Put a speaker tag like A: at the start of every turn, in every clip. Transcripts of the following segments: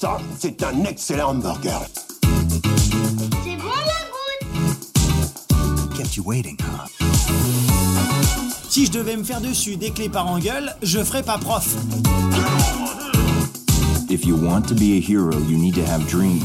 A: Ça, c'est un excellent hamburger.
B: C'est bon la goutte
C: Kept you waiting, huh?
D: Si je devais me faire dessus des clés par engueule, je ferais pas prof.
C: If you want to be a hero, you need to have dreams.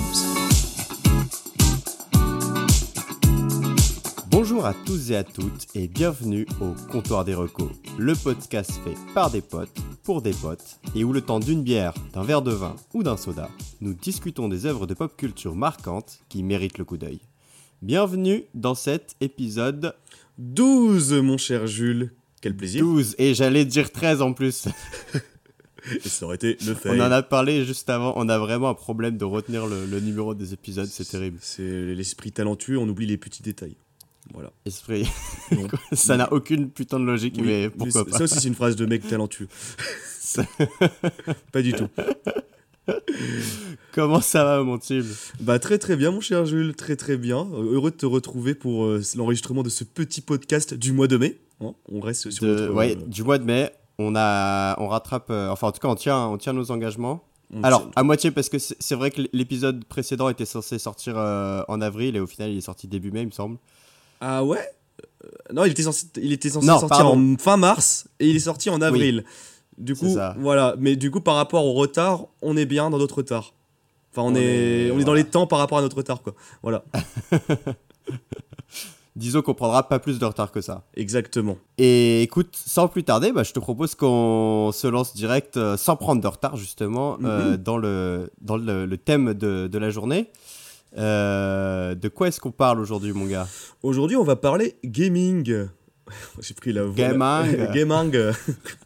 E: Bonjour à tous et à toutes et bienvenue au Comptoir des Recos, le podcast fait par des potes, pour des potes, et où le temps d'une bière, d'un verre de vin ou d'un soda, nous discutons des œuvres de pop culture marquantes qui méritent le coup d'œil. Bienvenue dans cet épisode
F: 12, mon cher Jules. Quel plaisir.
E: 12, et j'allais dire 13 en plus.
F: Et ça aurait été le fait.
E: On en a parlé juste avant, on a vraiment un problème de retenir le, le numéro des épisodes, c'est terrible.
F: C'est l'esprit talentueux, on oublie les petits détails. Voilà.
E: Esprit,
F: Non.
E: ça n'a aucune putain de logique,
F: Oui,
E: mais pourquoi
F: ça
E: pas
F: Ça aussi, c'est une phrase de mec talentueux. Pas du tout.
E: Comment ça va mon tube
F: Bah, très très bien, mon cher Jules. Très très bien. Euh, Heureux de te retrouver pour euh, l'enregistrement de ce petit podcast du mois de mai. Hein, on reste sur
E: de,
F: notre,
E: ouais,
F: euh,
E: du mois de mai, on a, on rattrape, euh, enfin en tout cas on tient, on tient nos engagements.
F: on
E: Alors
F: tient-
E: à moitié parce que c'est vrai que l'épisode précédent était censé sortir euh, en avril et au final il est sorti début mai il me semble.
F: Ah ouais? Euh, Non, il était censé, il était censé
E: Non,
F: sortir
E: pardon.
F: en fin mars et il est sorti en avril. Du
E: C'est
F: coup, voilà. Mais du coup, par rapport au retard, on est bien dans notre retard. Enfin, on,
E: On
F: est,
E: est-
F: on est dans les temps par rapport à notre retard, quoi. Voilà,
E: Disons qu'on prendra pas plus de retard que ça.
F: exactement.
E: Et écoute, sans plus tarder, bah, je te propose qu'on se lance direct euh, sans prendre de retard justement euh,
F: Mhm.
E: dans, le, dans le, le thème de, de la journée. Euh, de quoi est-ce qu'on parle aujourd'hui mon gars
F: Aujourd'hui, on va parler gaming. J'ai pris la voix.
E: Gaming.
F: gaming.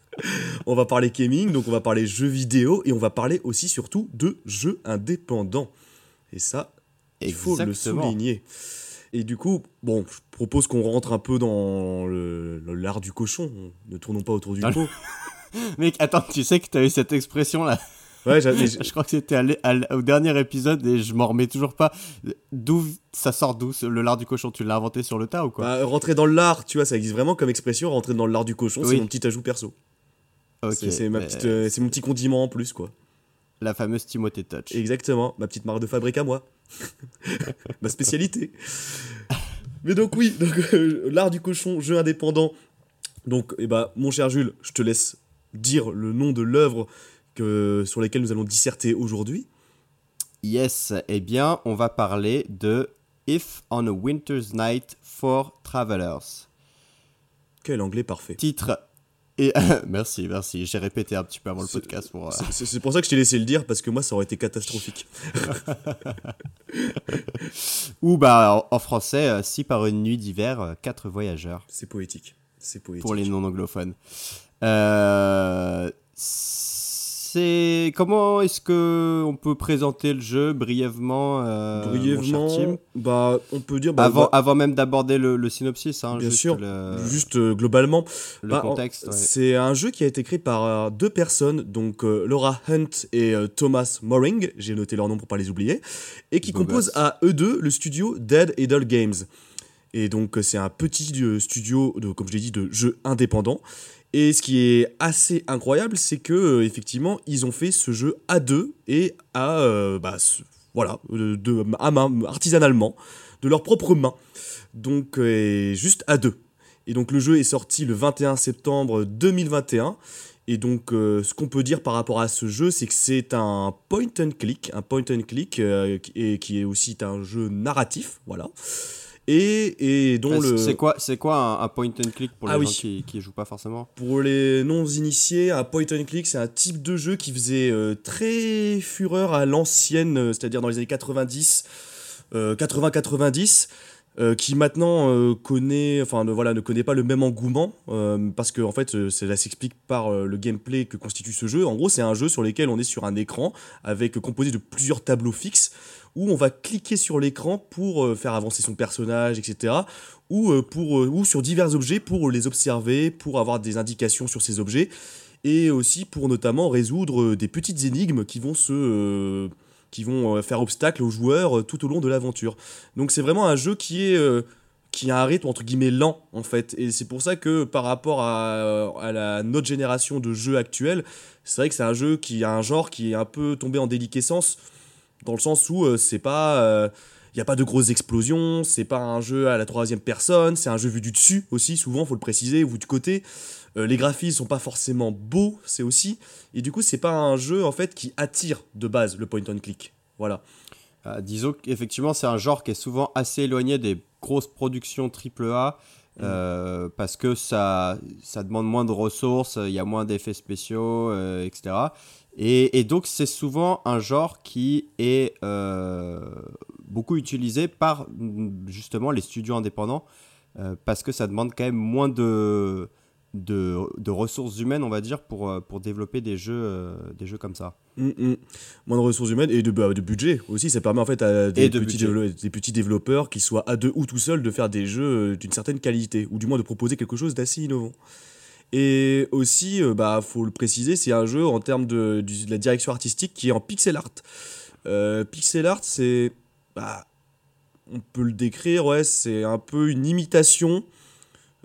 F: on va parler gaming, donc on va parler jeux vidéo et on va parler aussi surtout de jeux indépendants. Et ça, il faut le souligner. Et du coup, bon, je propose qu'on rentre un peu dans l'art du cochon. Ne tournons pas autour du pot.
E: Mec, attends, tu sais que t'as eu cette expression là
F: Ouais,
E: Je crois que c'était au dernier épisode et je m'en remets toujours pas. D'où ça sort d'où le lard du cochon? Tu l'as inventé sur le tas ou quoi?
F: Bah, rentrer dans l'art, tu vois, ça existe vraiment comme expression. Rentrer dans l'art du cochon, c'est mon petit ajout perso.
E: Ok,
F: C'est- ma petite, euh, c'est mon petit condiment en plus, quoi.
E: La fameuse Timothée Touch.
F: Exactement, ma petite marque de fabrique à moi. ma spécialité. Mais donc oui, donc, euh, l'art du cochon, jeu indépendant. Donc, eh ben, mon cher Jules, je te laisse dire le nom de l'œuvre que, sur laquelle nous allons disserter aujourd'hui.
E: Yes, eh bien, on va parler de If on a Winter's Night for Travelers.
F: Quel anglais parfait.
E: Titre. Et merci, merci. J'ai répété un petit peu avant le podcast pour. euh,
F: C'est- pour ça que je t'ai laissé le dire, parce que moi, ça aurait été catastrophique.
E: Ou bah en, en français, euh, si par une nuit d'hiver, euh, quatre voyageurs.
F: C'est poétique. C'est poétique.
E: pour les non anglophones. Euh, c'est comment est-ce que on peut présenter le jeu brièvement, euh, mon cher
F: Brièvement,
E: Tim?
F: bah, on peut dire... Bah,
E: avant,
F: bah,
E: avant même d'aborder le, le synopsis, hein,
F: Bien
E: juste
F: sûr,
E: le,
F: juste euh, globalement,
E: le
F: Bah,
E: contexte. ouais.
F: C'est un jeu qui a été créé par euh, deux personnes, donc euh, Laura Hunt et Thomas Moring, j'ai noté leur nom pour pas les oublier, et qui
E: Beau
F: composent
E: gosse.
F: à eux deux le studio Dead Idle Games. Et donc euh, c'est un petit euh, studio, de, comme je l'ai dit, de jeux indépendants. Et ce qui est assez incroyable, c'est que euh, effectivement, ils ont fait ce jeu à deux et à bah, voilà, à main, artisanalement, de leurs propres mains. Donc juste à deux. Et donc le jeu est sorti le 21 septembre 2021. Et donc ce qu'on peut dire par rapport à ce jeu, c'est que c'est un point and click, un point and click et qui est aussi un jeu narratif, voilà. Et, et dont le
E: C'est quoi, c'est quoi un, un point and click pour les
F: Ah oui.
E: gens qui, qui jouent pas forcément
F: pour les non-initiés, un point and click, c'est un type de jeu qui faisait euh, très fureur à l'ancienne, euh, c'est-à-dire dans les années 90, euh, 80-90, euh, qui maintenant euh, connaît, enfin ne, voilà, ne connaît pas le même engouement, euh, parce que en fait, cela s'explique par le gameplay que constitue ce jeu. En gros, c'est un jeu sur lequel on est sur un écran avec composé de plusieurs tableaux fixes où on va cliquer sur l'écran pour euh, faire avancer son personnage, etc. Ou, euh, pour, euh, ou sur divers objets pour les observer, pour avoir des indications sur ces objets, et aussi pour notamment résoudre des petites énigmes qui vont se, qui vont faire obstacle aux joueurs tout au long de l'aventure. Donc c'est vraiment un jeu qui est qui a un rythme entre guillemets lent en fait. Et c'est pour ça que par rapport à, à notre génération de jeux actuels, c'est vrai que c'est un jeu qui a un genre qui est un peu tombé en déliquescence, dans le sens où euh, c'est pas. Il n'y a pas de grosses explosions, c'est pas un jeu à la troisième personne, c'est un jeu vu du dessus aussi, souvent, faut le préciser, ou du côté. Euh, les graphismes sont pas forcément beaux, c'est aussi. Et du coup, c'est pas un jeu en fait qui attire de base le point and click. Voilà.
E: Euh, disons qu'effectivement, c'est un genre qui est souvent assez éloigné des grosses productions AAA. Euh, parce que ça, ça demande moins de ressources, il y a moins d'effets spéciaux, etc. Et, et donc c'est souvent un genre qui est beaucoup utilisé par justement les studios indépendants, parce que ça demande quand même moins de, de, de, ressources humaines, on va dire, pour, euh, pour développer des jeux, euh, des jeux comme ça.
F: Mm, mm. Moins de ressources humaines et de, bah, de budget aussi. Ça permet en fait à des, petits, des petits, développeurs, qui soient à deux ou tout seuls, de faire des jeux euh, d'une certaine qualité, ou du moins de proposer quelque chose d'assez innovant. Et aussi, bah, faut le préciser, c'est un jeu en termes de, la direction artistique qui est en pixel art. pixel art, c'est. Bah, on peut le décrire, ouais, c'est un peu une imitation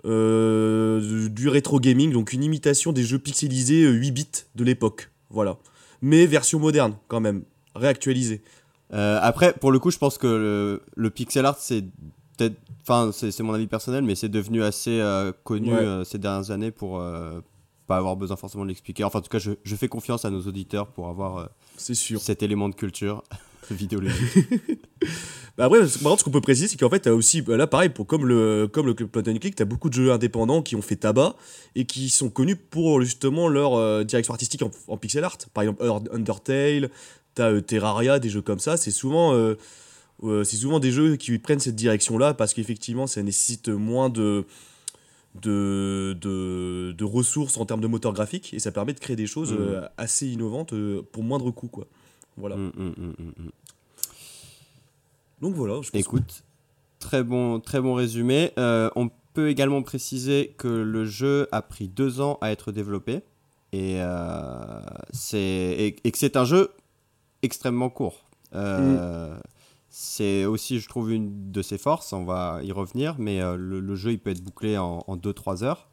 F: euh, du rétro gaming, donc une imitation des jeux pixelisés 8 euh, bits de l'époque. Voilà. Mais version moderne, quand même, réactualisée.
E: Euh, après, pour le coup, je pense que le, pixel art, c'est peut-être. Enfin, c'est mon avis personnel, mais c'est devenu assez connu ces dernières années pour pas avoir besoin forcément de l'expliquer. Enfin, en tout cas, je, je, fais confiance à nos auditeurs pour avoir
F: sûr.
E: cet élément de culture vidéologique.
F: Bah après, par contre, ce qu'on peut préciser, c'est qu'en fait, tu as aussi, bah là, pareil, pour, comme le, comme le Point and Click, tu as beaucoup de jeux indépendants qui ont fait tabac et qui sont connus pour justement leur euh, direction artistique en, pixel art. Par exemple, Undertale, tu as euh, Terraria, des jeux comme ça. C'est souvent, euh, c'est souvent des jeux qui prennent cette direction-là parce qu'effectivement, ça nécessite moins de. De, de, de, ressources en termes de moteur graphique et ça permet de créer des choses mmh. assez innovantes pour moindre coût quoi. Voilà. Mmh, mmh, donc voilà, je pense
E: Écoute, très, bon, très bon résumé. Euh, on peut également préciser que le jeu a pris deux ans à être développé et, euh, et, et, que c'est un jeu extrêmement court. Euh, mm. C'est aussi, je trouve, une de ses forces, on va y revenir, mais le, jeu, il peut être bouclé en 2-3 heures.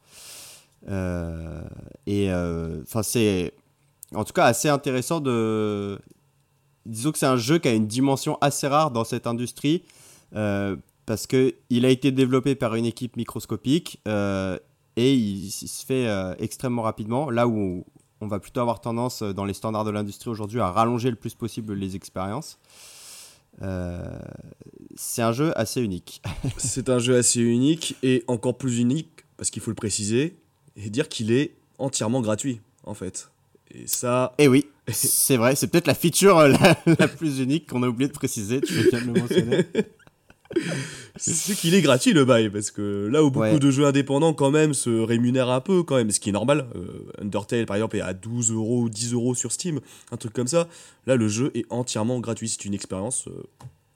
E: et enfin, c'est en tout cas assez intéressant de disons que c'est un jeu qui a une dimension assez rare dans cette industrie euh, parce qu'il a été développé par une équipe microscopique euh, et il, se fait euh, extrêmement rapidement. Là où on va plutôt avoir tendance dans les standards de l'industrie aujourd'hui à rallonger le plus possible les expériences. C'est un jeu assez unique.
F: c'est un jeu assez unique et encore plus unique parce qu'il faut le préciser et dire qu'il est entièrement gratuit en fait. Et ça.
E: Et eh oui, c'est vrai, c'est peut-être la feature euh, la, plus unique qu'on a oublié de préciser, tu veux bien le mentionner?
F: c'est qu'il est gratuit le bail, parce que là où beaucoup de jeux indépendants quand même se rémunèrent un peu, quand même, ce qui est normal. Euh, Undertale par exemple est à 12 euros, 10 euros sur Steam, un truc comme ça. Là le jeu est entièrement gratuit, c'est une expérience euh,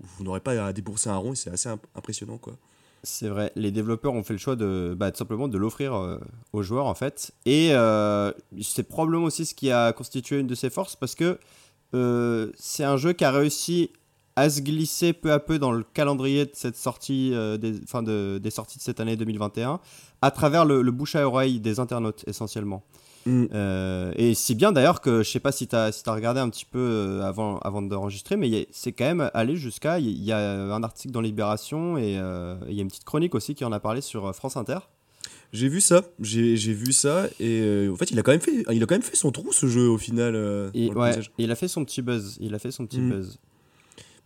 F: où vous n'aurez pas à débourser un rond et c'est assez impressionnant quoi.
E: C'est vrai, les développeurs ont fait le choix de bah, tout simplement de l'offrir euh, aux joueurs en fait. Et c'est probablement aussi ce qui a constitué une de ses forces parce que c'est un jeu qui a réussi à se glisser peu à peu dans le calendrier de cette sortie, des, de, des sorties de cette année 2021 à travers le bouche à oreille des internautes essentiellement. Mm. Euh, et si bien d'ailleurs que je sais pas si tu as, si as regardé un petit peu euh, avant, avant d'enregistrer, mais c'est quand même allé jusqu'à. Il y, a un article dans Libération et euh, il y a une petite chronique aussi qui en a parlé sur France Inter.
F: J'ai vu ça, j'ai vu ça et en fait il a quand même fait, il a quand même fait son trou ce jeu au final.
E: ouais, il a fait son petit buzz, il a fait son petit mm. buzz.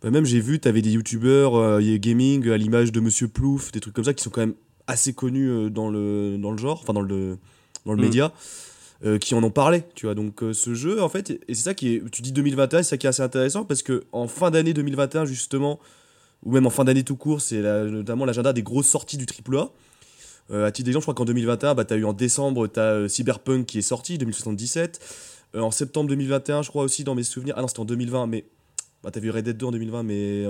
F: Bah, même j'ai vu, tu avais des youtubeurs gaming à l'image de Monsieur Plouf, des trucs comme ça qui sont quand même assez connus dans le, dans le genre, enfin dans le, dans le mm. média. Euh, qui en ont parlé, tu vois. Donc euh, ce jeu, en fait, et c'est ça qui est, tu dis 2021, c'est ça qui est assez intéressant parce que en fin d'année 2021 justement, ou même en fin d'année tout court, c'est notamment l'agenda des grosses sorties du AAA. Euh, à titre d'exemple, je crois qu'en 2021, bah, tu as eu en décembre, tu as Cyberpunk qui est sorti, 2077. en septembre 2021, je crois aussi, dans mes souvenirs. Ah non, c'était en 2020, mais. Bah, t'as vu Red Dead 2 en 2020, mais,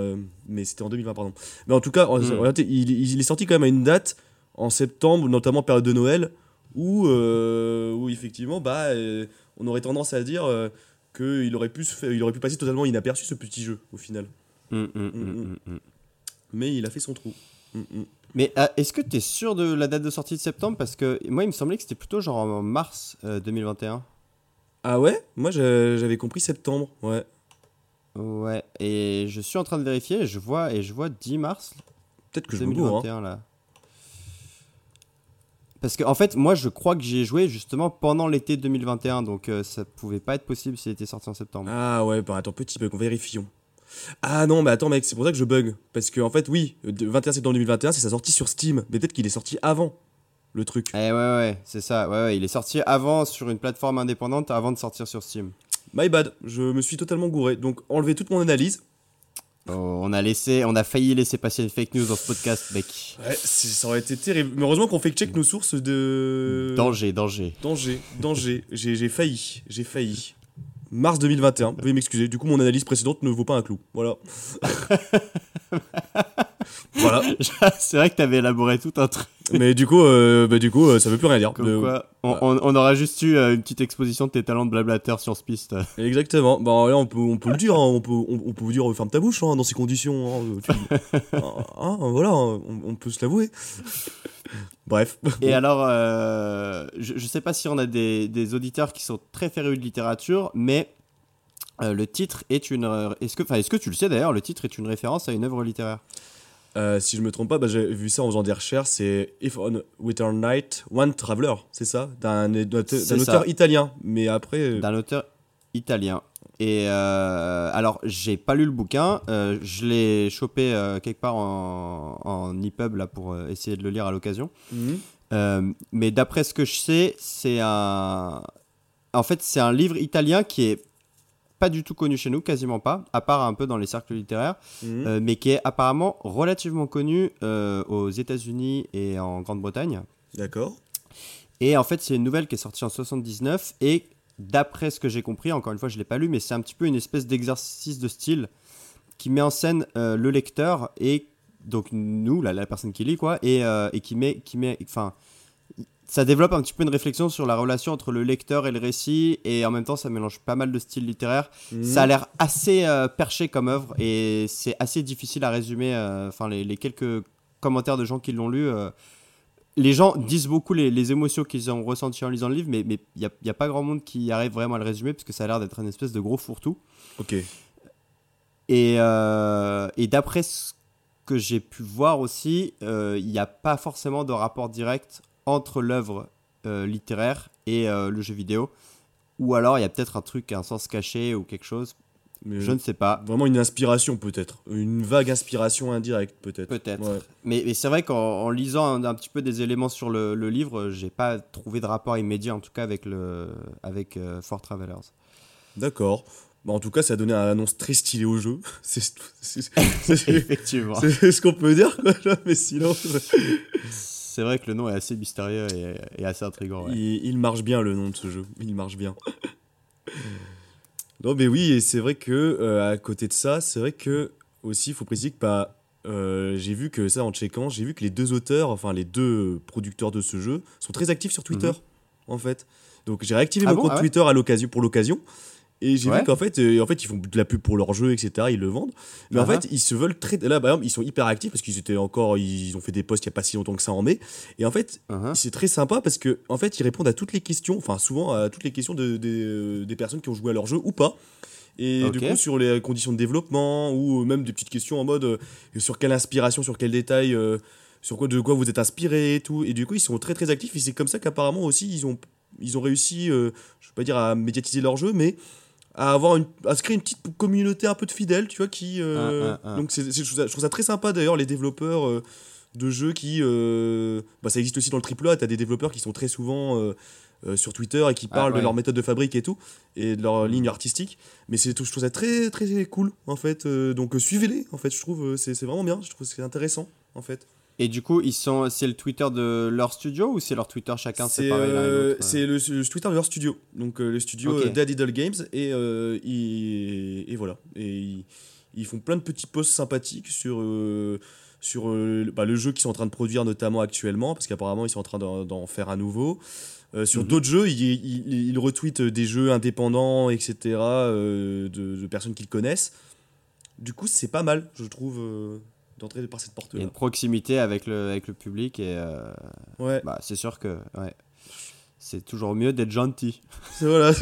F: mais c'était en 2020, pardon. Mais en tout cas, hmm. il, il, est sorti quand même à une date, en septembre, notamment période de Noël, où, euh, où effectivement, bah, euh, on aurait tendance à dire euh, qu'il aurait, pu il aurait pu passer totalement inaperçu ce petit jeu au final. Hum, hum, hum, Mais il a fait son trou.
E: Mais euh, est-ce que tu es sûr de la date de sortie de septembre? Parce que moi, il me semblait que c'était plutôt genre en mars euh, 2021.
F: Ah ouais? Moi j'avais compris septembre, ouais.
E: Ouais, et je suis en train de vérifier, et je vois, et je vois 10 mars
F: Peut-être que je me hein.
E: 2021 là. Parce que en fait, moi, je crois que j'y ai joué justement pendant l'été 2021, donc euh, ça pouvait pas être possible s'il était sorti en septembre.
F: Ah ouais, bah attends, petit bug, on vérifions. Ah non, mais attends mec, c'est pour ça que je bug. Parce que en fait, oui, euh, de- 21 septembre 2021, c'est sa sortie sur Steam. Mais peut-être qu'il est sorti avant le truc.
E: Eh ouais, ouais, c'est ça. Ouais, ouais, il est sorti avant sur une plateforme indépendante, avant de sortir sur Steam.
F: My bad, je me suis totalement gouré. Donc enlevez toute mon analyse.
E: Oh, on a laissé, on a failli laisser passer une fake news dans ce podcast, mec.
F: Ouais, ça aurait été terrible. Mais heureusement qu'on fait check nos sources de.
E: Danger, danger.
F: Danger, danger. J'ai j'ai failli, j'ai failli. Mars 2021, veuillez m'excuser. Du coup, mon analyse précédente ne vaut pas un clou. Voilà. voilà.
E: c'est vrai que t'avais élaboré tout un truc.
F: Mais du coup, euh, bah, du coup, euh, ça veut plus rien dire.
E: Comme
F: Euh,
E: quoi, on, on- on aura juste eu euh, une petite exposition de tes talents de blablateur sur ce piste.
F: Exactement. Bah là, on peut, on peut le dire. hein. On peut, on, on peut vous dire, euh, ferme ta bouche hein, dans ces conditions. hein. Tu- Ah, ah, voilà, on, peut se l'avouer. Bref.
E: Et alors, euh, je, je sais pas si on a des, des auditeurs qui sont très férus de littérature, mais euh, le titre est une. euh, Est-ce que, enfin, est-ce que tu le sais d'ailleurs Le titre est une référence à une œuvre littéraire?
F: Euh, si je me trompe pas, bah, j'ai vu ça en faisant des recherches. C'est If on Winter Night, One Traveler, c'est ça? D'un auteur italien. Mais après. euh,
E: d'un auteur italien. Et euh, alors, j'ai pas lu le bouquin, euh, je l'ai chopé quelque part en, en EPUB là pour essayer de le lire à l'occasion.
F: mhm.
E: Mais d'après ce que je sais, c'est un. En fait, c'est un livre italien qui est pas du tout connu chez nous, quasiment pas, à part un peu dans les cercles littéraires,
F: Mhm.
E: euh, mais qui est apparemment relativement connu euh, aux États-Unis et en Grande-Bretagne.
F: D'accord.
E: Et en fait, c'est une nouvelle qui est sortie en 79 et d'après ce que j'ai compris, encore une fois, je l'ai pas lu, mais c'est un petit peu une espèce d'exercice de style qui met en scène euh, le lecteur et donc nous, la, la personne qui lit quoi, et, et qui met, qui met, enfin, ça développe un petit peu une réflexion sur la relation entre le lecteur et le récit et en même temps, ça mélange pas mal de styles littéraires.
F: Mhm.
E: Ça a l'air assez euh, perché comme œuvre et c'est assez difficile à résumer. euh, Enfin, les, les quelques commentaires de gens qui l'ont lu, euh, les gens disent beaucoup les, les émotions qu'ils ont ressenties en lisant le livre, mais il n'y a, y a pas grand monde qui arrive vraiment à le résumer parce que ça a l'air d'être une espèce de gros fourre-tout.
F: Ok.
E: Et, et d'après ce que j'ai pu voir aussi, il n'y a pas forcément de rapport direct entre l'œuvre euh, littéraire et euh, le jeu vidéo. Ou alors il y a peut-être un truc, un sens caché ou quelque chose.
F: Mais
E: Je ne sais pas.
F: Vraiment une inspiration peut-être. Une vague inspiration indirecte peut-être.
E: Peut-être.
F: Ouais.
E: Mais, mais c'est vrai qu'en en lisant un, un petit peu des éléments sur le, le livre, j'ai pas trouvé de rapport immédiat, en tout cas avec, le, avec euh, For Travelers.
F: D'accord. Bah, en tout cas, ça a donné un annonce très stylé au jeu. C'est
E: Effectivement.
F: c'est ce qu'on peut dire, quoi. Mais sinon,
E: C'est vrai que le nom est assez mystérieux et, et assez intriguant. ouais.
F: il, il marche bien le nom de ce jeu. Il marche bien. non, mais oui, et c'est vrai que euh, à côté de ça, c'est vrai que aussi, il faut préciser que bah, euh, j'ai vu que ça en checkant, j'ai vu que les deux auteurs, enfin les deux producteurs de ce jeu, sont très actifs sur Twitter, en fait. Donc j'ai réactivé
E: Mhm. Ah
F: mon
E: bon?
F: compte
E: Ah ouais?
F: Twitter à l'occasion pour l'occasion. Et j'ai
E: Ouais.
F: vu qu'en fait, euh, en fait, ils font de la pub pour leur jeu, etc. Ils le vendent. Mais en fait, ils se veulent très. Là, par exemple, ils sont hyper actifs parce qu'ils étaient encore. Ils ont fait des posts il n'y a pas si longtemps que ça en mai. Et en fait, c'est très sympa parce que en fait, ils répondent à toutes les questions, enfin souvent à toutes les questions de, des- euh, des personnes qui ont joué à leur jeu ou pas. Et du coup, sur les conditions de développement ou même des petites questions en mode euh, sur quelle inspiration, sur quel détail, euh, sur quoi de quoi vous êtes inspiré et tout. Et du coup, ils sont très très actifs. Et c'est comme ça qu'apparemment aussi ils ont ils ont réussi, euh, je veux pas dire à médiatiser leur jeu, mais à avoir une, à se créer une petite communauté un peu de fidèles, tu vois, qui. euh,
E: Ah, ah, ah.
F: Donc c'est, je, trouve ça, je trouve ça très sympa d'ailleurs les développeurs. euh, de jeux qui. euh, bah, ça existe aussi dans le AAA, tu as des développeurs qui sont très souvent sur Twitter et qui parlent
E: ouais.
F: de leur méthode de fabrique et tout, et de leur ligne artistique. Mais c'est, tout- je trouve ça très, très cool, en fait. donc suivez-les, en fait, je trouve, c'est, c'est vraiment bien, je trouve c'est intéressant, en fait.
E: Et du coup, ils sont, c'est le Twitter de leur studio ou c'est leur Twitter chacun
F: c'est, euh, le, le Twitter de leur studio, donc euh, le studio
E: Ok.
F: euh, Dead Idle Games, et, euh, ils- et voilà. Et ils, ils font plein de petits posts sympathiques sur. sur bah, le jeu qu'ils sont en train de produire notamment actuellement, parce qu'apparemment ils sont en train d'en faire un nouveau. Euh, sur
E: Mhm.
F: d'autres jeux, ils, ils, ils retweetent des jeux indépendants, etc., euh, de, de personnes qu'ils connaissent. Du coup, c'est pas mal, je trouve, euh, d'entrer par cette
E: Il y a
F: porte-là.
E: une proximité avec le, avec le public et euh,
F: Ouais,
E: bah, c'est sûr que ouais, c'est toujours mieux d'être gentil.
F: c'est voilà.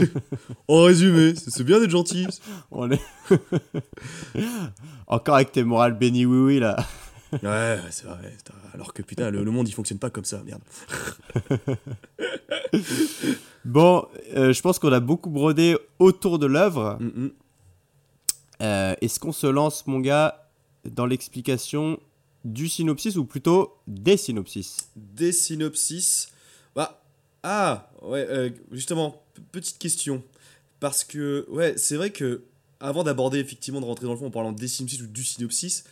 F: en résumé, c'est bien d'être gentil.
E: On est encore avec tes morales béni oui oui là.
F: Ouais, c'est vrai. Alors que putain, le, le monde il fonctionne pas comme ça, merde.
E: Bon, euh, je pense qu'on a beaucoup brodé autour de l'œuvre.
F: Mm.
E: Euh, Est-ce qu'on se lance, mon gars, dans l'explication du synopsis ou plutôt des synopsis
F: Des synopsis. Bah, ah, ouais, euh, justement, petite question. Parce que, ouais, c'est vrai que, avant d'aborder, effectivement, de rentrer dans le fond en parlant des synopsis ou du synopsis,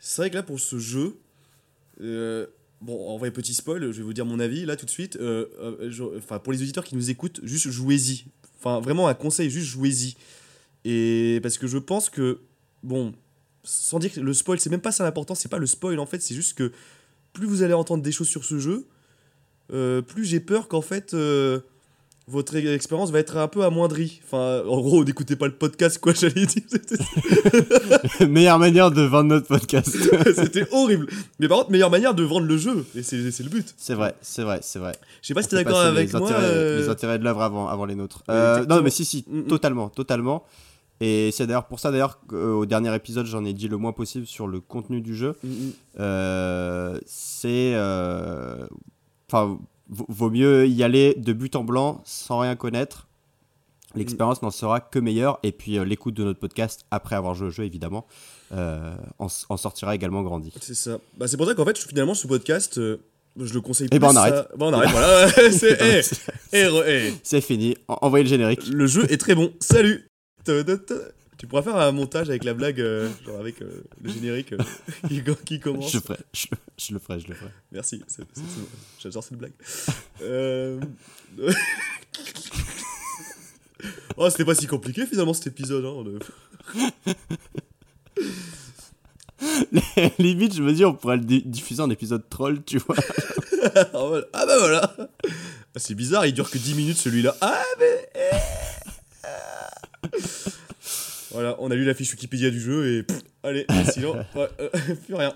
F: c'est vrai que là, pour ce jeu, euh, bon, en vrai, petit spoil, je vais vous dire mon avis, là, tout de suite. euh, euh, Enfin, pour les auditeurs qui nous écoutent, juste jouez-y. Enfin, vraiment, un conseil, juste jouez-y. Et parce que je pense que, bon, sans dire que le spoil, c'est même pas ça l'important, c'est pas le spoil en fait, c'est juste que plus vous allez entendre des choses sur ce jeu, euh, plus j'ai peur qu'en fait euh, votre expérience va être un peu amoindrie. Enfin, en gros, n'écoutez pas le podcast, quoi, j'allais dire.
E: Meilleure manière de vendre notre podcast.
F: C'était horrible. Mais par contre, meilleure manière de vendre le jeu, et c'est le but.
E: c'est vrai, c'est vrai, c'est vrai.
F: Je sais pas si
E: On
F: t'es
E: fait
F: d'accord avec
E: les
F: moi.
E: intérêts,
F: euh,
E: les intérêts de l'œuvre avant, avant les nôtres. Non, mais si, si,
F: Mm, mm.
E: totalement, totalement. Et c'est d'ailleurs pour ça d'ailleurs qu'au dernier épisode, j'en ai dit le moins possible sur le contenu du jeu.
F: mm, mm.
E: Euh, c'est. euh, Enfin, vaut- mieux y aller de but en blanc sans rien connaître. L'expérience n'en sera que meilleure. Et puis euh, l'écoute de notre podcast après avoir joué au jeu, évidemment, euh, en, sortira également grandi.
F: C'est ça. Bah, c'est pour ça qu'en fait, finalement, ce podcast, euh, je le conseille
E: Eh
F: plus.
E: ben, on
F: à-
E: arrête.
F: Bah, on arrête, voilà. c'est, eh, eh.
E: C'est fini. En- Envoyez le générique.
F: Le jeu est très bon. Salut. Tu pourras faire un montage avec la blague, euh, genre avec euh, le générique euh, qui, qui commence.
E: Je, ferai, je, je le ferai, je le ferai.
F: Merci, j'adore cette blague. Oh, c'était pas si compliqué finalement cet épisode. Hein,
E: Limite, je me dis, on pourrait le di- diffuser en épisode troll, tu vois.
F: ah. Ah bah voilà Ah, C'est bizarre, il dure que 10 minutes celui-là. Ah mais... Voilà, on a lu la fiche Wikipédia du jeu et... pff, allez, sinon, ouais, euh, plus rien.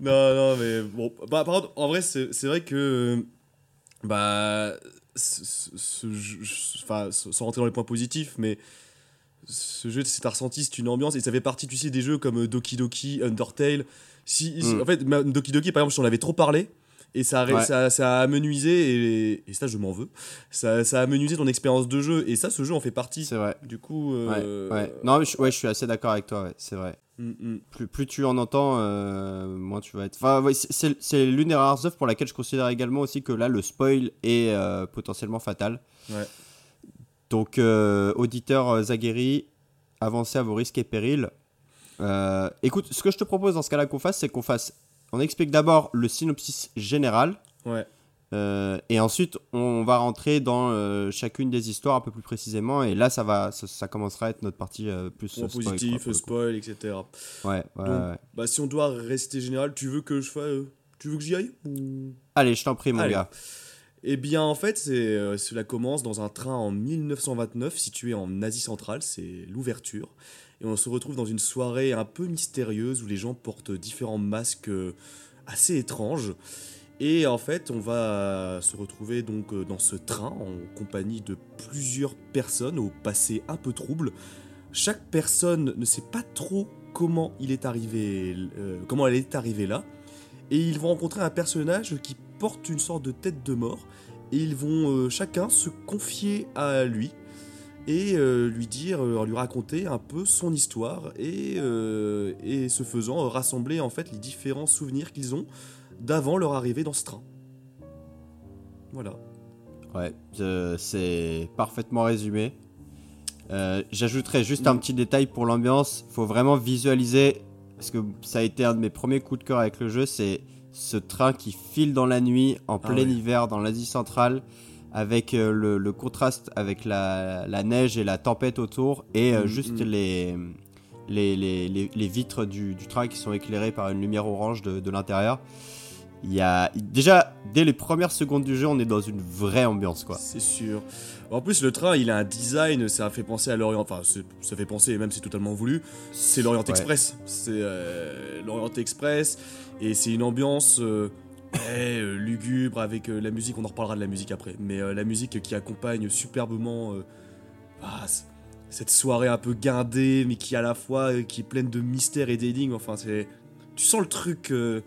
F: non, non, mais bon. Bah, par contre, en vrai, c'est vrai que... Bah... ce jeu- Enfin, sans rentrer dans les points positifs, mais... Ce jeu, c'est un ressenti, c'est une ambiance, et ça fait partie, tu sais, des jeux comme Doki Doki, Undertale. Si, si-
E: Mm.
F: En fait, Doki Doki, par exemple, j'en avais trop parlé, et ça
E: Ouais.
F: ça, ça a amenuisé, et, et ça, je m'en veux, ça, ça a amenuisé ton expérience de jeu, et ça, ce jeu en fait partie.
E: C'est vrai.
F: Du coup, euh,
E: ouais. Non, je, ouais, je suis assez d'accord avec toi, ouais, c'est vrai.
F: mm, mm.
E: Plus, plus tu en entends, euh, moins tu vas être. Enfin, c'est- l'une des rares œuvres pour laquelle je considère également aussi que là, le spoil est euh, potentiellement fatal.
F: Ouais.
E: Donc, auditeur Zagueri, avancez à vos risques et périls. Écoute, ce que je te propose dans ce cas-là qu'on fasse, c'est qu'on fasse. On explique d'abord le synopsis général.
F: Ouais.
E: euh, et ensuite, on va rentrer dans euh, chacune des histoires un peu plus précisément. Et là, ça va, ça, ça commencera à être notre partie euh, plus spoil,
F: positif,
E: quoi,
F: spoil, etc.
E: Ouais, ouais,
F: Donc,
E: ouais.
F: Bah, si on doit rester général, tu veux que je fasse. Tu veux que j'y aille ou...
E: Allez, je t'en prie, mon
F: Allez.
E: gars.
F: Eh bien, en fait, euh, cela commence dans un train en 1929, situé en Asie centrale, c'est l'ouverture. Et on se retrouve dans une soirée un peu mystérieuse où les gens portent différents masques euh, assez étranges. Et en fait, on va se retrouver donc euh, dans ce train en compagnie de plusieurs personnes au passé un peu trouble. Chaque personne ne sait pas trop comment il est arrivé, comment elle est arrivée là. Et ils vont rencontrer un personnage qui porte une sorte de tête de mort. Et ils vont euh, chacun se confier à lui et euh, lui dire, euh, lui raconter un peu son histoire et, et ce faisant rassembler en fait les différents souvenirs qu'ils ont d'avant leur arrivée dans ce train. Voilà.
E: Ouais, c'est parfaitement résumé. Euh, J'ajouterais juste un petit détail pour l'ambiance. Faut vraiment visualiser, parce que ça a été un de mes premiers coups de cœur avec le jeu, c'est ce train qui file dans la nuit, en
F: Ah
E: plein hiver, dans l'Asie centrale, avec euh, le, le contraste avec la, la neige et la tempête autour, et euh,
F: Mm,
E: juste
F: mm.
E: les, les, les, les- vitres du, du train qui sont éclairées par une lumière orange de, de l'intérieur. Il y a déjà dès les premières secondes du jeu, on est dans une vraie ambiance quoi.
F: C'est sûr. En plus, le train, il a un design, ça fait penser à l'Orient. Enfin, ça fait penser, et même c'est totalement voulu. C'est l'Orient
E: Ouais.
F: Express. C'est euh, l'Orient Express. Et c'est une ambiance euh, euh, lugubre avec euh, la musique. On en reparlera de la musique après. Mais la musique qui accompagne superbement ah, cette soirée un peu guindée, mais qui à la fois qui est pleine de mystères et d'énigmes. Enfin, c'est. Tu sens le truc. tu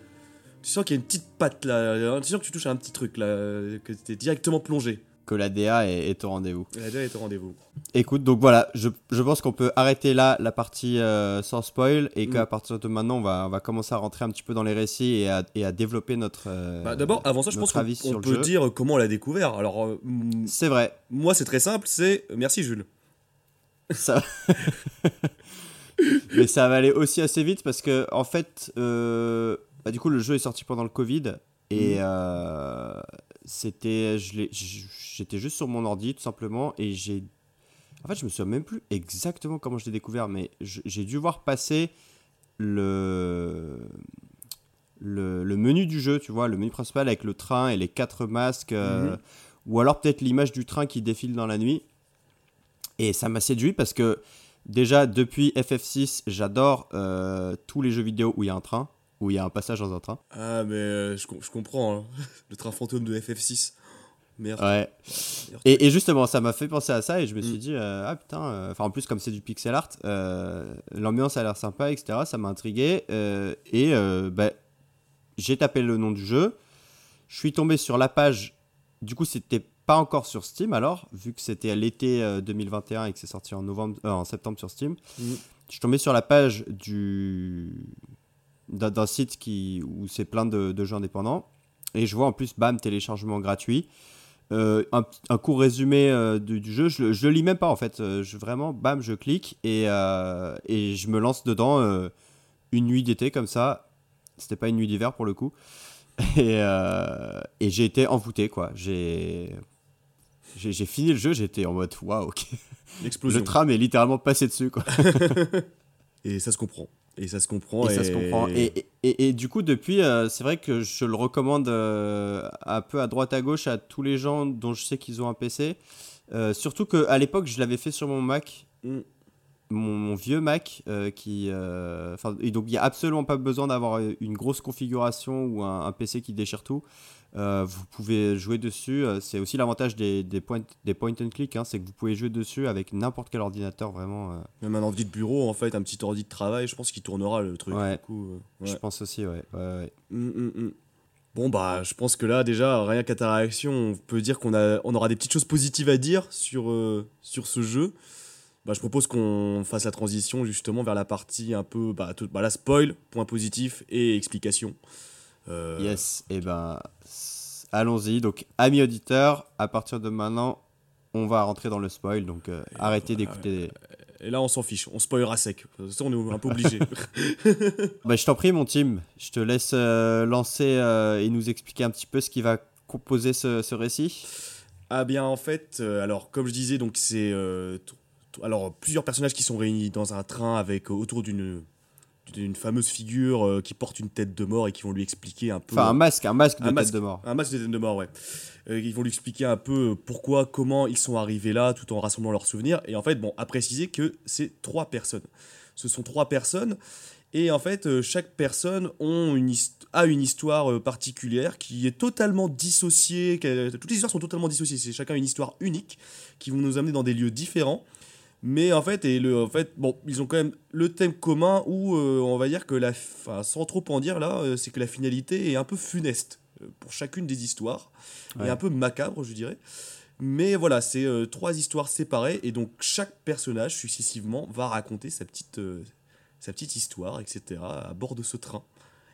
F: sens qu'il y a une petite patte là. Tu sens que tu touches à un petit truc là. Que t'es directement plongé.
E: Que la DA est, est au rendez-vous.
F: Elle a déjà été au rendez-vous.
E: Écoute, donc voilà, je, je pense qu'on peut arrêter là la partie euh, sans spoil et
F: Mm.
E: qu'à partir de maintenant, on va, on va commencer à rentrer un petit peu dans les récits et à, et à développer notre. euh,
F: Bah, D'abord, avant ça, je pense qu'on peut dire comment on l'a découvert. Alors, euh, mm,
E: C'est vrai,
F: moi, c'est très simple, c'est merci Jules.
E: ça. Mais ça va aller aussi assez vite parce que, en fait, bah, du coup, le jeu est sorti pendant le Covid et euh, c'était. je l'ai- j- J'étais juste sur mon ordi tout simplement et j'ai. En fait, je me souviens même plus exactement comment je l'ai découvert, mais j'ai dû voir passer le... le. le menu du jeu, tu vois, le menu principal avec le train et les quatre masques, euh,
F: Mhm.
E: ou alors peut-être l'image du train qui défile dans la nuit. Et ça m'a séduit parce que déjà depuis FF6, j'adore euh, tous les jeux vidéo où il y a un train, où il y a un passage dans un train.
F: Ah, mais euh, je, je comprends. hein. Le train fantôme de FF6. Merde.
E: Ouais.
F: Merde.
E: Et, et justement, ça m'a fait penser à ça et je me suis
F: Mm.
E: dit, euh, ah putain, euh, enfin en plus comme c'est du pixel art, l'ambiance a l'air sympa, etc. Ça m'a intrigué et bah, j'ai tapé le nom du jeu. Je suis tombé sur la page. Du coup, c'était pas encore sur Steam alors, vu que c'était à l'été euh, 2021 et que c'est sorti en novembre, euh, en septembre sur Steam.
F: Mm.
E: Je suis tombé sur la page du d'un site qui où c'est plein de, de jeux indépendants et je vois en plus bam téléchargement gratuit. Euh, un, un court résumé euh, du, du jeu, je, le- je le lis même pas en fait. Euh, je, vraiment, bam, je clique et, euh, et je me lance dedans une nuit d'été comme ça. C'était pas une nuit d'hiver pour le coup. Et, et j'ai été envoûté quoi. J'ai j'ai j'ai fini le jeu, j'étais en mode waouh, ok.
F: L'explosion.
E: Le tram est littéralement passé dessus quoi.
F: Et ça se comprend. Et ça se comprend.
E: Et ça se comprend. Et, et, et- et du coup, depuis, euh, c'est vrai que je le recommande euh, un peu à droite à gauche à tous les gens dont je sais qu'ils ont un PC. Euh, surtout qu'à l'époque, je l'avais fait sur mon Mac,
F: Mm.
E: Mon, mon vieux Mac, euh, qui. euh, et donc, il n'y a absolument pas besoin d'avoir une grosse configuration ou un, un PC qui déchire tout. Euh, vous pouvez jouer dessus. euh, C'est aussi l'avantage des, des, point, des point and click, hein, c'est que vous pouvez jouer dessus avec n'importe quel ordinateur, vraiment.
F: Même un ordi de bureau, en fait, un petit ordi de travail, je pense qu'il tournera le truc.
E: Ouais.
F: Du coup, ouais.
E: Je pense aussi, ouais. ouais, ouais.
F: Mm, mm, mm. Bon bah je pense que là déjà rien qu'à ta réaction on peut dire qu'on a on aura des petites choses positives à dire sur sur ce jeu. Bah, je propose qu'on fasse la transition justement vers la partie un peu bah, tout, bah là spoil point positif et explication. Euh,
E: Yes, et ben s- allons-y. Donc, amis auditeurs, à partir de maintenant, on va rentrer dans le spoil. Donc, euh, arrêtez d'écouter.
F: Et là on s'en fiche on spoilera sec. Ça on est un peu obligé.
E: Bah, je t'en prie, mon team. Je te laisse euh, lancer et nous expliquer un petit peu ce qui va composer ce, ce récit.
F: Ah bien en fait, alors comme je disais, donc c'est alors plusieurs personnages qui sont réunis dans un train avec euh, autour d'une d'une fameuse figure euh, qui porte une tête de mort et qui vont lui expliquer un peu
E: Enfin, un masque, un masque de
F: Un
E: tête
F: masque.
E: de mort.
F: un masque de tête de mort, ouais. Euh, ils vont lui expliquer un peu pourquoi, comment ils sont arrivés là, tout en rassemblant leurs souvenirs. Et en fait, bon, à préciser que c'est trois personnes. Ce sont trois personnes. Et en fait, euh, chaque personne ont une hist- a une histoire particulière qui est totalement dissociée. Toutes les histoires sont totalement dissociées. C'est chacun une histoire unique qui vont nous amener dans des lieux différents. Mais en fait, et le, en fait, bon, ils ont quand même le thème commun où euh, on va dire que la, sans trop en dire là, euh, c'est que la finalité est un peu funeste euh, pour chacune des histoires
E: Ouais.
F: et un peu macabre, je dirais. Mais voilà, c'est trois histoires séparées et donc chaque personnage successivement va raconter sa petite, sa petite histoire, etc. à bord de ce train.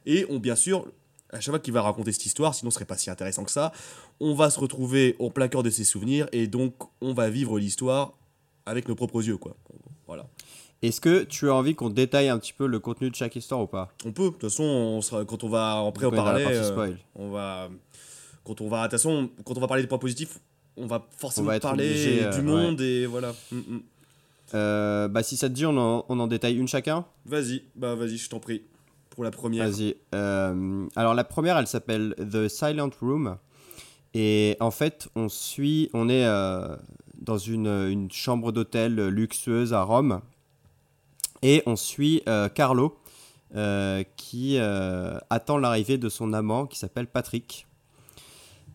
F: Et on, bien sûr, à chaque fois qu'il va raconter cette histoire, sinon ce serait pas si intéressant que ça, on va se retrouver au plein cœur de ses souvenirs et donc on va vivre l'histoire avec nos propres yeux, quoi. Voilà.
E: Est-ce que tu as envie qu'on détaille un petit peu le contenu de chaque histoire ou pas?
F: On peut, de toute façon, on sera, quand on va en
E: on
F: parler, euh, on va, quand on va, de toute façon, quand on va parler des points positifs, on va forcément
E: On va être
F: parler
E: obligé, euh,
F: du monde et voilà. Mm, mm.
E: Euh, Bah, si ça te dit, on en, on en détaille une chacun?
F: Vas-y, bah vas-y, je t'en prie. pour la première.
E: Vas-y. Alors la première, elle s'appelle The Silent Room. Et en fait, on suit, on est dans une, une chambre d'hôtel luxueuse à Rome. Et on suit euh, Carlo, euh, qui euh, attend l'arrivée de son amant, qui s'appelle Patrick.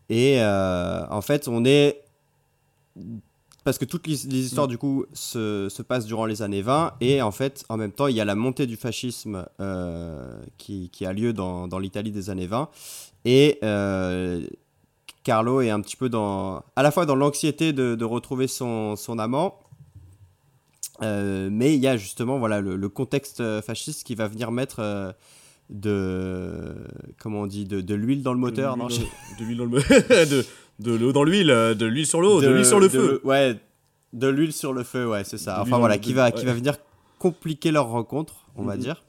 E: Et en fait, on est... Parce que toutes les, les histoires, du coup, se, se passent durant les années 20. Et en fait, en même temps, il y a la montée du fascisme euh, qui, qui a lieu dans, dans l'Italie des années 20. Et euh, Carlo est un petit peu dans... À la fois dans l'anxiété de, de retrouver son, son amant, euh, mais il y a justement voilà, le, le contexte euh, fasciste qui va venir mettre euh, de... Comment on dit De, de l'huile dans le moteur,
F: De l'huile dans le de, de l'eau dans l'huile, de l'huile sur l'eau, de, l'huile sur le feu.
E: Ouais, de l'huile sur le feu, ouais, c'est ça. Enfin voilà, qui va, qui
F: ouais.
E: va venir compliquer leur rencontre, on va
F: Mhm.
E: dire.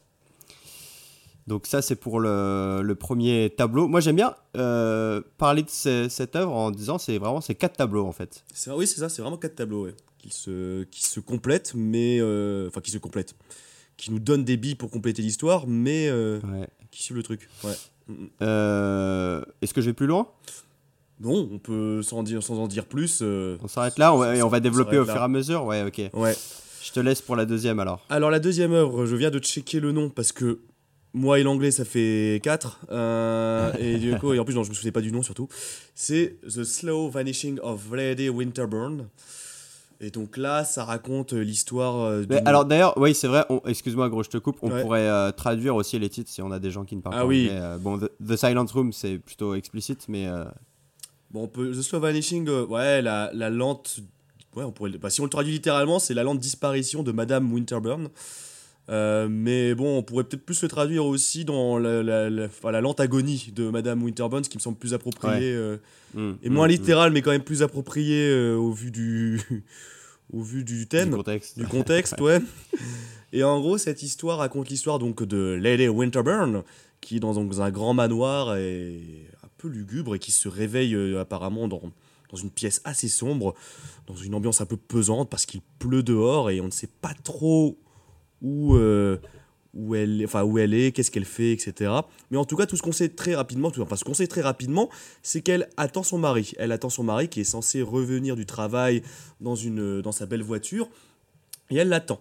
E: Donc ça, c'est pour le, le premier tableau. Moi, j'aime bien euh, parler de ce- cette œuvre en disant c'est vraiment ces quatre tableaux en fait.
F: C'est- oui, c'est ça, c'est vraiment quatre tableaux ouais, qui, se, qui se complètent, mais. euh, Enfin, qui se complètent. Qui nous donnent des billes pour compléter l'histoire, mais euh,
E: Ouais.
F: qui suivent le truc. Ouais.
E: Est-ce que je vais plus loin?
F: Bon, on peut sans, dire, sans en dire plus.
E: On s'arrête là on, et on va développer au fur et à mesure Ouais, ok.
F: Ouais.
E: Je te laisse pour la deuxième alors.
F: Alors, la deuxième œuvre, je viens de checker le nom parce que moi et l'anglais, ça fait 4. et du coup, et en plus, non, je me souvenais pas du nom surtout. C'est The Slow Vanishing of Lady Winterburn. Et donc là, ça raconte euh, l'histoire. euh,
E: alors d'ailleurs, oui, c'est vrai, excuse-moi gros, je te coupe, on
F: Ouais.
E: pourrait euh, traduire aussi les titres si on a des gens qui ne parlent
F: Ah
E: pas
F: oui.
E: anglais. Euh, bon, The, The Silent Room, c'est plutôt explicite, mais euh,
F: Bon, on peut, The Slow Vanishing, euh, ouais, la, la lente. Ouais, on pourrait. Bah, si on le traduit littéralement, c'est la lente disparition de Madame Winterburn. Euh, mais bon, on pourrait peut-être plus le traduire aussi dans la, la, la- enfin, la lente agonie de Madame Winterburn, ce qui me semble plus approprié. euh,
E: hmm,
F: et moins
E: hmm.
F: littéral, mais quand même plus approprié euh, au vu du. au vu du thème
E: Du contexte.
F: du contexte, ouais. Et en gros, cette histoire raconte l'histoire donc de Lady Winterburn, qui est dans, donc, un grand manoir et un peu lugubre et qui se réveille apparemment dans, dans une pièce assez sombre, dans une ambiance un peu pesante parce qu'il pleut dehors et on ne sait pas trop où, euh, où, elle, enfin, où elle est, qu'est-ce qu'elle fait, etc. Mais en tout cas, tout ce qu'on sait très rapidement, tout, qu'on sait très rapidement, c'est qu'elle attend son mari. Elle attend son mari qui est censé revenir du travail dans, une, dans sa belle voiture et elle l'attend.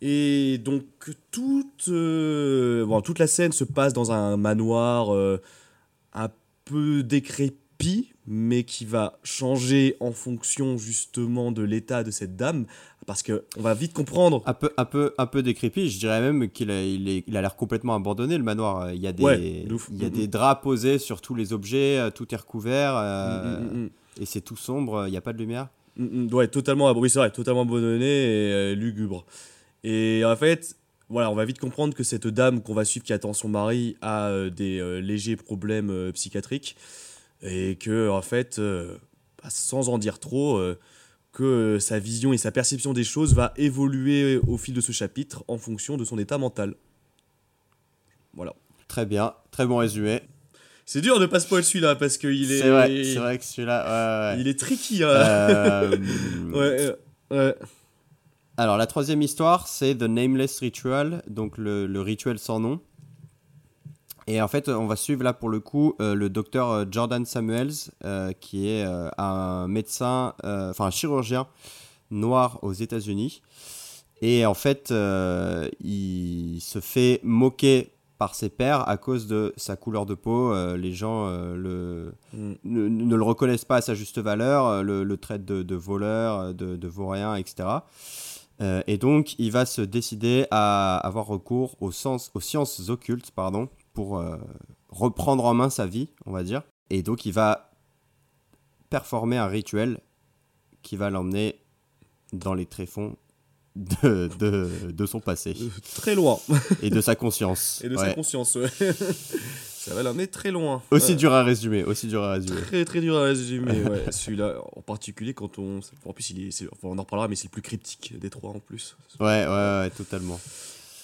F: Et donc toute, euh, bon, toute la scène se passe dans un manoir euh, un peu décrépit, mais qui va changer en fonction justement de l'état de cette dame, parce que on va vite comprendre.
E: Un peu, un peu, un peu décrépit. Je dirais même qu'il a, il est- il a l'air complètement abandonné le manoir. Il y a des,
F: Ouais, de ouf.
E: il y a
F: Mm,
E: des
F: mm.
E: draps posés sur tous les objets, euh, tout est recouvert euh,
F: Mm,
E: et c'est tout sombre. Il n'y a pas de lumière.
F: ouais, totalement, oui c'est vrai, totalement abandonné et euh, lugubre. Et en fait, voilà, on va vite comprendre que cette dame qu'on va suivre qui attend son mari a euh, des euh, légers problèmes euh, psychiatriques et que en fait, bah, sans en dire trop, que euh, sa vision et sa perception des choses va évoluer au fil de ce chapitre en fonction de son état mental. Voilà.
E: Très bien, très bon résumé.
F: C'est dur de pas spoil celui-là parce qu'il est,
E: C'est vrai, c'est vrai que celui-là. ouais, ouais.
F: il est tricky. hein.
E: Euh,
F: ouais, euh, ouais.
E: Alors, la troisième histoire, c'est The Nameless Ritual, donc le, le rituel sans nom. Et en fait, on va suivre là pour le coup euh, le docteur euh, Jordan Samuels, euh, qui est euh, un médecin, enfin un chirurgien noir aux États-Unis. Et en fait, il se fait moquer par ses pairs à cause de sa couleur de peau. Les gens le,
F: Mm.
E: ne, ne le reconnaissent pas à sa juste valeur, le, le traitent de, de voleur, de, de vaurien, etc. Et donc, il va se décider à avoir recours aux, sens, aux sciences occultes pardon, pour euh, reprendre en main sa vie, on va dire. Et donc, il va performer un rituel qui va l'emmener dans les tréfonds de, de, de son passé
F: Euh, Très loin.
E: et de sa conscience.
F: Et de sa conscience, ouais. Ça va l'emmener très loin.
E: Aussi
F: Ouais.
E: dur à résumer, aussi dur à résumer.
F: Très très dur à résumer, ouais. Celui-là, en particulier, quand on. En plus, il est. enfin, on en reparlera, mais c'est le plus cryptique des trois en plus.
E: Ouais, ouais, ouais, totalement.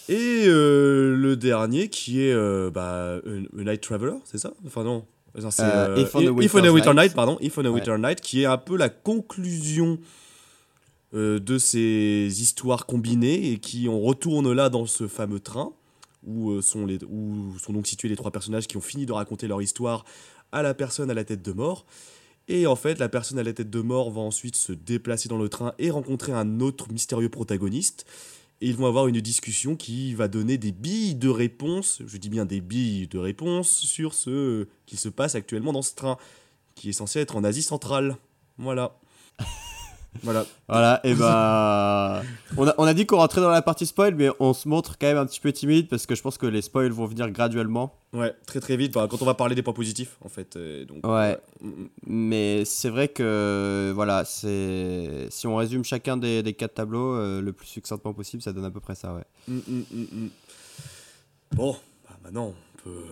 F: Et euh, le dernier qui est euh, bah, A, A Night Traveler, c'est ça? Enfin, non. Non, c'est,
E: Euh,
F: euh,
E: If on a
F: If on a
E: Winter's
F: Winter
E: Night.
F: Night, pardon. If on a
E: Ouais.
F: Winter Night, qui est un peu la conclusion euh, de ces histoires combinées et qui on retourne là dans ce fameux train où, euh, sont les, où sont donc situés les trois personnages qui ont fini de raconter leur histoire à la personne à la tête de mort. Et en fait, la personne à la tête de mort va ensuite se déplacer dans le train et rencontrer un autre mystérieux protagoniste. Et ils vont avoir une discussion qui va donner des billes de réponse, je dis bien des billes de réponse, sur ce qui se passe actuellement dans ce train, qui est censé être en Asie centrale. Voilà. voilà.
E: Voilà, et bah. on, a, on a dit qu'on rentrait dans la partie spoil, mais on se montre quand même un petit peu timide parce que je pense que les spoils vont venir graduellement.
F: Ouais, très très vite, bah, quand on va parler des points positifs, en fait. euh, donc,
E: Ouais. Mais c'est vrai que, voilà, c'est. Si on résume chacun des, des quatre tableaux euh, le plus succinctement possible, ça donne à peu près ça, ouais.
F: Mm, mm, mm. Bon, bah, maintenant, on peut.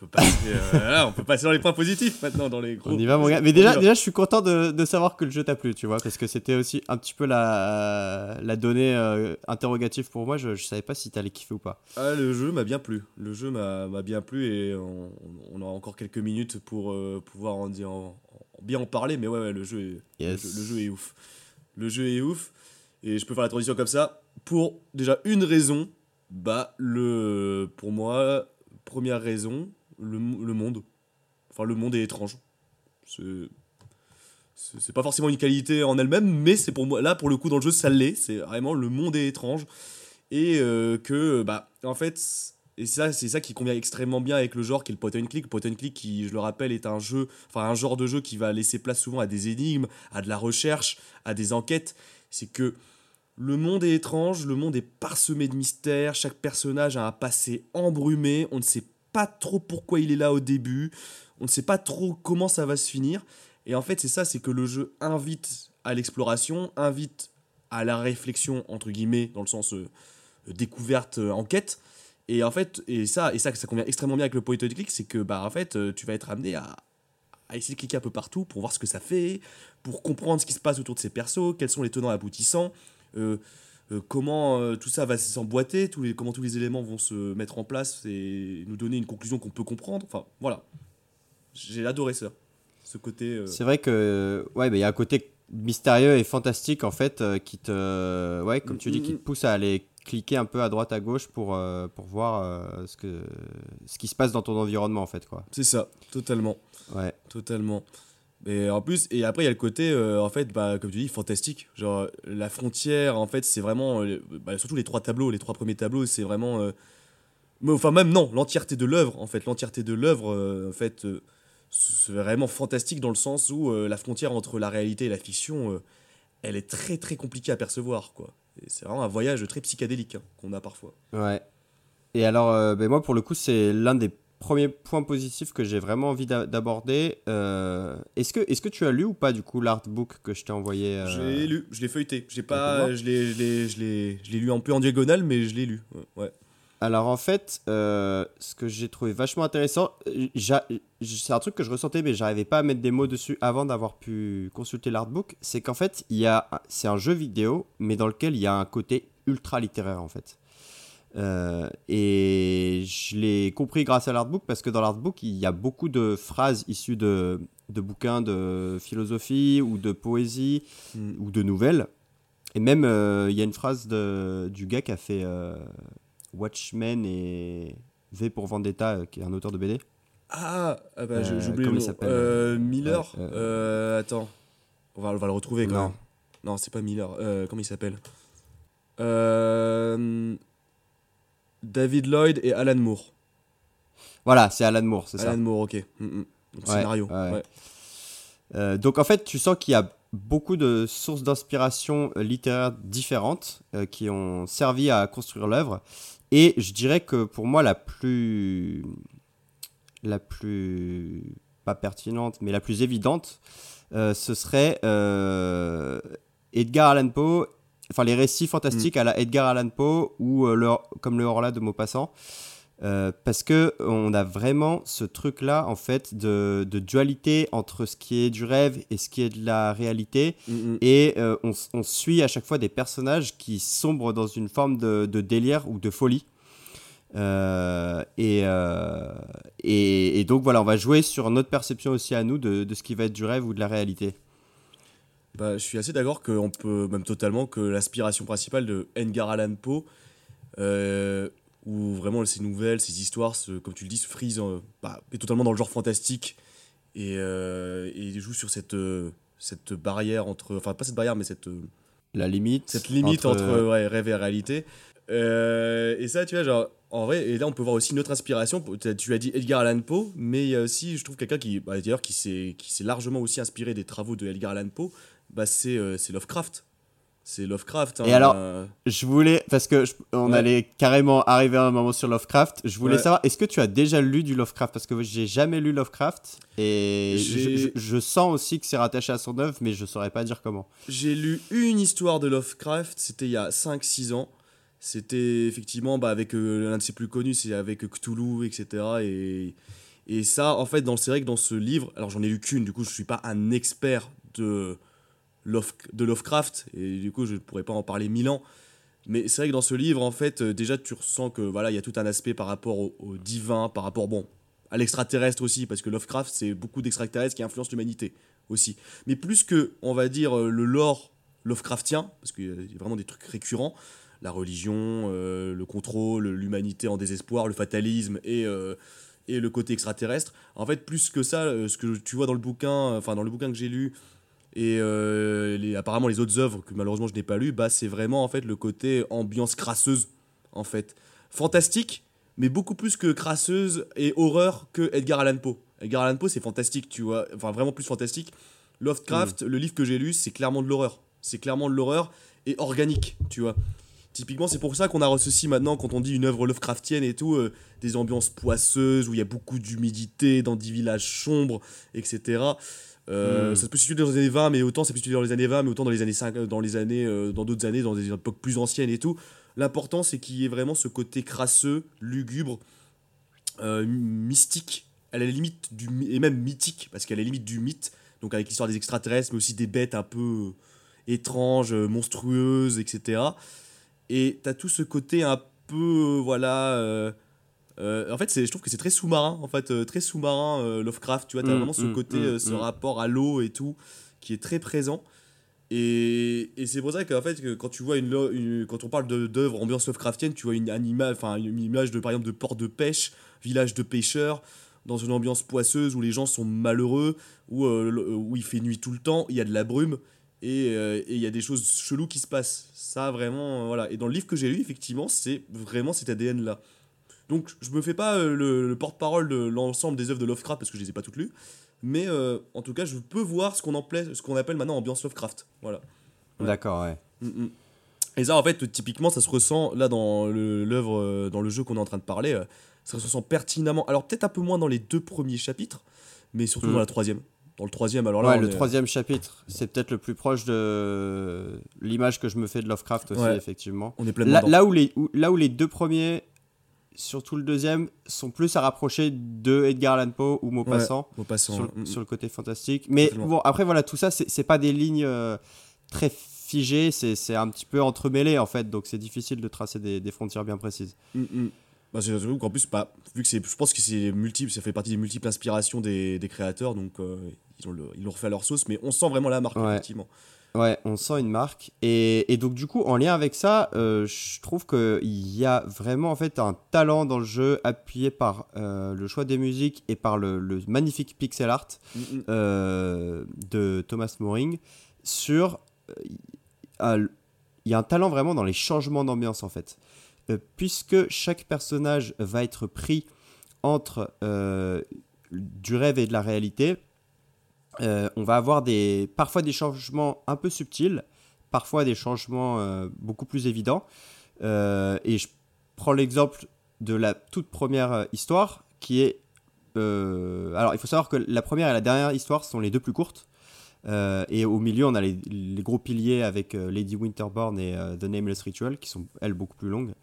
F: On peut, passer, euh, on peut passer dans les points positifs maintenant, dans les gros.
E: On y va, mon gars. Mais déjà, déjà je suis content de, de savoir que le jeu t'a plu, tu vois, parce que c'était aussi un petit peu la, la donnée euh, interrogative pour moi. Je, je savais pas si t'allais kiffer ou pas.
F: Ah, le jeu m'a bien plu. Le jeu m'a bien plu et on, on a encore quelques minutes pour euh, pouvoir en, dire- en- en- bien en parler. Mais ouais, ouais, le, jeu est,
E: Yes.
F: le, jeu- le jeu est ouf. Le jeu est ouf. Et je peux faire la transition comme ça. Pour déjà une raison, bah, le, pour moi, première raison, le, le monde. Enfin, le monde est étrange. C'est. C'est pas forcément une qualité en elle-même, mais c'est pour moi, là pour le coup dans le jeu ça l'est, c'est vraiment le monde est étrange et euh, que bah en fait et ça c'est ça qui convient extrêmement bien avec le genre qui est le point and click point click qui je le rappelle est un jeu enfin un genre de jeu qui va laisser place souvent à des énigmes à de la recherche à des enquêtes c'est que le monde est étrange le monde est parsemé de mystères chaque personnage a un passé embrumé on ne sait pas trop pourquoi il est là au début. On ne sait pas trop comment ça va se finir. Et en fait c'est ça c'est que le jeu invite à l'exploration invite à la réflexion entre guillemets dans le sens euh, découverte euh, enquête. Et en fait et ça et ça ça convient extrêmement bien avec le point and click c'est que bah en fait euh, tu vas être amené à, à essayer de cliquer un peu partout pour voir ce que ça fait pour comprendre ce qui se passe autour de ces persos quels sont les tenants aboutissants euh, comment euh, tout ça va s'emboîter tous les comment tous les éléments vont se mettre en place et nous donner une conclusion qu'on peut comprendre enfin voilà j'ai adoré ça ce côté euh,
E: C'est vrai que, ouais, bah, il y a un côté mystérieux et fantastique en fait qui te, ouais, comme tu dis, qui te pousse à aller cliquer un peu à droite à gauche pour, euh, pour voir euh, ce, que, ce qui se passe dans ton environnement en fait, quoi.
F: c'est ça totalement
E: Ouais.
F: Totalement. Mais en plus, et après, il y a le côté, euh, en fait, bah, comme tu dis, fantastique. Genre, la frontière, en fait, c'est vraiment. euh, bah, surtout les trois tableaux, les trois premiers tableaux, c'est vraiment. euh, mais, enfin, même non, l'entièreté de l'œuvre, en fait. L'entièreté de l'œuvre, en fait, c'est vraiment fantastique dans le sens où la frontière entre la réalité et la fiction, elle est très, très compliquée à percevoir, quoi. Et c'est vraiment un voyage très psychédélique hein, qu'on a parfois.
E: Ouais. Et alors, ben moi, pour le coup, c'est l'un des premiers points positifs que j'ai vraiment envie d'a- d'aborder. Euh, est-ce que, est-ce que tu as lu ou pas, du coup, l'artbook que je t'ai envoyé euh,
F: Je l'ai lu, je l'ai feuilleté. J'ai pas, je l'ai, lu un peu en diagonale, mais je l'ai lu. Ouais.
E: Alors en fait, euh, ce que j'ai trouvé vachement intéressant, euh, c'est un truc que je ressentais mais j'arrivais pas à mettre des mots dessus avant d'avoir pu consulter l'artbook, c'est qu'en fait, il y a c'est un jeu vidéo mais dans lequel il y a un côté ultra littéraire en fait. Euh, et je l'ai compris grâce à l'artbook parce que dans l'artbook, il y a beaucoup de phrases issues de, de bouquins de philosophie ou de poésie
F: Mm.
E: ou de nouvelles. Et même, euh, il y a une phrase de, du gars qui a fait euh, Watchmen et V pour Vendetta, qui est un auteur de BD.
F: Ah, ah bah, j'ai j'ai oublié
E: comment
F: le
E: il
F: nom.
E: s'appelle
F: Miller Attends. On va, on va le retrouver quand
E: Non.
F: même. Non, c'est pas Miller. Comment il s'appelle? Euh, David Lloyd et Alan Moore.
E: Voilà, c'est Alan Moore, c'est ça.
F: Alan Moore, ok. Mm, mm. Donc,
E: Ouais,
F: scénario.
E: ouais.
F: ouais.
E: Euh, donc en fait, tu sens qu'il y a beaucoup de sources d'inspiration euh, littéraire différentes euh, qui ont servi à construire l'œuvre. Et je dirais que pour moi, la plus. La plus. Pas pertinente, mais la plus évidente, euh, ce serait Edgar Allan Poe. Enfin, les récits fantastiques à la Edgar Allan Poe ou euh, le- comme le Horla de Maupassant. Euh, parce que on a vraiment ce truc là en fait de, de dualité entre ce qui est du rêve et ce qui est de la réalité
F: Mm, mm.
E: et euh, on, suit à chaque fois des personnages qui sombrent dans une forme de, de délire ou de folie Euh, et, et, et donc voilà on va jouer sur notre perception aussi à nous de, de ce qui va être du rêve ou de la réalité
F: Bah, je suis assez d'accord qu'on peut, même totalement, que l'aspiration principale de Edgar Allan Poe, euh, où vraiment ces nouvelles, ces histoires, se- comme tu le dis, se frisent euh, bah, est totalement dans le genre fantastique et, euh, et il joue sur cette, euh, cette barrière entre, enfin pas cette barrière, mais cette, euh,
E: La limite.
F: cette limite entre, ouais, rêve et réalité. Euh, et ça, tu vois, genre, en vrai, et là, on peut voir aussi une autre inspiration. Tu as- dit Edgar Allan Poe, mais il y a aussi, je trouve, quelqu'un qui, bah, d'ailleurs, qui s'est largement aussi inspiré des travaux de Edgar Allan Poe, bah, c'est euh, c'est Lovecraft. C'est Lovecraft. hein,
E: Et alors,
F: euh,
E: Je voulais, parce que je- on
F: Ouais.
E: allait carrément arriver à un moment sur Lovecraft, je voulais
F: Ouais.
E: savoir, est-ce que tu as déjà lu du Lovecraft? Parce que j'ai jamais lu Lovecraft, et je, je- je sens aussi que c'est rattaché à son œuvre, mais je saurais pas dire comment.
F: J'ai lu une histoire de Lovecraft, c'était il y a 5-6 ans. C'était effectivement bah, avec euh, l'un de ses plus connus, c'est avec Cthulhu, etc. Et, et ça, en fait, dans- c'est vrai que dans ce livre, alors j'en ai lu qu'une, du coup je suis pas un expert de, De Lovecraft, et du coup je ne pourrais pas en parler mille ans. Mais c'est vrai que dans ce livre, en fait, euh, déjà tu ressens que voilà, il y a tout un aspect par rapport au, divin, par rapport bon, à l'extraterrestre aussi, parce que Lovecraft, c'est beaucoup d'extraterrestres qui influencent l'humanité aussi. Mais plus que, on va dire, euh, le lore Lovecraftien, parce qu'il y a vraiment des trucs récurrents, la religion, euh, le contrôle, l'humanité en désespoir, le fatalisme et, et le côté extraterrestre. En fait, plus que ça, ce que tu vois dans le bouquin, enfin dans le bouquin que j'ai lu, et euh, les, apparemment les autres œuvres que malheureusement je n'ai pas lues, bah, c'est vraiment en fait le côté ambiance crasseuse, en fait. Fantastique, mais beaucoup plus que crasseuse et horreur que Edgar Allan Poe. Edgar Allan Poe, c'est fantastique, tu vois, enfin vraiment plus fantastique. Lovecraft, le livre que j'ai lu, c'est clairement de l'horreur. C'est clairement de l'horreur et organique, tu vois. Typiquement, c'est pour ça qu'on a ceci maintenant, quand on dit une œuvre Lovecraftienne et tout, euh, des ambiances poisseuses où il y a beaucoup d'humidité, dans des villages sombres, etc. Euh,
E: Mm.
F: Ça peut se situer dans les années 20, mais autant ça peut se situer dans les années 20, mais autant dans les années 5, euh, dans les années, euh, dans d'autres années, dans des époques plus anciennes et tout. L'important, c'est qu'il y ait vraiment ce côté crasseux, lugubre, euh, mystique, à la limite du et même mythique, parce qu'à la limite du mythe, donc avec l'histoire des extraterrestres, mais aussi des bêtes un peu étranges, monstrueuses, etc. Et t'as tout ce côté un peu, voilà. Euh, en fait, je trouve que c'est très sous-marin, en fait, euh, très sous-marin euh, Lovecraft. Tu vois, t'as
E: Mm,
F: vraiment ce
E: mm,
F: côté,
E: mm,
F: ce rapport à l'eau et tout, qui est très présent. Et, et c'est pour ça qu'en fait, que quand tu vois une, quand on parle d'œuvres ambiance Lovecraftienne, tu vois une, un ima- enfin, une image de par exemple de port de pêche, village de pêcheurs, dans une ambiance poisseuse où les gens sont malheureux, où, euh, où il fait nuit tout le temps, il y a de la brume et euh, il y a des choses cheloues qui se passent. Ça vraiment, euh, voilà. Et dans le livre que j'ai lu, effectivement, c'est vraiment cet ADN là. Donc je me fais pas euh, le, le porte-parole de l'ensemble des œuvres de Lovecraft parce que je les ai pas toutes lues, mais euh, en tout cas je peux voir ce qu'on appelle, maintenant ambiance Lovecraft. Voilà. Ouais.
E: D'accord, ouais.
F: Mm, mm. Et ça, en fait, typiquement, ça se ressent là dans l'œuvre, euh, dans le jeu qu'on est en train de parler. ça se ressent pertinemment. Alors, peut-être un peu moins dans les deux premiers chapitres, mais surtout
E: Mm.
F: dans la troisième. Dans le troisième, alors là.
E: ouais, le
F: est-
E: troisième chapitre, c'est peut-être le plus proche de l'image que je me fais de Lovecraft aussi,
F: Ouais.
E: effectivement.
F: On est pleinement
E: Là, là où les, où- là où les deux premiers, surtout le deuxième, sont plus à rapprocher de Edgar Allan Poe ou Maupassant.
F: Au passant.
E: sur,
F: ouais.
E: Sur le côté fantastique. Mais bon, après, voilà, tout ça, c'est pas des lignes euh, très figées, c'est un petit peu entremêlé en fait, donc c'est difficile de tracer des, des frontières bien précises.
F: mm, mm. Bah, c'est surtout qu'en plus, bah, vu que c'est, je pense que c'est multiple, ça fait partie des multiples inspirations des, des créateurs, donc euh, ils, l'ont refait à leur sauce, mais on sent vraiment la marque,
E: Ouais.
F: effectivement.
E: Ouais, on sent une marque. Et, et donc, du coup, en lien avec ça, euh, je trouve qu'il y a vraiment en fait un talent dans le jeu appuyé par euh, le choix des musiques et par le, le magnifique pixel art
F: Mm, mm.
E: euh, de Thomas Moring sur. Il y a un talent vraiment dans les changements d'ambiance en fait. Puisque chaque personnage va être pris entre du rêve et de la réalité, euh, on va avoir des, parfois des changements un peu subtils, parfois des changements euh, beaucoup plus évidents. Euh, et je prends l'exemple de la toute première histoire qui est... alors il faut savoir que la première et la dernière histoire sont les deux plus courtes. Et au milieu, on a les, les gros piliers avec Lady Winterborn et The Nameless Ritual, qui sont, elles, beaucoup plus longues.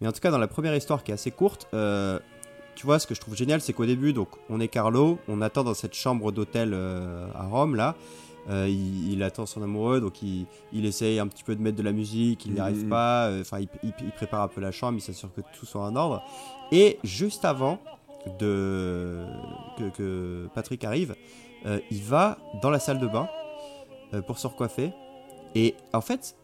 E: Mais en tout cas, dans la première histoire qui est assez courte, tu vois, ce que je trouve génial, c'est qu'au début, donc, on est Carlo, on attend dans cette chambre d'hôtel euh, à Rome, là. Euh, il, il attend son amoureux, donc il, il essaye un petit peu de mettre de la musique, il n'y arrive
F: Mhm.
E: pas. euh, Enfin, il, il- il prépare un peu la chambre, il s'assure que tout soit en ordre. Et juste avant de que, que Patrick arrive, il va dans la salle de bain pour se recoiffer. Et en fait,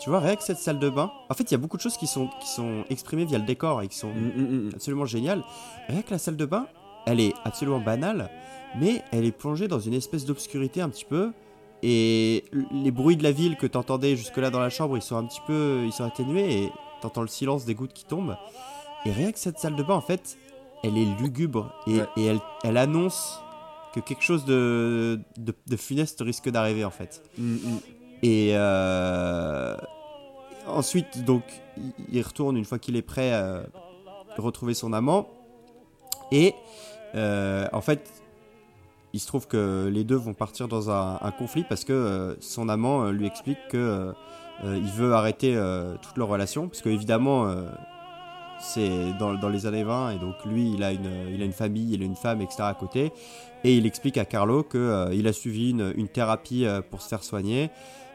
E: tu vois, rien que cette salle de bain, en fait, il y a beaucoup de choses qui sont, qui sont exprimées via le décor et qui sont
F: Mm, mm, mm.
E: absolument géniales. Rien que la salle de bain, elle est absolument banale, mais elle est plongée dans une espèce d'obscurité un petit peu. Et les bruits de la ville que t'entendais jusque-là dans la chambre, ils sont un petit peu, ils sont atténués et t'entends le silence des gouttes qui tombent. Et rien que cette salle de bain, en fait, elle est lugubre et,
F: Ouais.
E: et elle, elle annonce que quelque chose de, de, de funeste risque d'arriver, en fait.
F: Mm, mm.
E: Et euh, ensuite, donc, il- retourne une fois qu'il est prêt à retrouver son amant. Et euh, en fait, il se trouve que les deux vont partir dans un, conflit parce que euh, son amant lui explique que il veut arrêter toute leur relation. Parce que évidemment, c'est dans, les années 20 et donc lui, il a une, il a une famille, il a une femme, etc. à côté. Et il explique à Carlo que il a suivi une, une thérapie pour se faire soigner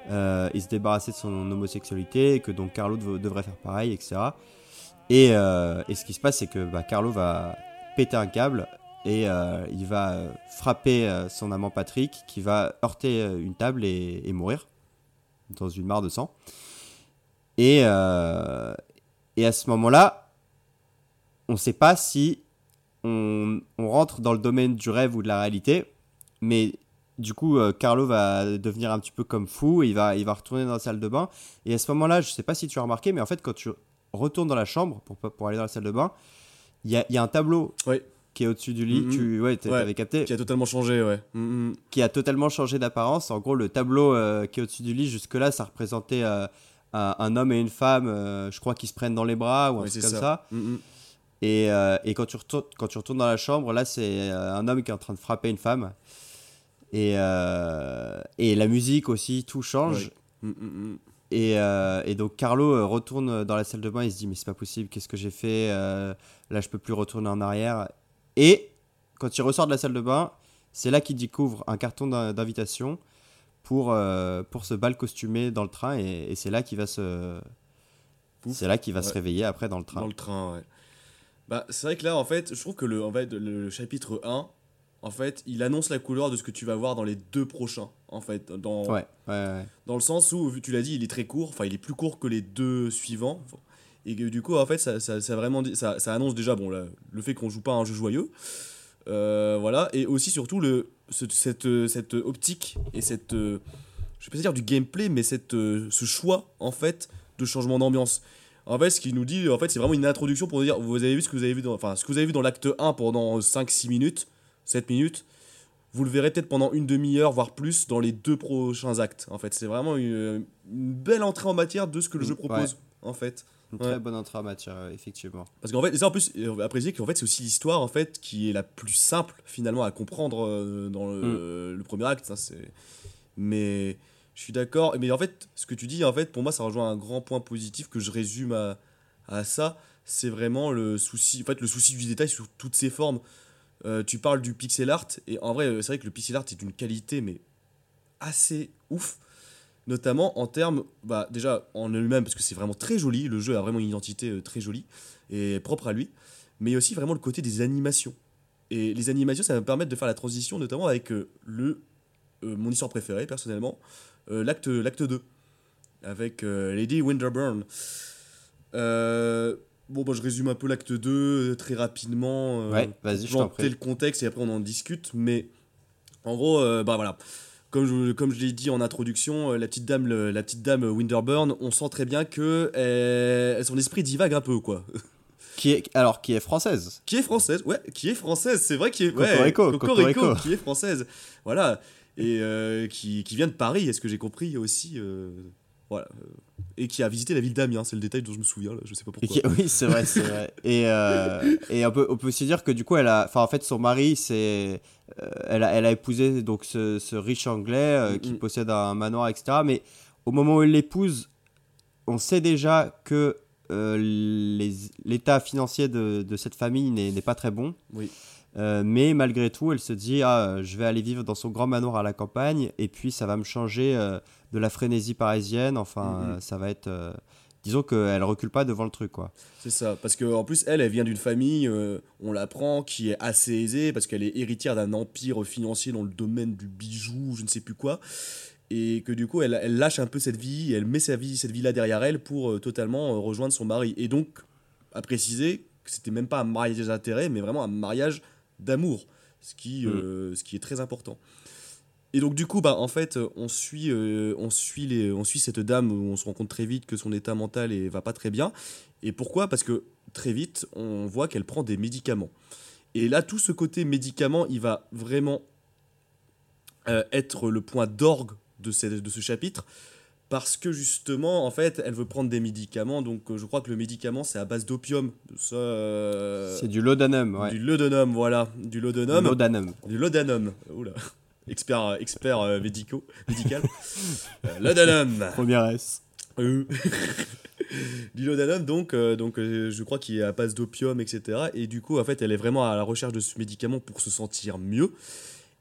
E: euh, et se débarrasser de son homosexualité, et que donc Carlo dev- devrait faire pareil, etc. Et, euh, et ce qui se passe, c'est que bah, Carlo va péter un câble et euh, il va frapper son amant Patrick, qui va heurter une table et, mourir dans une mare de sang. Et, à ce moment-là, on ne sait pas si on rentre dans le domaine du rêve ou de la réalité, mais du coup, euh, Carlo va devenir un petit peu comme fou, et il va, il va retourner dans la salle de bain. Et à ce moment-là, je sais pas si tu as remarqué, mais en fait, quand tu retournes dans la chambre pour, pour aller dans la salle de bain, il y a, il y a un tableau qui est au-dessus du lit.
F: Mhm.
E: Tu ouais,
F: Ouais.
E: avais capté,
F: Qui a totalement changé, ouais. Mm, mm.
E: qui a totalement changé d'apparence. En gros, le tableau euh, qui est au-dessus du lit, jusque-là, ça représentait euh, un, un homme et une femme, je crois, qui se prennent dans les bras ou un truc comme
F: ça.
E: ça.
F: Mm, mm.
E: Et, et quand, tu retournes, quand tu retournes dans la chambre, là, c'est un homme qui est en train de frapper une femme. Et, euh, et la musique aussi, tout change.
F: Ouais. Mm, mm, mm.
E: Et, euh, et donc Carlo euh, retourne dans la salle de bain, il se dit mais c'est pas possible, qu'est-ce que j'ai fait Euh, Là je peux plus retourner en arrière. Et quand il ressort de la salle de bain, c'est là qu'il découvre un carton d'in- d'invitation pour, euh, pour ce bal costumé dans le train et, et c'est là qu'il va se c'est là qu'il va se réveiller après dans le train.
F: Dans le train, ouais. Bah, c'est vrai que là, en fait, je trouve que le, en fait, le chapitre 1, en fait, il annonce la couleur de ce que tu vas voir dans les deux prochains, en fait. Dans,
E: Ouais, ouais, ouais.
F: dans le sens où, tu l'as dit, il est très court, enfin, il est plus court que les deux suivants. Et du coup, en fait, ça, ça, ça vraiment, dit- ça, ça annonce déjà bon, le fait qu'on joue pas à un jeu joyeux. Euh, voilà, et aussi, surtout, le, ce- cette, cette optique et cette. euh, je vais pas dire du gameplay, mais cette, euh, ce choix, en fait, de changement d'ambiance. En fait, ce qu'il nous dit, en fait, c'est vraiment une introduction pour nous dire vous avez vu ce que vous avez vu dans, enfin, ce que vous avez vu dans l'acte 1 pendant 5-6 minutes, 7 minutes, vous le verrez peut-être pendant une demi-heure, voire plus, dans les deux prochains actes. En fait, c'est vraiment une, une belle entrée en matière de ce que le jeu
E: Ouais.
F: propose, en fait.
E: Une
F: Ouais.
E: très bonne entrée en matière, euh, effectivement.
F: Parce qu'en fait, et ça en plus, on va apprécier qu'en fait, c'est aussi l'histoire en fait qui est la plus simple finalement à comprendre euh, dans le, le premier acte. c'est... Mais je suis d'accord. Mais en fait, ce que tu dis, en fait, pour moi, ça rejoint un grand point positif que je résume à, à ça. C'est vraiment le souci, en fait, le souci du détail sous toutes ses formes. Euh, tu parles du pixel art et en vrai, euh, c'est vrai que le pixel art est d'une qualité mais assez ouf notamment en termes, bah, déjà en lui-même, parce que c'est vraiment très joli, le jeu a vraiment une identité euh, très jolie et propre à lui, mais aussi vraiment le côté des animations. Et les animations, ça va me permettre de faire la transition, notamment avec le, mon histoire préférée, personnellement, l'acte, l'acte 2, avec Lady Winterburn. Euh, bon, bah, je résume un peu l'acte 2 euh, très rapidement. euh,
E: Ouais, vas-y, je t'en
F: le contexte et après on en discute, mais en gros, euh, bah voilà. Comme je, comme je l'ai dit en introduction, la petite dame, le- la petite dame Winterburn, on sent très bien que son esprit divague un peu, quoi.
E: Qui est, alors, qui est française
F: qui est française, ouais, qui est française, c'est vrai qui est
E: Cocorico,
F: ouais,
E: Cocorico.
F: qui est française, voilà, et euh, qui, qui vient de Paris, est-ce que j'ai compris aussi, voilà, euh, et qui a visité la ville d'Amiens, c'est le détail dont je me souviens, là, je sais pas
E: Et
F: pourquoi.
E: qui- oui, c'est vrai, c'est vrai. Et, euh, et on, peut, on peut aussi dire que du coup, elle a, enfin, en fait, son mari, c'est, euh, elle, a, elle a épousé donc ce, ce riche anglais euh, qui
F: Mhm.
E: possède un manoir, etc. Mais au moment où elle l'épouse, on sait déjà que euh, les- l'état financier de, de cette famille n'est n'est pas très bon.
F: Oui.
E: Euh, mais malgré tout, elle se dit ah, je vais aller vivre dans son grand manoir à la campagne et puis ça va me changer euh, de la frénésie parisienne. Enfin,
F: Mhm.
E: euh, ça va être. euh, disons qu'elle recule pas devant le truc, quoi.
F: C'est ça, parce qu'en plus, elle, elle vient d'une famille, euh, on l'apprend, qui est assez aisée, parce qu'elle est héritière d'un empire financier dans le domaine du bijou, je ne sais plus quoi. et que du coup elle, elle lâche un peu cette vie, elle met sa vie, cette vie là derrière elle pour euh, totalement euh, rejoindre son mari. Et donc, à préciser que c'était même pas un mariage d'intérêt, mais vraiment un mariage d'amour, ce qui,
E: Mm.
F: euh, ce qui est très important. Et donc du coup, bah, en fait, on suit, euh, on, suit les, on suit cette dame où on se rend compte très vite que son état mental est, va pas très bien. Et pourquoi? Parce que très vite, on voit qu'elle prend des médicaments. Et là, tout ce côté médicament, il va vraiment euh, être le point d'orgue de, ce- de ce chapitre. Parce que justement, en fait, elle veut prendre des médicaments. Donc, euh, je crois que le médicament, c'est à base d'opium. Euh,
E: C'est du laudanum, ouais.
F: Du laudanum, voilà. Du laudanum.
E: Laudanum.
F: Du laudanum. Oula. Expert, expert euh, médico, médical. Euh, laudanum.
E: Première S.
F: Euh. du laudanum, donc, euh, donc euh, je crois qu'il est à base d'opium, etc. Et du coup, en fait, elle est vraiment à la recherche de ce médicament pour se sentir mieux.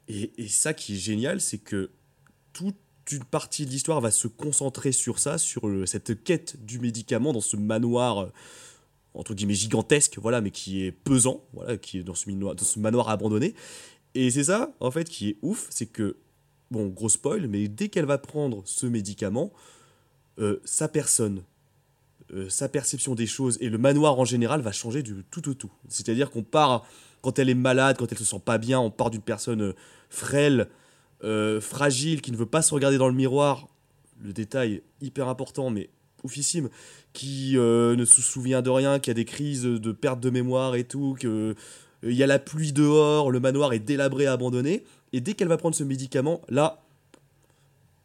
F: Et, et ça qui est génial, c'est que toute une partie de l'histoire va se concentrer sur ça, sur le- cette quête du médicament dans ce manoir, euh, entre guillemets, gigantesque, voilà, mais qui est pesant, voilà, qui est dans ce, manoir, dans ce manoir abandonné. Et c'est ça, en fait, qui est ouf, c'est que, bon, gros spoil, mais dès qu'elle va prendre ce médicament, euh, sa personne, euh, sa perception des choses et le manoir en général va changer du tout au tout. C'est-à-dire qu'on part, quand elle est malade, quand elle se sent pas bien, on part d'une personne euh, frêle, fragile, qui ne veut pas se regarder dans le miroir, le détail hyper important, mais oufissime, qui ne se souvient de rien, qui a des crises de perte de mémoire et tout, que il y a la pluie dehors, le manoir est délabré, abandonné, et dès qu'elle va prendre ce médicament, là,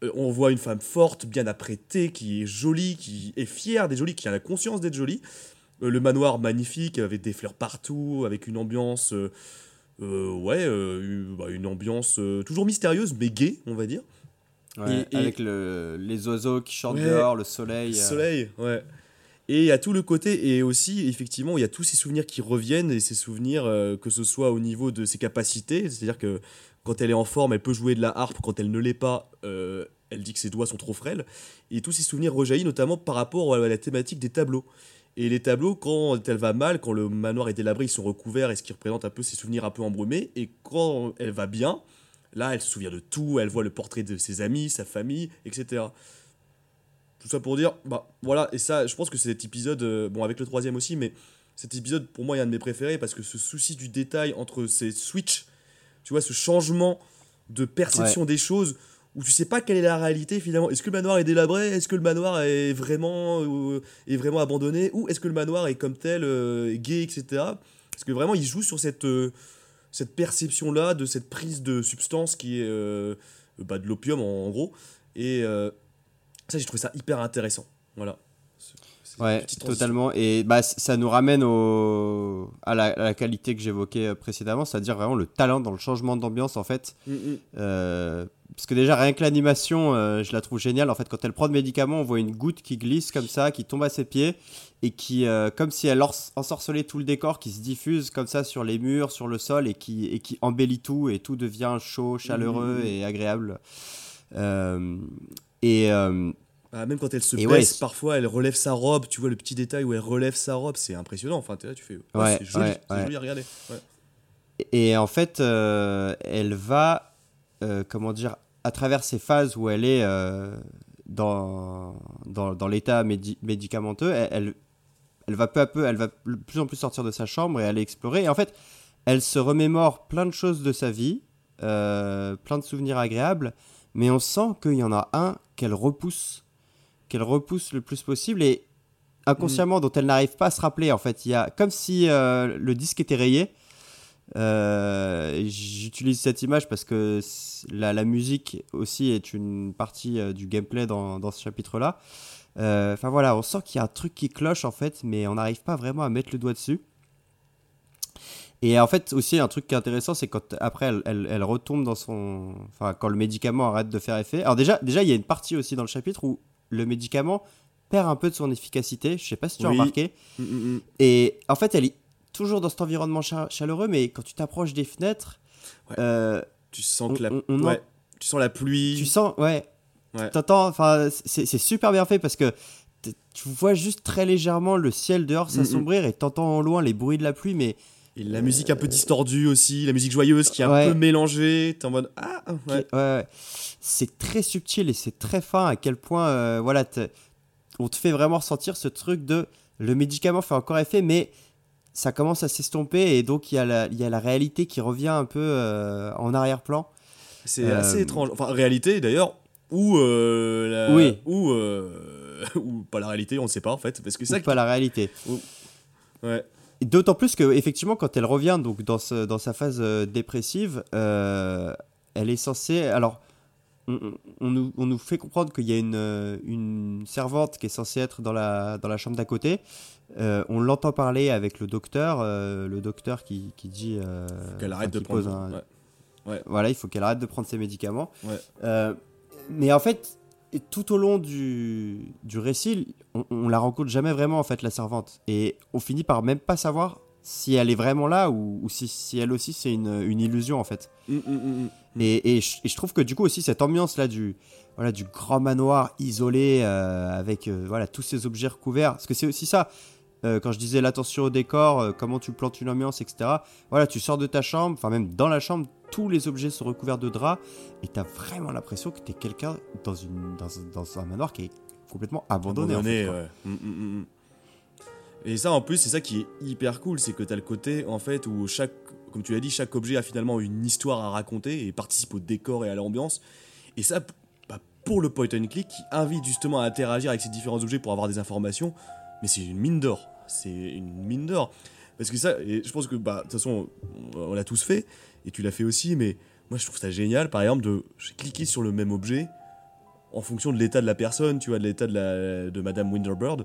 F: euh, on voit une femme forte, bien apprêtée, qui est jolie, qui est fière d'être jolie, qui a la conscience d'être jolie. Euh, le manoir magnifique, avec des fleurs partout, avec une ambiance, euh, euh, ouais, euh, une, bah, une ambiance euh, toujours mystérieuse, mais gaie, on va dire.
E: Ouais,
F: Et- et-
E: Avec le, les oiseaux qui chantent
F: Ouais.
E: dehors, le soleil.
F: Le
E: euh,
F: soleil, ouais. Et il y a tout le côté, et aussi, effectivement, il y a tous ces souvenirs qui reviennent, et ces souvenirs, euh, que ce soit au niveau de ses capacités, c'est-à-dire que quand elle est en forme, elle peut jouer de la harpe, quand elle ne l'est pas, euh, elle dit que ses doigts sont trop frêles, et tous ces souvenirs rejaillissent notamment par rapport à la thématique des tableaux. Et les tableaux, quand elle va mal, quand le manoir est délabré, ils sont recouverts, et ce qui représente un peu ses souvenirs un peu embrumés, et quand elle va bien, là, elle se souvient de tout, elle voit le portrait de ses amis, sa famille, etc. Tout ça pour dire, bah voilà, et ça, je pense que cet épisode, euh, bon, avec le troisième aussi, mais cet épisode, pour moi, est un de mes préférés parce que ce souci du détail entre ces switches, tu vois, ce changement de perception des choses où tu sais pas quelle est la réalité finalement. Est-ce que le manoir est délabré? Est-ce que le manoir est vraiment, euh, est vraiment abandonné? Ou est-ce que le manoir est comme tel, euh, gay, etc. Parce que vraiment, il joue sur cette, euh, cette perception-là, de cette prise de substance qui est bah, de l'opium en, en gros. Et ça, j'ai trouvé ça hyper intéressant. Voilà.
E: Ouais, totalement. Et bah, ça nous ramène au... à, la, à la qualité que j'évoquais euh, précédemment, c'est-à-dire vraiment le talent dans le changement d'ambiance en fait.
F: Mm, mm.
E: Euh, parce que déjà, rien que l'animation, euh, je la trouve géniale. En fait, quand elle prend de médicaments, on voit une goutte qui glisse comme ça, qui tombe à ses pieds, et qui, euh, comme si elle ensorcelait tout le décor, qui se diffuse comme ça sur les murs, sur le sol, et qui, et qui embellit tout, et tout devient chaud, chaleureux
F: Mhm.
E: et agréable. Euh, et euh,
F: Ah, même quand elle se baisse,
E: ouais,
F: parfois elle relève sa robe. Tu vois le petit détail où elle relève sa robe, c'est impressionnant. Enfin, là, tu fais. oh,
E: Ouais,
F: c'est joli,
E: ouais,
F: joli à regarder.
E: Et en fait, euh, elle va, euh, comment dire, à travers ces phases où elle est euh, dans, dans, dans l'état médi- médicamenteux, elle, elle, va peu à peu, elle va de plus en plus sortir de sa chambre et aller explorer. Et en fait, elle se remémore plein de choses de sa vie, plein de souvenirs agréables, mais on sent qu'il y en a un qu'elle repousse, qu'elle repousse le plus possible et inconsciemment dont elle n'arrive pas à se rappeler. En fait, il y a comme si euh, le disque était rayé. Euh, J'utilise cette image parce que la, la musique aussi est une partie euh, du gameplay dans, dans ce chapitre-là. Enfin voilà, on sent qu'il y a un truc qui cloche en fait, mais on n'arrive pas vraiment à mettre le doigt dessus. Et en fait, aussi, un truc qui est intéressant, c'est quand après elle, elle, elle retombe dans son. Enfin, quand le médicament arrête de faire effet. Alors, déjà, déjà, il y a une partie aussi dans le chapitre où le médicament perd un peu de son efficacité. Je sais pas si tu as
F: Oui.
E: remarqué.
F: Mm, mm, mm.
E: Et en fait, elle est toujours dans cet environnement cha- chaleureux, mais quand tu t'approches des fenêtres,
F: Ouais.
E: euh,
F: Tu sens
E: On-
F: que la,
E: on- on
F: ouais, tu sens la pluie.
E: tu sens, ouais,
F: Ouais.
E: t'entends, enfin, c'est super bien fait parce que tu vois juste très légèrement le ciel dehors s'assombrir et t'entends en loin les bruits de la pluie, mais
F: Et la musique un peu distordue aussi, la musique joyeuse qui est un peu mélangée. T'es en mode ah ouais.
E: ouais. C'est très subtil et c'est très fin à quel point, euh, voilà, on te fait vraiment ressentir ce truc de le médicament fait encore effet, mais ça commence à s'estomper et donc il y, a la- il y a la réalité qui revient un peu euh, en arrière-plan.
F: C'est
E: Euh,
F: assez étrange. Enfin, réalité d'ailleurs, ou euh, la-
E: Oui.
F: ou euh, ou pas la réalité, on ne sait pas en fait, parce que
E: C'est
F: ça.
E: pas la réalité.
F: Ouais.
E: D'autant plus que effectivement, quand elle revient donc dans, ce- dans sa phase euh, dépressive, euh, elle est censée. Alors, on, nous, on nous fait comprendre qu'il y a une, euh, une servante qui est censée être dans la, dans la chambre d'à côté. Euh, on l'entend parler avec le docteur, le docteur qui, qui dit
F: Qu'elle arrête de prendre.
E: un-
F: ouais.
E: Voilà, il faut qu'elle arrête de prendre ses médicaments.
F: Ouais.
E: Mais en fait, et tout au long du, du récit, on, on la rencontre jamais vraiment en fait la servante, et on finit par même pas savoir si elle est vraiment là ou, ou si, si elle aussi c'est une, une illusion en fait.
F: Mm, mm, mm.
E: Et, et je, et je trouve que du coup aussi cette ambiance là du voilà du grand manoir isolé euh, avec euh, voilà tous ces objets recouverts, parce que c'est aussi ça. euh, quand je disais l'attention au décor, comment tu plantes une ambiance, etc. Voilà, tu sors de ta chambre, enfin même dans la chambre, tous les objets sont recouverts de draps et t'as vraiment l'impression que t'es quelqu'un dans, une, dans, un- dans un manoir qui est complètement abandonné. en fait,
F: ouais. Mm, mm, mm. Et ça, en plus, c'est ça qui est hyper cool, c'est que t'as le côté, en fait, où chaque, comme tu l'as dit, chaque objet a finalement une histoire à raconter et participe au décor et à l'ambiance. Et ça, bah, pour le point and click, qui invite justement à interagir avec ces différents objets pour avoir des informations, mais c'est une mine d'or. C'est une mine d'or. Parce que ça, et je pense que, bah, de toute façon, on, on l'a tous fait, et tu l'as fait aussi, mais moi, je trouve ça génial, par exemple, de cliquer sur le même objet en fonction de l'état de la personne, tu vois, de l'état de, la, de Madame Winterbird,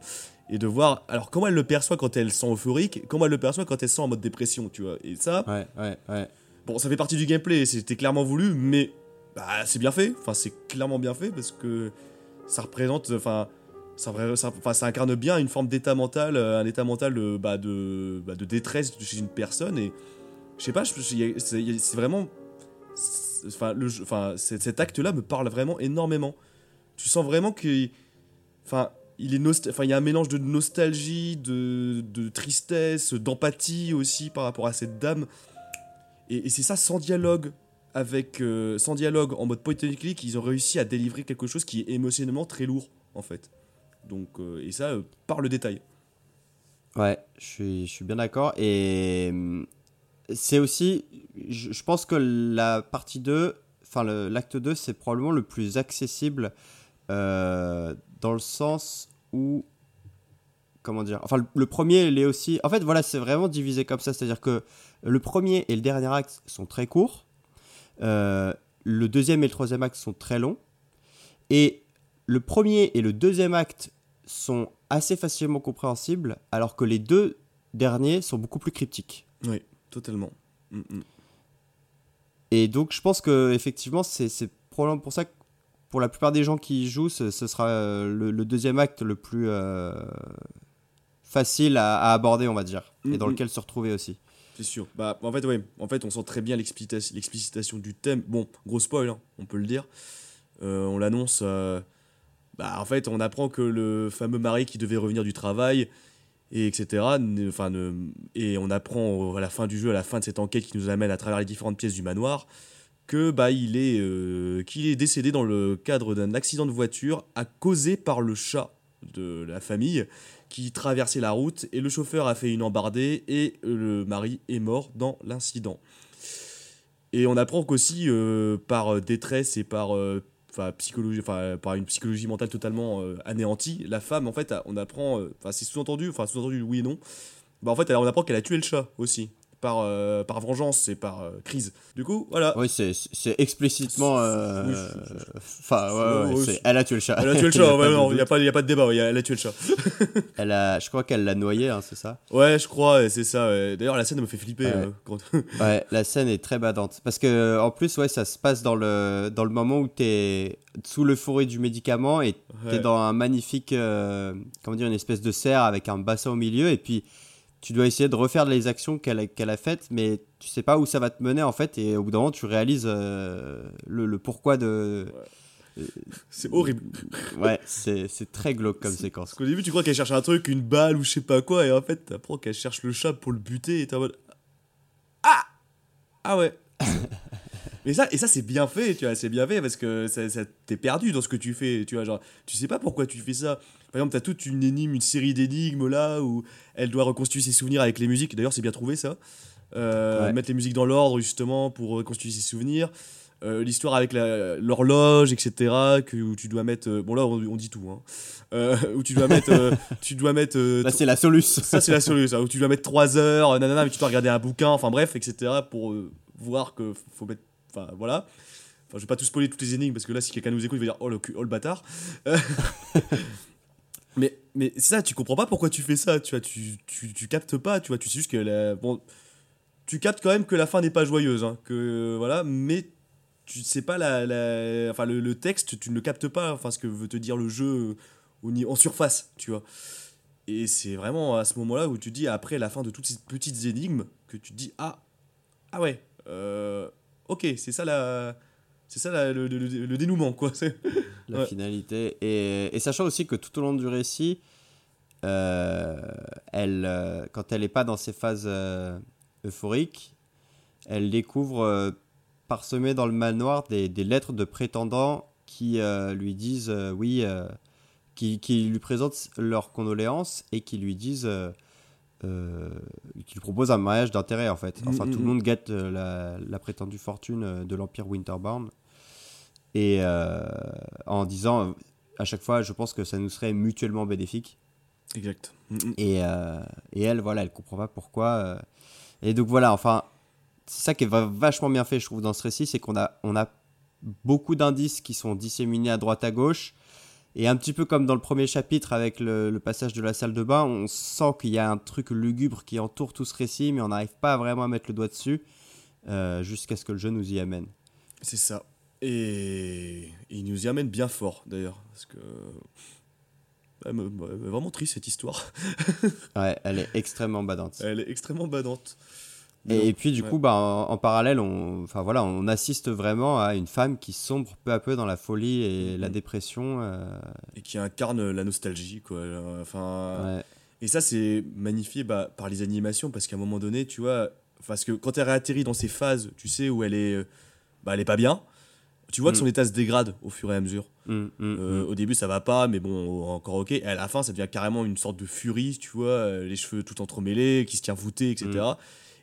F: et de voir, alors comment elle le perçoit quand elle sent euphorique, comment elle le perçoit quand elle sent en mode dépression, tu vois. Et ça,
E: Ouais, ouais, ouais.
F: bon, ça fait partie du gameplay, c'était clairement voulu, mais bah, c'est bien fait, enfin, c'est clairement bien fait parce que ça représente, enfin, ça, incarne bien une forme d'état mental, euh, un état mental de, bah, de, bah, de détresse chez une personne, et je sais pas, c'est vraiment. Enfin, cet acte-là me parle vraiment énormément. Tu sens vraiment que. Enfin, il est enfin, y a un mélange de nostalgie, de, de tristesse, d'empathie aussi par rapport à cette dame. Et, et c'est ça sans dialogue. Avec, euh, sans dialogue, en mode point and click, ils ont réussi à délivrer quelque chose qui est émotionnellement très lourd, en fait. Donc, euh, et ça, euh, par le détail.
E: Ouais, je suis, je suis bien d'accord. Et hum, c'est aussi, je, pense que la partie 2, enfin l'acte 2, c'est probablement le plus accessible euh, dans le sens où, comment dire, enfin le, le premier, il est aussi, en fait voilà, c'est vraiment divisé comme ça, c'est-à-dire que le premier et le dernier acte sont très courts, Euh, le deuxième et le troisième acte sont très longs, et le premier et le deuxième acte sont assez facilement compréhensibles, alors que les deux derniers sont beaucoup plus cryptiques.
F: Oui, totalement. Mm, mm.
E: Et donc je pense que effectivement c'est probablement pour ça que pour la plupart des gens qui y jouent, ce, ce sera euh, le, le deuxième acte le plus euh, facile à, à aborder, on va dire, et dans
F: Mhm.
E: lequel se retrouver aussi.
F: C'est sûr. Bah, en fait, ouais. En fait, on sent très bien l'explicitation l'explicitation du thème. Bon, gros spoil, hein, on peut le dire. Euh, on l'annonce. euh, bah, en fait, on apprend que le fameux mari qui devait revenir du travail, et etc. Enfin, et on apprend à la fin du jeu, à la fin de cette enquête qui nous amène à travers les différentes pièces du manoir, que bah il est euh, qu'il est décédé dans le cadre d'un accident de voiture à causé par le chat de la famille qui traversait la route et le chauffeur a fait une embardée et le mari est mort dans l'incident. Et on apprend qu'aussi euh, par détresse et par euh, enfin psychologie enfin par une psychologie mentale totalement euh, anéantie, la femme en fait on apprend euh, enfin c'est sous-entendu enfin sous-entendu oui et non. Bah en fait on apprend qu'elle a tué le chat aussi par euh, par vengeance et par euh, crise. Du coup, voilà.
E: Oui, c'est c'est explicitement. Enfin, c'est-
F: c'est-
E: elle a tué le chat.
F: Elle a tué le chat, il n'y a, pas- y a pas de débat, ouais, elle a tué le chat.
E: Elle a, je crois qu'elle l'a noyé, hein, c'est ça?
F: Ouais, je crois, c'est ça. ouais. D'ailleurs, la scène me fait flipper.
E: Ouais.
F: euh, quand-
E: Ouais, la scène est très badante. Parce que, en plus, ouais, ça se passe dans le, dans le moment où t'es sous l'euphorie du médicament et t'es
F: Ouais.
E: dans un magnifique, comment dire, une espèce de serre avec un bassin au milieu. Et puis, tu dois essayer de refaire les actions qu'elle a, qu'elle a faites, mais tu sais pas où ça va te mener, en fait. Et au bout d'un moment, tu réalises euh, le, le pourquoi de.
F: c'est horrible.
E: Ouais, c'est très glauque comme séquence.
F: Parce qu'au début, tu crois qu'elle cherche un truc, une balle ou je sais pas quoi, et en fait, t'apprends qu'elle cherche le chat pour le buter, et t'es en mode. ah ah ouais. Mais ça, et ça, c'est bien fait, tu vois, c'est bien fait parce que ça, ça- t'es perdu dans ce que tu fais, tu vois, genre, tu sais pas pourquoi tu fais ça. Par exemple, t'as toute une énigme, une série d'énigmes là où elle doit reconstituer ses souvenirs avec les musiques. D'ailleurs, c'est bien trouvé ça. Euh,
E: Ouais.
F: Mettre les musiques dans l'ordre justement pour reconstituer ses souvenirs. Euh, L'histoire avec l'horloge, etc. Que, où tu dois mettre. euh, bon, là, on, on dit tout. Hein. Euh, où tu dois mettre. tu dois mettre.
E: Là, c'est la soluce.
F: ça, c'est la solution. ça, Où tu dois mettre 3 heures, nanana, mais tu dois regarder un bouquin, enfin bref, etc. pour voir que faut mettre. Enfin, voilà. Enfin, je vais pas tout spoiler toutes les énigmes parce que là, si quelqu'un nous écoute, il va dire oh le, cul- oh, le bâtard. Mais, mais ça, tu comprends pas pourquoi tu fais ça, tu vois. Tu, tu, tu captes pas, tu vois. Tu sais juste que la. Bon. Tu captes quand même que la fin n'est pas joyeuse, hein, que voilà, mais tu sais pas la, la- enfin le, texte, tu ne le captes pas, enfin ce que veut te dire le jeu euh, au en surface, tu vois. Et c'est vraiment à ce moment-là où tu dis, après la fin de toutes ces petites énigmes, que tu dis, ah, ah ouais, euh, ok, c'est ça la, c'est ça la- le, le- le- le dénouement, quoi. C'est-
E: la
F: Ouais.
E: finalité. Et, et sachant aussi que tout au long du récit, euh, elle, euh, quand elle n'est pas dans ses phases euh, euphoriques, elle découvre parsemées dans le manoir des, des lettres de prétendants qui lui disent oui, qui, qui lui présentent leurs condoléances et qui lui disent. euh, qui lui proposent un mariage d'intérêt en fait. Enfin,
F: Mm,
E: tout
F: mm,
E: le monde guette euh, la, la prétendue fortune euh, de l'Empire Winterbourne. Et euh, en disant à chaque fois, je pense que ça nous serait mutuellement bénéfique.
F: Exact. Mm, mm.
E: Et, euh, et elle, voilà, elle comprend pas pourquoi. euh. Et donc voilà, enfin, c'est ça qui est va- vachement bien fait, je trouve, dans ce récit, c'est qu'on a, on a beaucoup d'indices qui sont disséminés à droite à gauche. Et un petit peu comme dans le premier chapitre avec le, le passage de la salle de bain, on sent qu'il y a un truc lugubre qui entoure tout ce récit, mais on n'arrive pas vraiment à mettre le doigt dessus euh, jusqu'à ce que le jeu nous y amène.
F: C'est ça. Et il nous y amène bien fort, d'ailleurs, parce que. Elle me- elle me- vraiment triste cette histoire.
E: Ouais, elle est extrêmement badante.
F: Elle est extrêmement badante.
E: Et, puis du
F: ouais.
E: coup, bah, en, en parallèle, on, enfin voilà, on assiste vraiment à une femme qui sombre peu à peu dans la folie et la
F: Mhm.
E: dépression. euh,
F: Et qui incarne la nostalgie, quoi. Enfin.
E: ouais.
F: Et ça, c'est magnifié bah, par les animations, parce qu'à un moment donné, tu vois, parce que quand elle réatterrit dans ces phases, tu sais, où elle est, euh, bah, elle est pas bien, tu vois que
E: Mm.
F: son état se dégrade au fur et à mesure.
E: Mm, mm,
F: Euh. Au début, ça va pas, mais bon, encore ok. Et à la fin, ça devient carrément une sorte de furie, tu vois, euh, les cheveux tout entremêlés, qui se tient voûté, etc.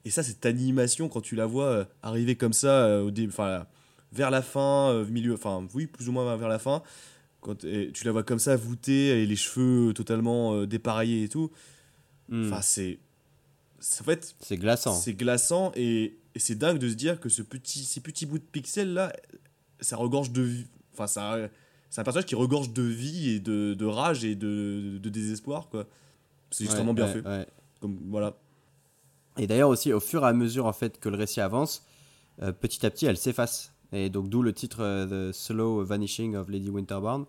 F: Et ça, cette animation, quand tu la vois euh, arriver comme ça, au début, enfin, vers la fin, milieu, enfin, oui, plus ou moins vers la fin, quand tu la vois comme ça, voûtée, et les cheveux totalement dépareillés et tout, enfin, c'est. c'est- En fait,
E: C'est glaçant.
F: c'est glaçant et, et c'est dingue de se dire que ce petit, ces petits bouts de pixels là, ça regorge de vie. Enfin, ça, c'est un personnage qui regorge de vie et de, de rage et de, de désespoir, quoi. C'est
E: Ouais,
F: extrêmement bien
E: ouais,
F: fait.
E: ouais.
F: Comme, voilà.
E: Et d'ailleurs aussi, au fur et à mesure en fait que le récit avance, euh, petit à petit, elle s'efface. Et donc d'où le titre euh, The Slow Vanishing of Lady Winterbourne.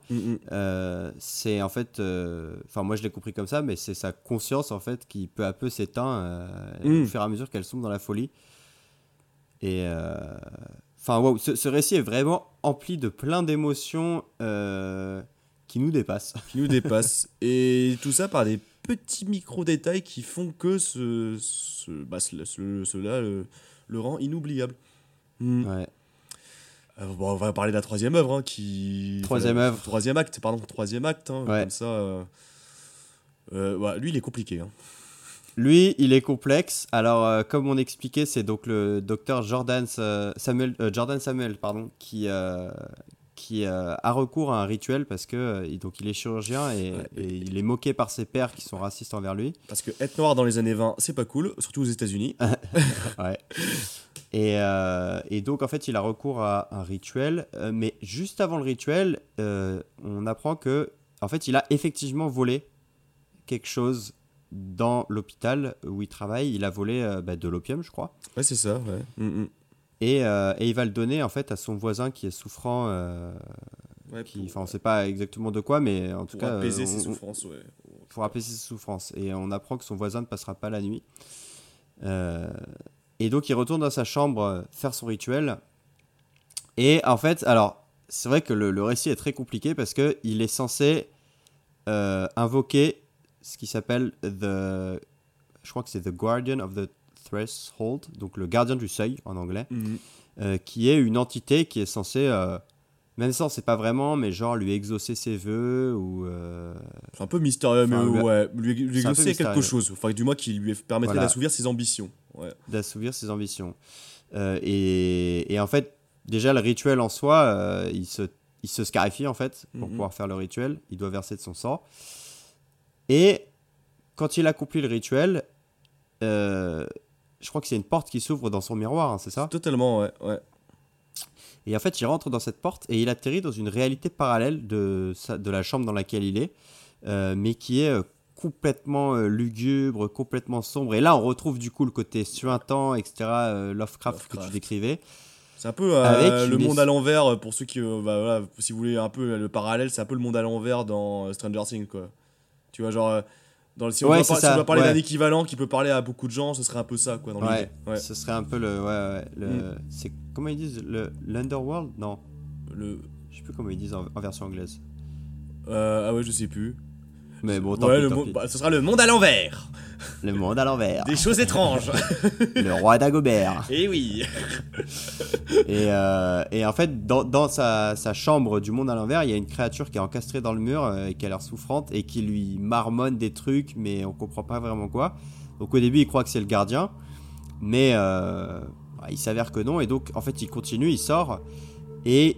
E: Euh, c'est en fait, enfin moi je l'ai compris comme ça, mais c'est sa conscience en fait qui peu à peu s'éteint
F: Mm.
E: au fur et à mesure qu'elle sombre dans la folie. Et enfin wow, ce, ce récit est vraiment empli de plein d'émotions euh, qui nous dépassent.
F: Qui nous dépasse. et tout ça par des petits micro-détails qui font que ce, ce, bah, ce- ce- cela le, le rend inoubliable. Mm.
E: Ouais.
F: Euh, bon, on va parler de la troisième œuvre, hein, qui.
E: Troisième
F: enfin,
E: œuvre.
F: Troisième acte, pardon, troisième acte. hein,
E: Ouais.
F: Comme ça. euh, euh, ouais, lui, il est compliqué. Hein.
E: Lui, il est complexe. Alors, euh, comme on expliquait, c'est donc le docteur Jordan euh, Samuel, euh, Jordan Samuel, pardon, qui qui a recours à un rituel parce que donc il est chirurgien et, il est moqué par ses pairs qui sont racistes envers lui.
F: Parce que être noir dans les années 20, c'est pas cool, surtout aux États-Unis.
E: Ouais. Et, euh, et donc, en fait, il a recours à un rituel. euh, mais juste avant le rituel, euh, on apprend que, en fait, il a effectivement volé quelque chose dans l'hôpital où il travaille. Il a volé euh, bah, de l'opium, je crois.
F: Ouais, c'est ça, ouais. Mm, mm.
E: Et, euh, et il va le donner, en fait, à son voisin qui est souffrant. euh,
F: Ouais,
E: qui,
F: pour,
E: enfin, on sait pas exactement de quoi, mais en tout
F: pour
E: cas.
F: apaiser
E: euh,
F: ses souffrances, ouais.
E: pour apaiser ses souffrances. Et on apprend que son voisin ne passera pas la nuit. Et donc il retourne dans sa chambre faire son rituel. Et en fait, alors, c'est vrai que le, le récit est très compliqué parce qu'il est censé invoquer ce qui s'appelle The. Je crois que c'est The Guardian of the Threshold, donc le gardien du seuil en anglais,
F: Mhm.
E: euh, qui est une entité qui est censée, euh, même ça sait pas vraiment, mais genre lui exaucer ses vœux ou euh,
F: C'est un peu mystérieux, mais
E: lui-
F: ouais, lui,
E: c'est
F: exaucer quelque chose. Enfin, du moins qui lui permettrait
E: Voilà.
F: d'assouvir ses ambitions. Ouais.
E: d'assouvir ses ambitions. Euh, et, et en fait, déjà le rituel en soi, euh, il, se, il se scarifie en fait pour
F: Mhm.
E: pouvoir faire le rituel. Il doit verser de son sang. Et quand il accomplit le rituel, euh, je crois que c'est une porte qui s'ouvre dans son miroir, hein, c'est ça?
F: Totalement, ouais. ouais.
E: Et en fait, il rentre dans cette porte et il atterrit dans une réalité parallèle de, la chambre dans laquelle il est, euh, mais qui est euh, complètement euh, lugubre, complètement sombre. Et là, on retrouve du coup le côté suintant, etc., euh, Lovecraft, que tu décrivais.
F: C'est un peu
E: Avec
F: le
E: une
F: monde à l'envers pour ceux qui, bah, voilà, si vous voulez un peu le parallèle, c'est un peu le monde à l'envers dans Stranger Things, quoi. Tu vois, genre, euh, dans le, si, on
E: Ouais,
F: doit
E: c'est
F: par- si
E: ça,
F: on doit parler
E: ouais.
F: d'un équivalent qui peut parler à beaucoup de gens, ce serait un peu ça, quoi, dans
E: Ouais.
F: Ouais.
E: ce serait un peu le. Ouais, ouais, le
F: Mm.
E: c'est Comment ils disent le, L'Underworld? Non,
F: Le,
E: je sais plus comment ils disent en, en version anglaise.
F: euh, ah ouais, je sais plus.
E: Mais bon, tant
F: ouais,
E: pis,
F: le,
E: tant
F: mo-
E: pis.
F: bah, ce sera le monde à l'envers.
E: Le monde à l'envers.
F: Des choses étranges.
E: le roi Dagobert.
F: Et oui.
E: Et, euh, et en fait, dans, dans sa, sa chambre du monde à l'envers, il y a une créature qui est encastrée dans le mur euh, et qui a l'air souffrante et qui lui marmonne des trucs, mais on comprend pas vraiment quoi. Donc au début, il croit que c'est le gardien, mais euh, bah, il s'avère que non. Et donc, en fait, il continue, il sort et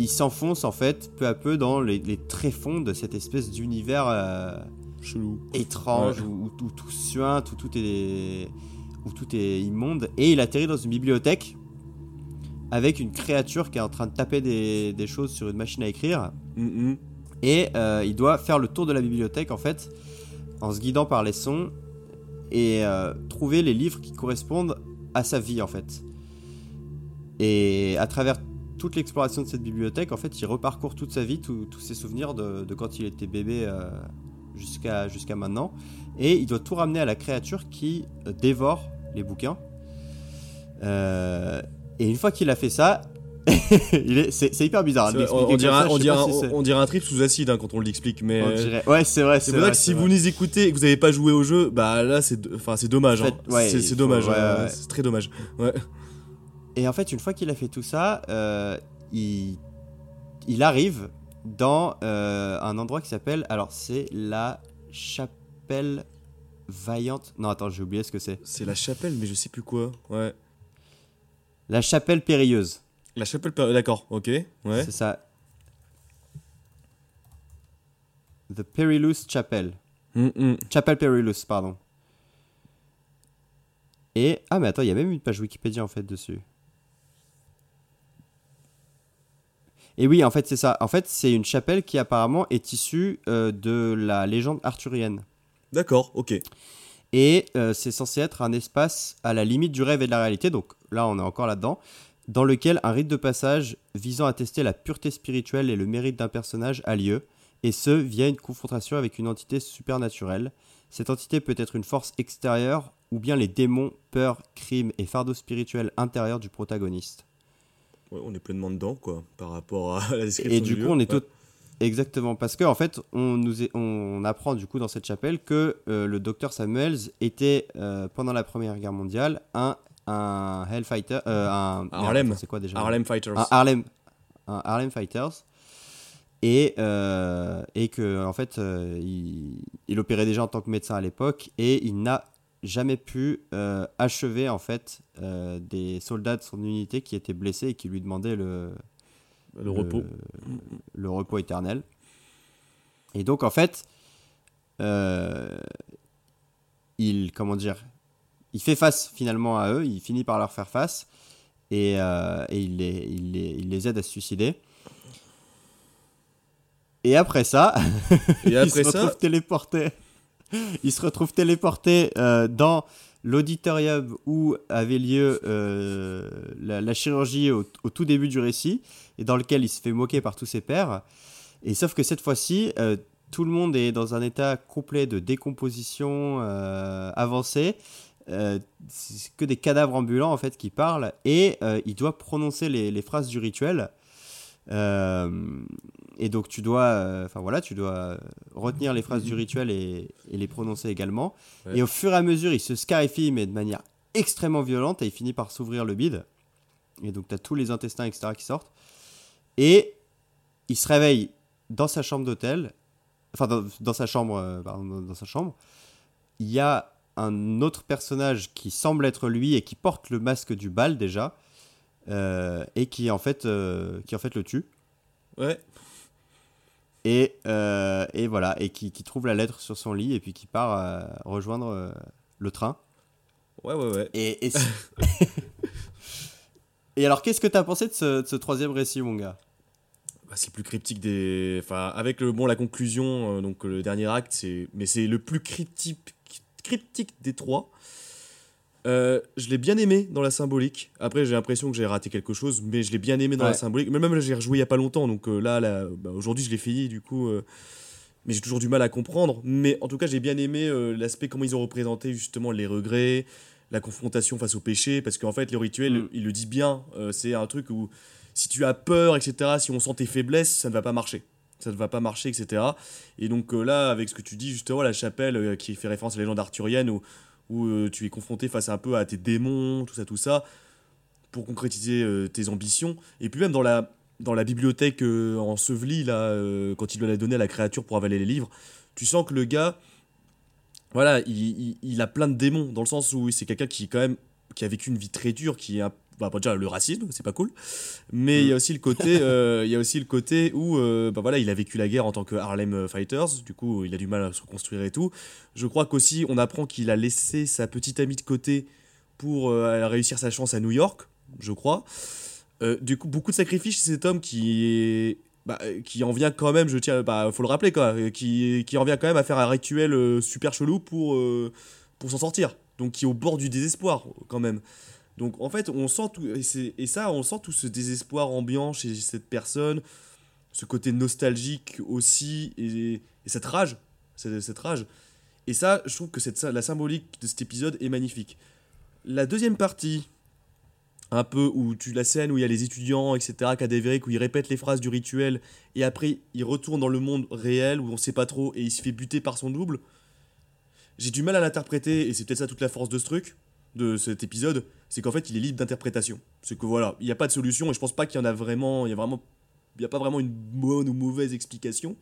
E: il s'enfonce en fait peu à peu dans les, les tréfonds de cette espèce d'univers euh,
F: Chelou.
E: étrange
F: Ouais.
E: où, où tout, tout suinte, où tout est où tout est immonde et il atterrit dans une bibliothèque avec une créature qui est en train de taper des, des choses sur une machine à écrire
F: Mhm.
E: et euh, il doit faire le tour de la bibliothèque en fait en se guidant par les sons et euh, trouver les livres qui correspondent à sa vie en fait et à travers toute l'exploration de cette bibliothèque en fait il reparcourt toute sa vie tous ses souvenirs de, de quand il était bébé euh, jusqu'à maintenant et il doit tout ramener à la créature qui euh, dévore les bouquins Euh, et une fois qu'il a fait ça est- c'est hyper bizarre
F: vrai, on, dirait, un-
E: ça,
F: on,
E: je sais
F: dirait
E: pas
F: un,
E: si c'est-
F: on dirait un trip sous acide hein, quand on l'explique, mais
E: on dirait- Ouais, c'est vrai.
F: c'est pour ça que si vous nous écoutez et que vous n'avez pas joué au jeu, bah là c'est, enfin c'est dommage. Hein.
E: ouais,
F: c'est, dommage.
E: ouais,
F: hein.
E: ouais.
F: C'est très dommage. Ouais.
E: Et en fait, une fois qu'il a fait tout ça, euh, il, il arrive dans euh, un endroit qui s'appelle. Alors, c'est la chapelle vaillante. Non, attends, j'ai oublié ce que c'est.
F: C'est la chapelle, mais je sais plus quoi. Ouais.
E: La chapelle périlleuse.
F: La chapelle, per- d'accord, ok. Ouais.
E: C'est ça. The Perilous Chapel.
F: Mhm.
E: Chapel Perilous, pardon. Et. Ah, mais attends, il y a même une page Wikipédia en fait dessus. Et oui, en fait, c'est ça. En fait, c'est une chapelle qui apparemment est issue euh, de la légende arthurienne.
F: D'accord, ok.
E: Et euh, c'est censé être un espace à la limite du rêve et de la réalité. Donc là, on est encore là-dedans. Dans lequel un rite de passage visant à tester la pureté spirituelle et le mérite d'un personnage a lieu. Et ce, via une confrontation avec une entité supernaturelle. Cette entité peut être une force extérieure ou bien les démons, peurs, crimes et fardeaux spirituels intérieurs du protagoniste.
F: Ouais, on est pleinement dedans, quoi, par rapport à la description.
E: Et du coup,
F: lieu.
E: on est
F: Ouais.
E: tout. Exactement, parce que en fait, on, nous est- on apprend du coup dans cette chapelle que euh, le docteur Samuels était euh, pendant la Première Guerre mondiale un, un Hellfighter, euh, un
F: Harlem.
E: c'est quoi déjà
F: Harlem Fighters.
E: un Harlem, un Harlem Fighters, et euh, et que en fait, il, il opérait déjà en tant que médecin à l'époque et il n'a jamais pu euh, achever en fait euh, des soldats de son unité qui étaient blessés et qui lui demandaient le
F: le repos.
E: le repos éternel. Et donc, en fait, euh, il, comment dire, il fait face finalement à eux, il finit par leur faire face, et, et il, les, il, les, il les aide à se suicider. Et après ça,
F: Et
E: il se
F: ça,
E: retrouve téléporté. Il se retrouve téléporté euh, dans l'auditorium où avait lieu euh, la, chirurgie au, tout début du récit et dans lequel il se fait moquer par tous ses pairs. Et sauf que cette fois-ci, euh, tout le monde est dans un état complet de décomposition avancée. C'est que des cadavres ambulants en fait qui parlent et il doit prononcer les phrases du rituel. Euh, et donc tu dois, euh, enfin voilà, tu dois retenir les phrases du rituel et, et les prononcer également.
F: Ouais.
E: Et au fur et à mesure, il se scarifie, mais de manière extrêmement violente et il finit par s'ouvrir le bide. Et donc, tu as tous les intestins, etc., qui sortent. Et il se réveille dans sa chambre d'hôtel, enfin, dans, dans sa chambre, euh, pardon, dans- sa chambre. Il y a un autre personnage qui semble être lui et qui porte le masque du bal déjà, et qui en fait, euh, qui en fait le tue.
F: Ouais.
E: Et, euh, et voilà, et qui, qui trouve la lettre sur son lit et puis qui part euh, rejoindre euh, le train.
F: Ouais, ouais, ouais.
E: Et, et, et alors, qu'est-ce que t'as pensé de ce, de ce troisième récit, mon gars?
F: Bah, c'est le plus cryptique des. Enfin, avec le bon la conclusion, euh, donc le dernier acte, c'est. Mais c'est le plus cryptique, cryptique des trois. Euh, je l'ai bien aimé dans la symbolique. Après, j'ai l'impression que j'ai raté quelque chose, mais je l'ai bien aimé dans la symbolique. Mais même là, j'ai rejoué il y a pas longtemps, donc euh, là, là bah, aujourd'hui, je l'ai fini, du coup. euh, mais j'ai toujours du mal à comprendre. Mais en tout cas, j'ai bien aimé l'aspect comment ils ont représenté justement les regrets, la confrontation face au péché, parce qu'en fait, le rituel,
E: Mm.
F: il le dit bien. c'est un truc où si tu as peur, etc., si on sent tes faiblesses, ça ne va pas marcher. Ça ne va pas marcher, etc. Et donc euh, là, avec ce que tu dis, justement, la chapelle euh, qui fait référence à la légende arthurienne, où, où euh, tu es confronté face un peu à tes démons, tout ça, tout ça, pour concrétiser euh, tes ambitions. Et puis même dans la, dans la bibliothèque euh, ensevelie, là, quand il lui a donné à la créature pour avaler les livres, tu sens que le gars, voilà, il, il- il a plein de démons, dans le sens où c'est quelqu'un qui, quand même, qui a vécu une vie très dure, qui est un bah, déjà le racisme, c'est pas cool, mais il y a aussi le côté, euh, il y a aussi le côté où, euh, bah voilà, il a vécu la guerre en tant que Harlem Fighters, du coup, il a du mal à se reconstruire et tout. Je crois qu'aussi, on apprend qu'il a laissé sa petite amie de côté pour euh, réussir sa chance à New York, je crois. Euh, du coup, beaucoup de sacrifices chez cet homme qui est bah, euh, qui en vient quand même, je tiens, bah, faut le rappeler quoi, euh, qui, qui en vient quand même à faire un rituel euh, super chelou pour, euh, pour s'en sortir. Donc qui est au bord du désespoir quand même. Donc en fait, on sent tout, et, ça, on sent tout ce désespoir ambiant chez cette personne, ce côté nostalgique aussi, et, et cette rage, cette, cette rage. Et ça, je trouve que la symbolique de cet épisode est magnifique. La deuxième partie, un peu où tu la scène où il y a les étudiants, etc., cadavériques, où ils répètent les phrases du rituel, et après ils retournent dans le monde réel où on sait pas trop, et il se fait buter par son double. J'ai du mal à l'interpréter, et c'est peut-être ça toute la force de ce truc, de cet épisode, c'est qu'en fait il est libre d'interprétation. C'est que voilà, il n'y a pas de solution, et je pense pas qu'il y en a vraiment, il y a vraiment, il y a pas vraiment une bonne ou mauvaise explication.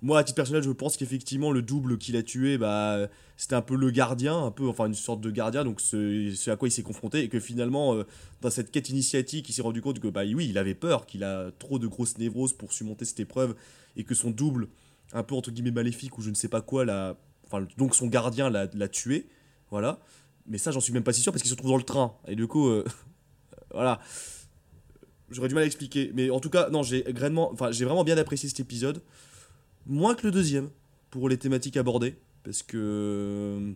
F: Moi, à titre personnel, je pense qu'effectivement, le double qu'il a tué, bah, c'était un peu le gardien, un peu, enfin, une sorte de gardien, donc ce, à quoi il s'est confronté, et que finalement, euh, dans cette quête initiatique, il s'est rendu compte que, bah oui, il avait peur, qu'il a trop de grosses névroses pour surmonter cette épreuve, et que son double, un peu entre guillemets maléfique, ou je ne sais pas quoi, l'a, enfin, donc son gardien l'a, l'a tué, voilà. Mais ça, j'en suis même pas si sûr, parce qu'il se trouve dans le train, et du coup, euh, voilà. J'aurais du mal à expliquer, mais en tout cas, non, j'ai grainement, enfin, j'ai vraiment bien apprécié cet épisode moins que le deuxième pour les thématiques abordées parce que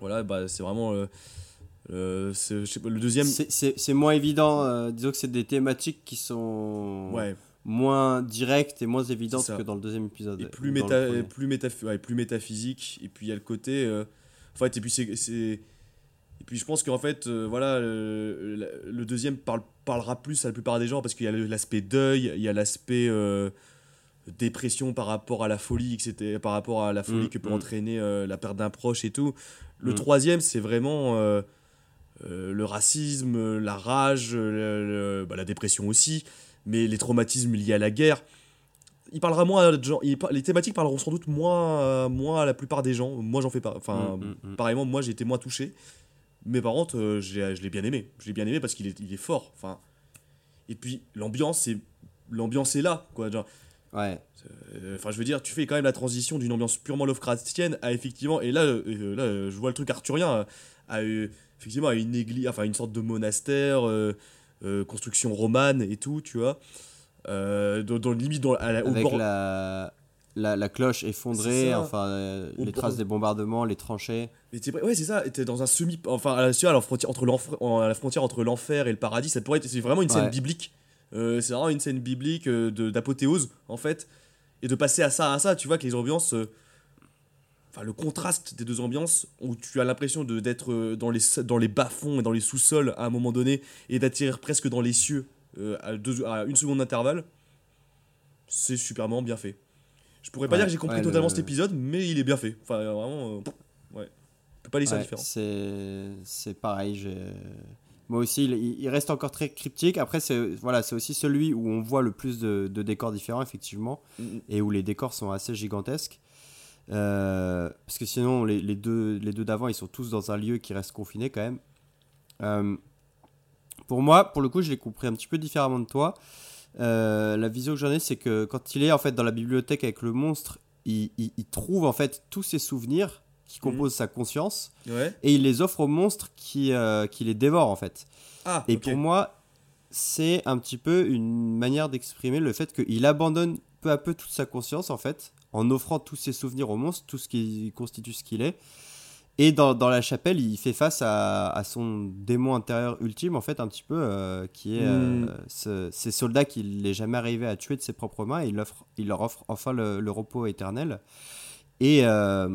F: voilà bah c'est vraiment euh, euh, pas, le deuxième
E: C'est- moins évident, euh, disons que c'est des thématiques qui sont
F: ouais
E: moins directes et moins évidentes
F: ça.
E: que dans le deuxième épisode.
F: et plus méta
E: premier.
F: plus méta ouais, plus métaphysique et puis il y a le côté euh, en fait et puis c'est et puis je pense qu'en fait euh, voilà le, le deuxième parle, parlera plus à la plupart des gens parce qu'il y a l'aspect deuil il y a l'aspect euh, dépression par rapport à la folie etc par rapport à la folie
E: Mm,
F: que peut
E: mm.
F: entraîner euh, la perte d'un proche et tout le
E: Mm.
F: troisième c'est vraiment le racisme la rage le- le- bah, la dépression aussi mais les traumatismes liés à la guerre il parlera moins de gens. Il les thématiques parleront sans doute moins euh, moins à la plupart des gens. Moi j'en fais pas. Enfin
E: Mm, mm, mm.
F: pareillement moi j'ai été moins touché. Mais par contre euh, je l'ai bien aimé. Je l'ai bien aimé parce qu'il est, il est fort. Enfin et puis l'ambiance c'est l'ambiance est là quoi genre.
E: Ouais.
F: euh, Enfin, je veux dire, tu fais quand même la transition d'une ambiance purement Lovecraftienne à effectivement, et là, euh, là, je vois le truc arthurien, à effectivement à une église, enfin une sorte de monastère, construction romane et tout, tu vois. Euh, dans, dans- limite dans, à la- au
E: Avec
F: bord.
E: la, la, la cloche effondrée, enfin euh, les traces des bombardements, les tranchées.
F: Mais ouais, c'est ça. T'es dans un semi, enfin à la, à la frontière entre l'enfer, en- à la frontière entre l'enfer et le paradis. Ça pourrait être, c'est vraiment une scène
E: Ouais.
F: biblique. Euh, c'est vraiment une scène biblique euh, d'apothéose en fait, et de passer à ça à ça. Tu vois que les ambiances, euh, enfin le contraste des deux ambiances, où tu as l'impression de d'être euh, dans les dans les bas fonds et dans les sous-sols à un moment donné, et d'atterrir presque dans les cieux euh, à, deux- à une seconde d'intervalle. C'est superment bien fait. Je pourrais pas
E: Ouais,
F: dire que j'ai compris
E: ouais,
F: totalement
E: le-
F: cet épisode, mais il est bien fait. Enfin, vraiment, euh, ouais. peux pas différent.
E: c'est c'est pareil. j'ai- Moi aussi, il, il reste encore très cryptique. Après, c'est voilà, c'est aussi celui où on voit le plus de, de décors différents, effectivement,
F: Mhm.
E: et où les décors sont assez gigantesques. Euh, parce que sinon, les, les deux, les deux d'avant, ils sont tous dans un lieu qui reste confiné quand même. Euh, pour moi, pour le coup, je l'ai compris un petit peu différemment de toi. Euh, la vision que j'en ai, c'est que quand il est en fait dans la bibliothèque avec le monstre, il, il- il trouve en fait tous ses souvenirs qui composent sa conscience
F: Ouais.
E: et il les offre au monstre qui, euh, qui les dévore en fait.
F: Ah,
E: Et pour moi, c'est un petit peu une manière d'exprimer le fait qu'il abandonne peu à peu toute sa conscience en fait, en offrant tous ses souvenirs au monstre, tout ce qui constitue ce qu'il est. Et dans, dans la chapelle, il fait face à, à son démon intérieur ultime, en fait, un petit peu, euh, qui est euh,
F: Mm.
E: ce- ces soldats qu'il n'est jamais arrivé à tuer de ses propres mains, et il, offre, il leur offre enfin le, le repos éternel. Et, euh,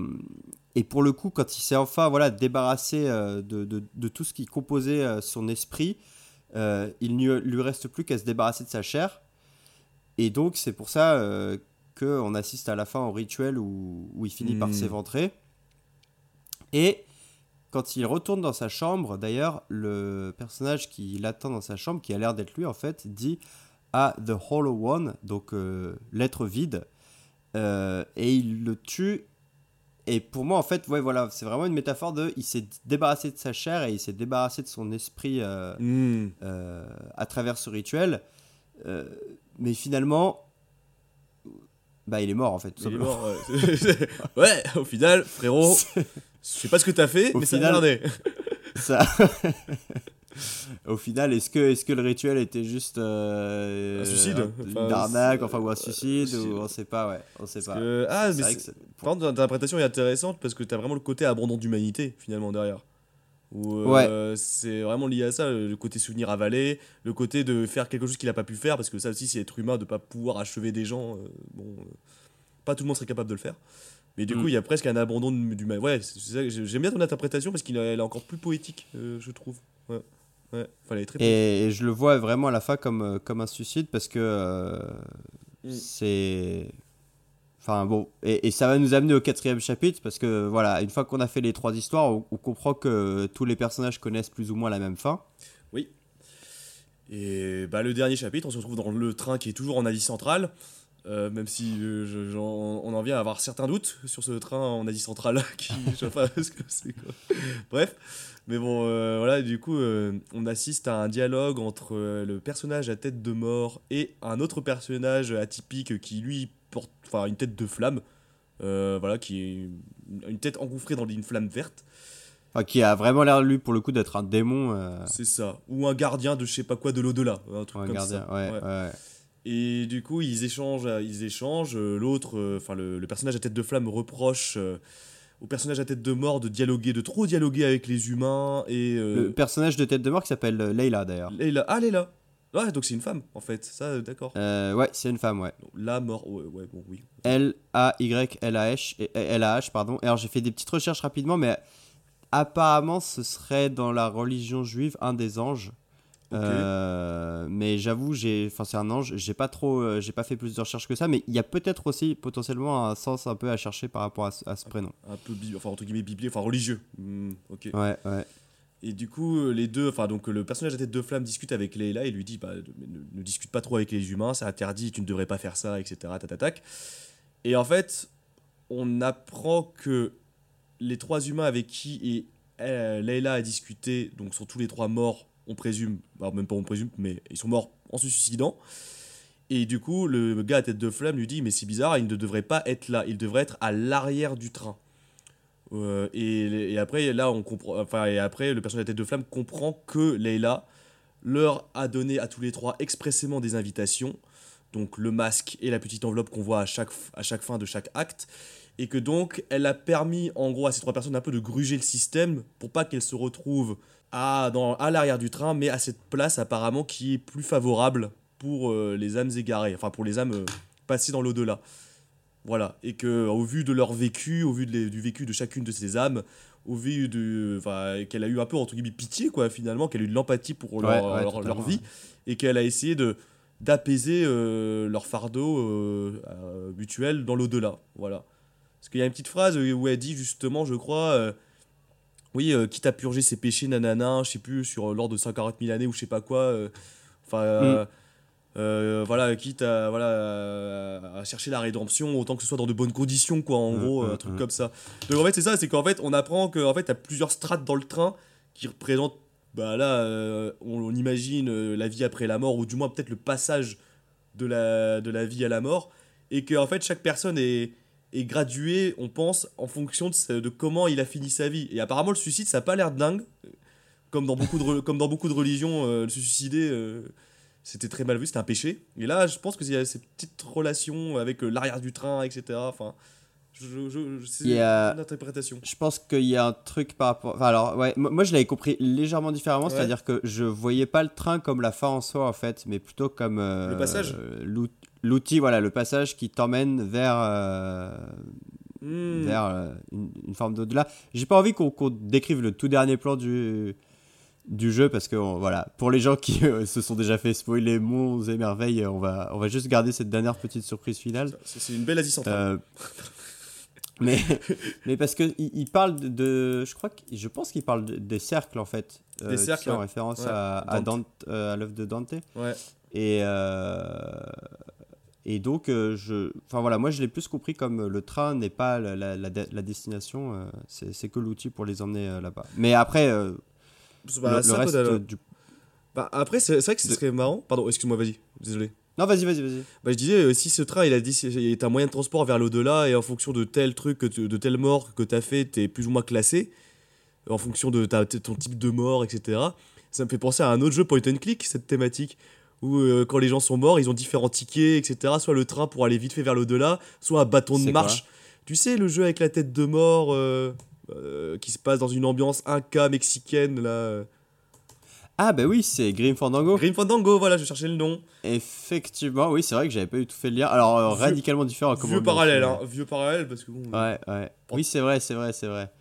E: et pour le coup, quand il s'est enfin voilà, débarrassé de, de- de tout ce qui composait son esprit, il ne lui reste plus qu'à se débarrasser de sa chair. Et donc, c'est pour ça qu'on assiste à la fin au rituel où, où il finit par
F: Mm.
E: s'éventrer. Et quand il retourne dans sa chambre, d'ailleurs, le personnage qui l'attend dans sa chambre, qui a l'air d'être lui en fait, dit à The Hollow One, donc euh, l'être vide, euh, et il le tue. Et pour moi, en fait, ouais, voilà, c'est vraiment une métaphore de, il s'est débarrassé de sa chair et il s'est débarrassé de son esprit euh,
F: Hmm.
E: à travers ce rituel. Mais finalement, bah, il est mort en fait. tout
F: Il est mort, ouais. ouais, au final, frérot, je sais pas ce que t'as fait,
E: Au
F: mais
E: final-
F: ça a merdé.
E: Ça... Au final, est-ce que, est que le rituel était juste euh,
F: Un suicide
E: un- une arnaque, enfin ou un suicide,
F: suicide.
E: ou on sait pas, ouais, on sait pas.
F: Que- ah, mais
E: vrai que
F: par contre, ton interprétation est intéressante parce que t'as vraiment le côté abandon d'humanité, finalement, derrière. Où, euh, c'est vraiment lié à ça, le côté souvenir avalé, le côté de faire quelque chose qu'il a pas pu faire, parce que ça aussi, c'est être humain de pas pouvoir achever des gens. euh, bon, euh, pas tout le monde serait capable de le faire. Mais du
E: Mm.
F: coup, il y a presque un abandon. Ouais, ça que j'ai- j'aime bien ton interprétation parce qu'elle est encore plus poétique, euh, je trouve. Ouais, ouais. Enfin, elle est très poétique.
E: Et, et je le vois vraiment à la fin comme, euh, comme un suicide parce que euh,
F: Mm.
E: c'est. Enfin bon, et, et ça va nous amener au quatrième chapitre parce que voilà, une fois qu'on a fait les trois histoires, on, on comprend que tous les personnages connaissent plus ou moins la même fin.
F: Et bah, le dernier chapitre, on se retrouve dans le train qui est toujours en Asie centrale. Euh, même si euh, je- on en vient à avoir certains doutes sur ce train en Asie centrale, qui, je sais pas ce que c'est quoi. Bref, mais bon, euh, voilà, du coup, euh, on assiste à un dialogue entre le personnage à tête de mort et un autre personnage atypique qui lui porte, enfin, une tête de flamme, voilà, qui est une tête engouffrée dans une flamme verte.
E: Enfin, qui a vraiment l'air, lui, pour le coup, d'être un démon.
F: C'est ça, ou un gardien de je sais pas quoi de l'au-delà, un truc
E: un
F: comme
E: gardien.
F: ça.
E: Ouais,
F: Ouais.
E: ouais.
F: Et du coup, ils échangent, euh, ils échangent. euh, L'autre, euh, enfin le, le personnage à tête de flamme reproche au personnage à tête de mort de dialoguer, de trop dialoguer avec les humains et euh,
E: Le personnage de tête de mort qui s'appelle Leila d'ailleurs.
F: Leila, ah Leila, ouais donc c'est une femme en fait, ça d'accord.
E: Euh, ouais, c'est une femme, ouais.
F: Donc, La mort, ouais, ouais, bon oui.
E: L-A-Y-L-A-H, et- L-A-H, pardon. Et Alors j'ai fait des petites recherches rapidement, mais apparemment ce serait dans la religion juive un des anges. Euh, mais j'avoue, j'ai, enfin c'est un ange. J'ai pas trop, euh, j'ai pas fait plus de recherches que ça, mais il y a peut-être aussi potentiellement un sens un peu à chercher par rapport à, ce- à ce prénom.
F: Un peu enfin entre guillemets biblique, enfin religieux. Hmm, ok.
E: Ouais, ouais.
F: Et du coup, euh, les deux, enfin donc le personnage à tête de flamme discute avec Leila et lui dit bah, ne, ne discute pas trop avec les humains, c'est interdit, tu ne devrais pas faire ça, etc. Tatatac. Et en fait, on apprend que les trois humains avec qui et, euh, Leila a discuté, donc sont tous les trois morts, on présume, bah, même pas on présume, mais ils sont morts en se suicidant. Et du coup, le gars à tête de flamme lui dit mais c'est bizarre, il ne devrait pas être là, il devrait être à l'arrière du train. Euh, et, et après, là, on comprend. Enfin, et après, le personnage à tête de flamme comprend que Leila leur a donné à tous les trois expressément des invitations, donc le masque et la petite enveloppe qu'on voit à chaque, à chaque fin de chaque acte, et que donc elle a permis en gros à ces trois personnes un peu de gruger le système pour pas qu'elles se retrouvent à, dans, à l'arrière du train, mais à cette place apparemment qui est plus favorable pour euh, les âmes égarées, enfin pour les âmes euh, passées dans l'au-delà. Voilà, et que au vu de leur vécu, au vu de les- du vécu de chacune de ces âmes, au vu de, enfin, qu'elle a eu un peu entre guillemets pitié quoi, finalement, qu'elle a eu de l'empathie pour leur,
E: Ouais, ouais,
F: leur, vie, et qu'elle a essayé de d'apaiser euh, leur fardeau euh, euh, mutuel dans l'au-delà. Voilà. Parce qu'il y a une petite phrase où elle dit justement, je crois, euh, oui, euh, quitte à purger ses péchés, nanana, je sais plus, sur euh, lors de 140 000 années ou je sais pas quoi. euh, Enfin, euh, voilà, quitte à, voilà, à- chercher la rédemption, autant que ce soit dans de bonnes conditions, quoi, en
E: Mm,
F: gros,
E: mm,
F: un truc
E: mm.
F: comme ça. Donc en fait, c'est ça, c'est qu'en fait, on apprend qu'en fait, t'as plusieurs strates dans le train qui représentent, bah là, euh, on, on imagine euh, la vie après la mort, ou du moins peut-être le passage de la, de la vie à la mort, et que en fait, chaque personne est, est graduée, on pense, en fonction de, de comment il a fini sa vie. Et apparemment, le suicide, ça a pas l'air dingue. Comme dans beaucoup de, comme dans beaucoup de religions, euh, se suicider, euh, c'était très mal vu, c'était un péché. Et là, je pense qu'il y a ces petites relations avec euh, l'arrière du train, etc. Enfin, je, je, je- c'est
E: a-
F: une interprétation.
E: Je pense qu'il y a un truc par rapport. Enfin, alors, ouais, moi moi, je l'avais compris légèrement différemment,
F: Ouais.
E: c'est-à-dire que je voyais pas le train comme la fin en soi, en fait, mais plutôt comme. euh,
F: Le passage
E: l'out- L'outil, voilà, le passage qui t'emmène vers. euh,
F: Hmm.
E: vers euh, une, une forme d'au-delà. J'ai pas envie qu'on décrive le tout dernier plan du, du jeu parce que on- voilà, pour les gens qui euh, se sont déjà fait spoiler monts et merveilles, on va, on va juste garder cette dernière petite surprise finale.
F: C'est une belle Asie centrale.
E: Euh, mais, mais parce que il, il parle de, de- je crois que je pense qu'il parle de- des cercles en fait.
F: Des
E: tu sais,
F: cercles,
E: en
F: ouais.
E: référence
F: Ouais,
E: à, à,
F: Dante.
E: Dante, à l'œuvre de Dante.
F: Ouais.
E: Et, euh, et donc, euh, je, enfin voilà, moi je l'ai plus compris comme le train n'est pas la, la, la, la destination, euh, c'est que l'outil pour les emmener euh, là-bas. Mais après, euh,
F: Bah,
E: le, le reste euh, du.
F: Bah, après, c'est vrai que ce serait marrant. Pardon, excuse-moi, vas-y. Désolé.
E: Non, vas-y, vas-y, vas-y.
F: Bah, je disais, euh, si ce train il a dit, est un moyen de transport vers l'au-delà et en fonction de tel truc, que tu- de telle mort que tu as fait, tu es plus ou moins classé, en fonction de ta, ton type de mort, etc. Ça me fait penser à un autre jeu point and click, cette thématique, où euh, quand les gens sont morts, ils ont différents tickets, etc. Soit le train pour aller vite fait vers l'au-delà, soit un bâton de marche. Tu sais, le jeu avec la tête de mort euh, euh, qui se passe dans une ambiance inca mexicaine, là.
E: Ah, bah oui, c'est Grim Fandango.
F: Grim Fandango, voilà, je cherchais le nom.
E: Effectivement, oui, c'est vrai que j'avais pas du tout fait le lien. Alors,
F: Vieux-
E: radicalement différent.
F: Vieux parallèle, hein, vieux parallèle, parce que bon.
E: Ouais, ouais. Oui, c'est vrai, c'est vrai, c'est vrai.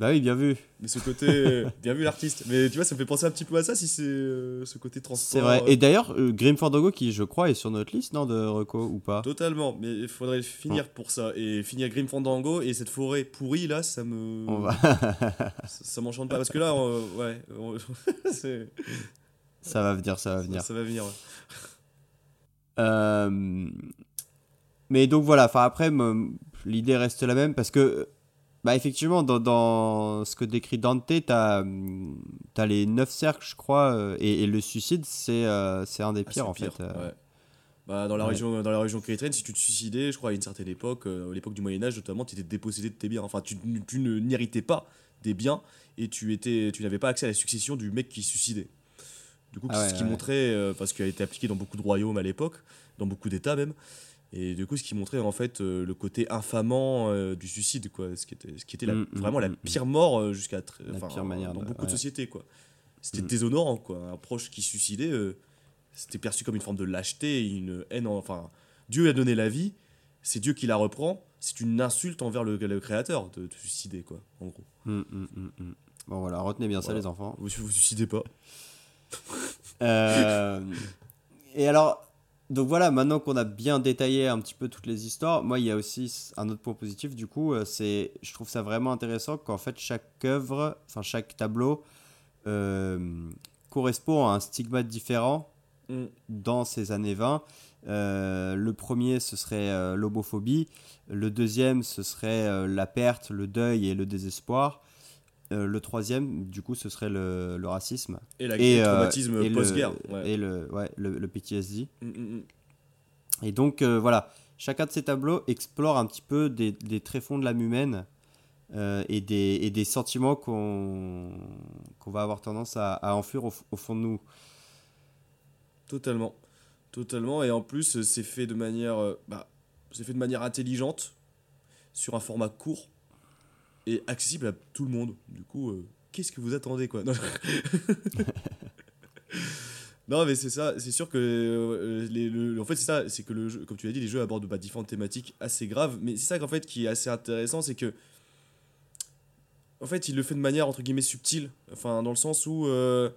E: Bah oui, bien vu.
F: Mais ce côté. bien vu l'artiste. Mais tu vois, ça me fait penser un petit peu à ça si c'est euh, ce côté transport.
E: C'est vrai.
F: euh,
E: Et d'ailleurs, euh, Grim Fandango, qui je crois est sur notre liste, non, de Reco ou pas?
F: Totalement. Mais il faudrait finir pour ça. Et finir Grim Fandango et cette forêt pourrie là, ça me.
E: On va.
F: Ça, ça m'enchante pas. Parce que là, euh, ouais. on-
E: ça va venir, ça va venir.
F: ça va venir. ouais.
E: Euh, Mais donc voilà, enfin après, l'idée reste la même parce que, bah effectivement, dans, dans ce que décrit Dante, t'as as les neuf cercles, je crois, euh, et, et le suicide, c'est euh, un des
F: Ah,
E: pires en
F: pire,
E: fait. euh.
F: ouais. Bah, dans, la
E: Ouais.
F: région, dans la région chrétienne, si tu te suicidais, je crois, à une certaine époque, euh, l'époque du Moyen-Âge notamment, tu étais dépossédé de tes biens. Enfin, tu, tu n'héritais pas des biens et tu, étais, tu n'avais pas accès à la succession du mec qui se suicidait. Du coup,
E: Ah ouais,
F: ce qui montrait, euh, parce qu'elle a été appliquée dans beaucoup de royaumes à l'époque, dans beaucoup d'États même, et du coup, ce qui montrait en fait euh, le côté infamant euh, du suicide, quoi, ce qui était, ce qui était la-
E: Mm, mm,
F: vraiment la
E: mm, mm.
F: pire mort euh, jusqu'à
E: manière
F: dans
E: de-
F: beaucoup de sociétés, quoi. C'était déshonorant, quoi. Un proche qui suicidait, c'était perçu comme une forme de lâcheté, une haine. en- Enfin, Dieu a donné la vie, c'est Dieu qui la reprend. C'est une insulte envers le, le créateur de, de suicider, quoi, en gros.
E: Bon voilà, retenez bien ça les enfants.
F: Vous vous suicidez pas.
E: Et alors, donc voilà, maintenant qu'on a bien détaillé un petit peu toutes les histoires, moi il y a aussi un autre point positif du coup, euh, c'est, je trouve ça vraiment intéressant qu'en fait chaque œuvre, enfin chaque tableau euh, correspond à un stigmate différent
F: Mm.
E: dans ces années 20. Euh, le premier, ce serait euh, l'homophobie. Le deuxième, ce serait la perte, le deuil et le désespoir. Euh, le troisième, du coup, ce serait le, le racisme.
F: Et, la,
E: Et,
F: le
E: euh,
F: traumatisme post-guerre. ouais.
E: Et le, ouais, le, le PTSD.
F: Mm, mm, mm.
E: Et donc, euh, voilà, chacun de ces tableaux explore un petit peu des, des tréfonds de l'âme humaine et, des, et des sentiments qu'on qu'on va avoir tendance à, à enfuir au, au fond de nous.
F: Totalement. Totalement. Et en plus, c'est fait de manière, bah, c'est fait de manière intelligente, sur un format court et accessible à tout le monde. Du coup, euh, qu'est-ce que vous attendez, quoi? Non, mais c'est ça. C'est sûr que euh, les, le- en fait, c'est ça. C'est que le jeu, comme tu l'as dit, les jeux abordent bah, différentes thématiques assez graves. Mais c'est ça qu'en fait qui est assez intéressant, c'est que en fait, il le fait de manière entre guillemets subtile. Enfin, dans le sens où euh,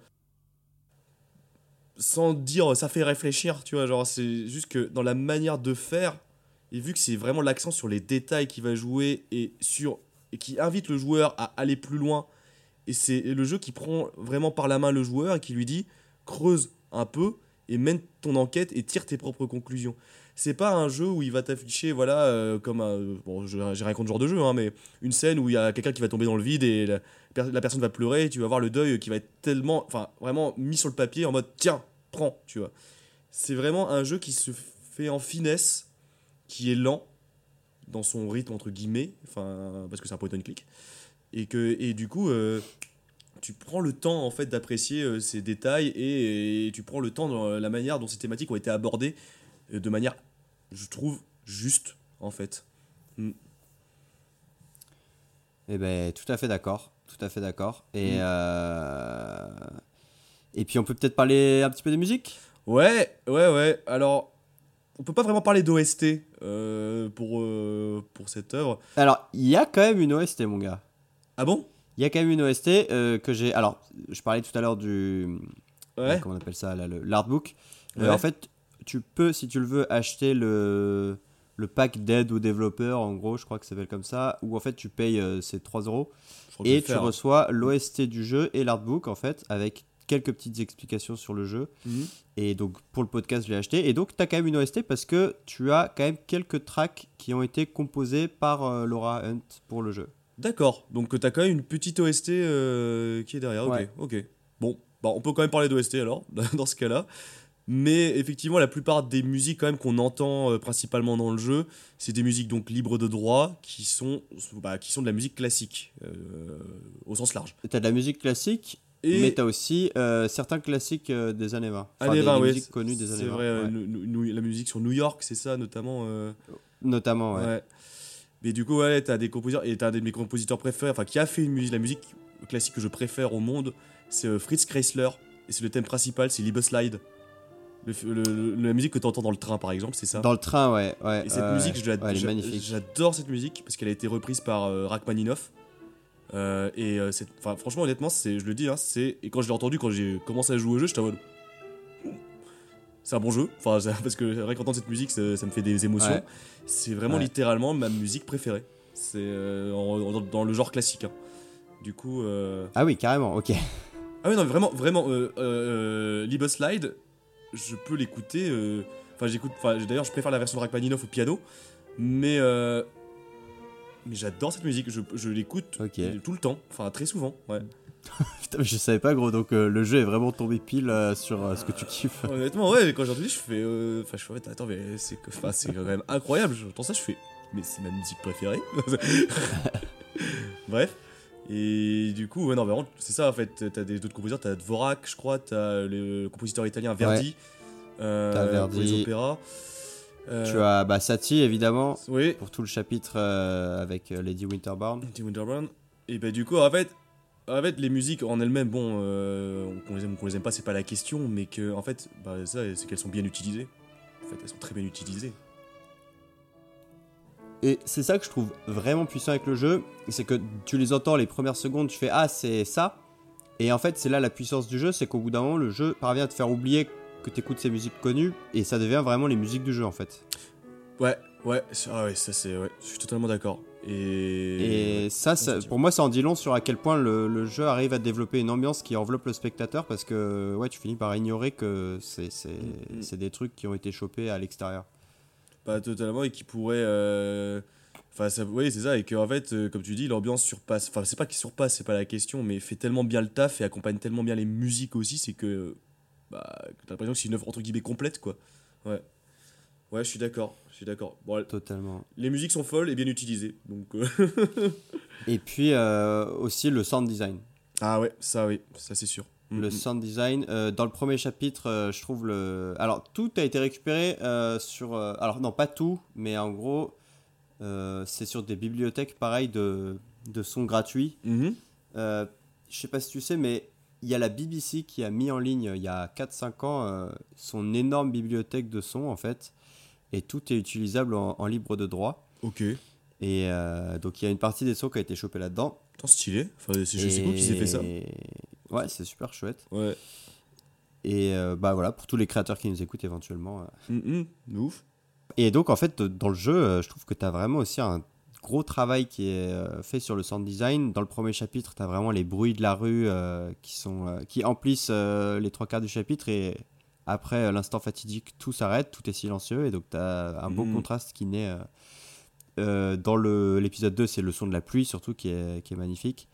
F: sans dire ça fait réfléchir, tu vois, genre c'est juste que dans la manière de faire, et vu que c'est vraiment l'accent sur les détails qui va jouer et sur et qui invite le joueur à aller plus loin Et c'est le jeu qui prend vraiment par la main le joueur et qui lui dit creuse un peu et mène ton enquête et tire tes propres conclusions. C'est pas un jeu où il va t'afficher, voilà, euh, comme un. Bon, j'ai rien contre ce genre de jeu, hein, mais une scène où il y a quelqu'un qui va tomber dans le vide et la, la personne va pleurer et tu vas voir le deuil qui va être tellement. Enfin, vraiment mis sur le papier en mode tiens, prends, tu vois. C'est vraiment un jeu qui se fait en finesse, qui est lent dans son rythme, entre guillemets, enfin, parce que c'est un point and click. Et, que, et du coup. euh, tu prends le temps en fait d'apprécier euh, ces détails et, et tu prends le temps dans la manière dont ces thématiques ont été abordées euh, de manière, je trouve, juste en fait.
E: Eh ben, tout à fait d'accord. Tout à fait d'accord. Et,
F: Mm.
E: euh, et puis, on peut peut-être parler un petit peu de musique?
F: Ouais, ouais, ouais. Alors, on peut pas vraiment parler d'OST euh, pour, euh, pour cette œuvre.
E: Alors, il y a quand même une OST, mon gars.
F: Ah bon?
E: Il y a quand même une OST euh, que j'ai. Alors, je parlais tout à l'heure du.
F: Ouais.
E: Comment on appelle ça L'artbook.
F: Ouais.
E: en fait, tu peux, si tu le veux, acheter le, le pack d'aide aux développeurs, en gros, je crois que ça s'appelle comme ça, où en fait tu payes ces 3 euros et tu
F: faire.
E: reçois l'OST du jeu et l'artbook en fait, avec quelques petites explications sur le jeu.
F: Mhm.
E: Et donc pour le podcast, je l'ai acheté. Et donc tu as quand même une OST parce que tu as quand même quelques tracks qui ont été composés par euh, Laura Hunt pour le jeu.
F: D'accord. Donc, t'as quand même une petite OST euh, qui est derrière. Ok,
E: Ouais.
F: ok. Bon, bah, on peut quand même parler d'OST alors, dans ce cas-là. Mais effectivement, la plupart des musiques quand même qu'on entend euh, principalement dans le jeu, c'est des musiques donc libres de droit qui sont, bah, qui sont de la musique classique euh, au sens large.
E: Tu as de la musique classique,
F: Et
E: mais tu as aussi euh, certains classiques euh, des années 20. Enfin,
F: années
E: des,
F: 20,
E: des musiques connues des années
F: C'est
E: 20.
F: vrai, euh,
E: ouais.
F: nou- nou- nou- la musique sur New York, c'est ça notamment. euh,
E: Notamment, ouais.
F: ouais. Mais du coup, ouais, t'as des compositeurs, et t'as un de mes compositeurs préférés, enfin qui a fait une musique, la musique classique que je préfère au monde, c'est Fritz Kreisler, et c'est le thème principal, c'est Liebeslide. Le, f- le- le- la musique que t'entends dans le train, par exemple, c'est ça?
E: Dans le train, ouais. ouais
F: Et cette musique, j'adore cette musique parce qu'elle a été reprise par Rachmaninoff. Euh, et euh, c'est- franchement, honnêtement, c'est, je le dis, hein, c'est, et quand je l'ai entendu, quand j'ai commencé à jouer au jeu, j'étais en mode. C'est un bon jeu, enfin, parce que rien qu'entendre cette musique, ça, ça me fait des émotions.
E: Ouais.
F: C'est vraiment
E: Ouais.
F: littéralement ma musique préférée. C'est euh, en- en- dans le genre classique. hein. Du coup.
E: Ah oui, carrément, ok.
F: Ah oui, non, mais vraiment, vraiment, Liebeslide, je peux l'écouter. Enfin, j'écoute. D'ailleurs, je préfère la version de Rachmaninoff au piano, mais mais j'adore cette musique. Je, je l'écoute tout le temps, enfin très souvent. Ouais.
E: Putain, mais je savais pas, gros. Donc euh, le jeu est vraiment tombé pile euh, sur euh, ce que tu kiffes.
F: Honnêtement, ouais. Quand j'ai entendu, je fais. euh, Enfin, je fais. attends, mais c'est quand même incroyable. J'entends ça, je fais. Mais c'est ma musique préférée. Bref. Et du coup, ouais, non, vraiment, c'est ça en fait. T'as des d'autres compositeurs, t'as Dvorak, je crois, t'as le compositeur italien Verdi.
E: T'as Verdi.
F: Pour les opéras. Euh,
E: Tu as bah, Satie, évidemment,
F: Oui,
E: pour tout le chapitre euh, avec euh, Lady Winterbourne.
F: Tim Winterbourne. Et bah, du coup, en fait, en fait, les musiques en elles-mêmes, bon, euh, qu'on les aime ou qu'on les aime pas, c'est pas la question, mais que, en fait, bah, ça, c'est qu'elles sont bien utilisées. En fait, elles sont très bien utilisées.
E: Et c'est ça que je trouve vraiment puissant avec le jeu, c'est que tu les entends les premières secondes, tu fais ah c'est ça, et en fait c'est là la puissance du jeu, c'est qu'au bout d'un moment le jeu parvient à te faire oublier que tu écoutes ces musiques connues, et ça devient vraiment les musiques du jeu en fait.
F: Ouais, ouais, ah ouais, ça c'est, ouais, je suis totalement d'accord. Et,
E: Et ça, ça- pour moi ça en dit long sur à quel point le, le jeu arrive à développer une ambiance qui enveloppe le spectateur, parce que ouais tu finis par ignorer que c'est c'est-
F: Mm, mm.
E: des trucs qui ont été chopés à l'extérieur.
F: pas totalement et qui pourrait euh, enfin ça oui c'est ça et que en fait euh, comme tu dis l'ambiance surpasse enfin c'est pas qu'il surpasse c'est pas la question mais fait tellement bien le taf et accompagne tellement bien les musiques aussi c'est que bah t'as l'impression que c'est une œuvre entre guillemets complète quoi ouais ouais je suis d'accord je suis d'accord bon
E: Totalement.
F: les musiques sont folles et bien utilisées donc euh,
E: Et puis euh, aussi le sound design.
F: ah ouais ça oui ça c'est sûr Mm,
E: Le
F: mm.
E: sound design, euh, dans le premier chapitre, je trouve le. Alors, tout a été récupéré sur. Alors, non, pas tout, mais en gros, c'est sur des bibliothèques pareilles de, de sons gratuits.
F: Mhm.
E: Euh, je sais pas si tu sais, mais il y a la BBC qui a mis en ligne il y a 4-5 ans euh, son énorme bibliothèque de sons, en fait. Et tout est utilisable en, en libre de droit.
F: ok
E: Et euh, donc, il y a une partie des sons qui a été chopée là-dedans.
F: Tant stylé enfin c'est sais pas qui s'est fait ça
E: Et- Ouais, c'est super chouette.
F: ouais
E: Et euh, bah voilà, pour tous les créateurs qui nous écoutent éventuellement.
F: Mm, mm. De ouf
E: Et donc, en fait, dans le jeu, je trouve que tu as vraiment aussi un gros travail qui est euh, fait sur le sound design. Dans le premier chapitre, tu as vraiment les bruits de la rue euh, qui, sont, euh, qui emplissent les trois quarts du chapitre et après l'instant fatidique, tout s'arrête, tout est silencieux et donc tu as un beau
F: Mhm.
E: contraste qui naît. euh, dans l'épisode 2, c'est le son de la pluie surtout qui est, qui est magnifique.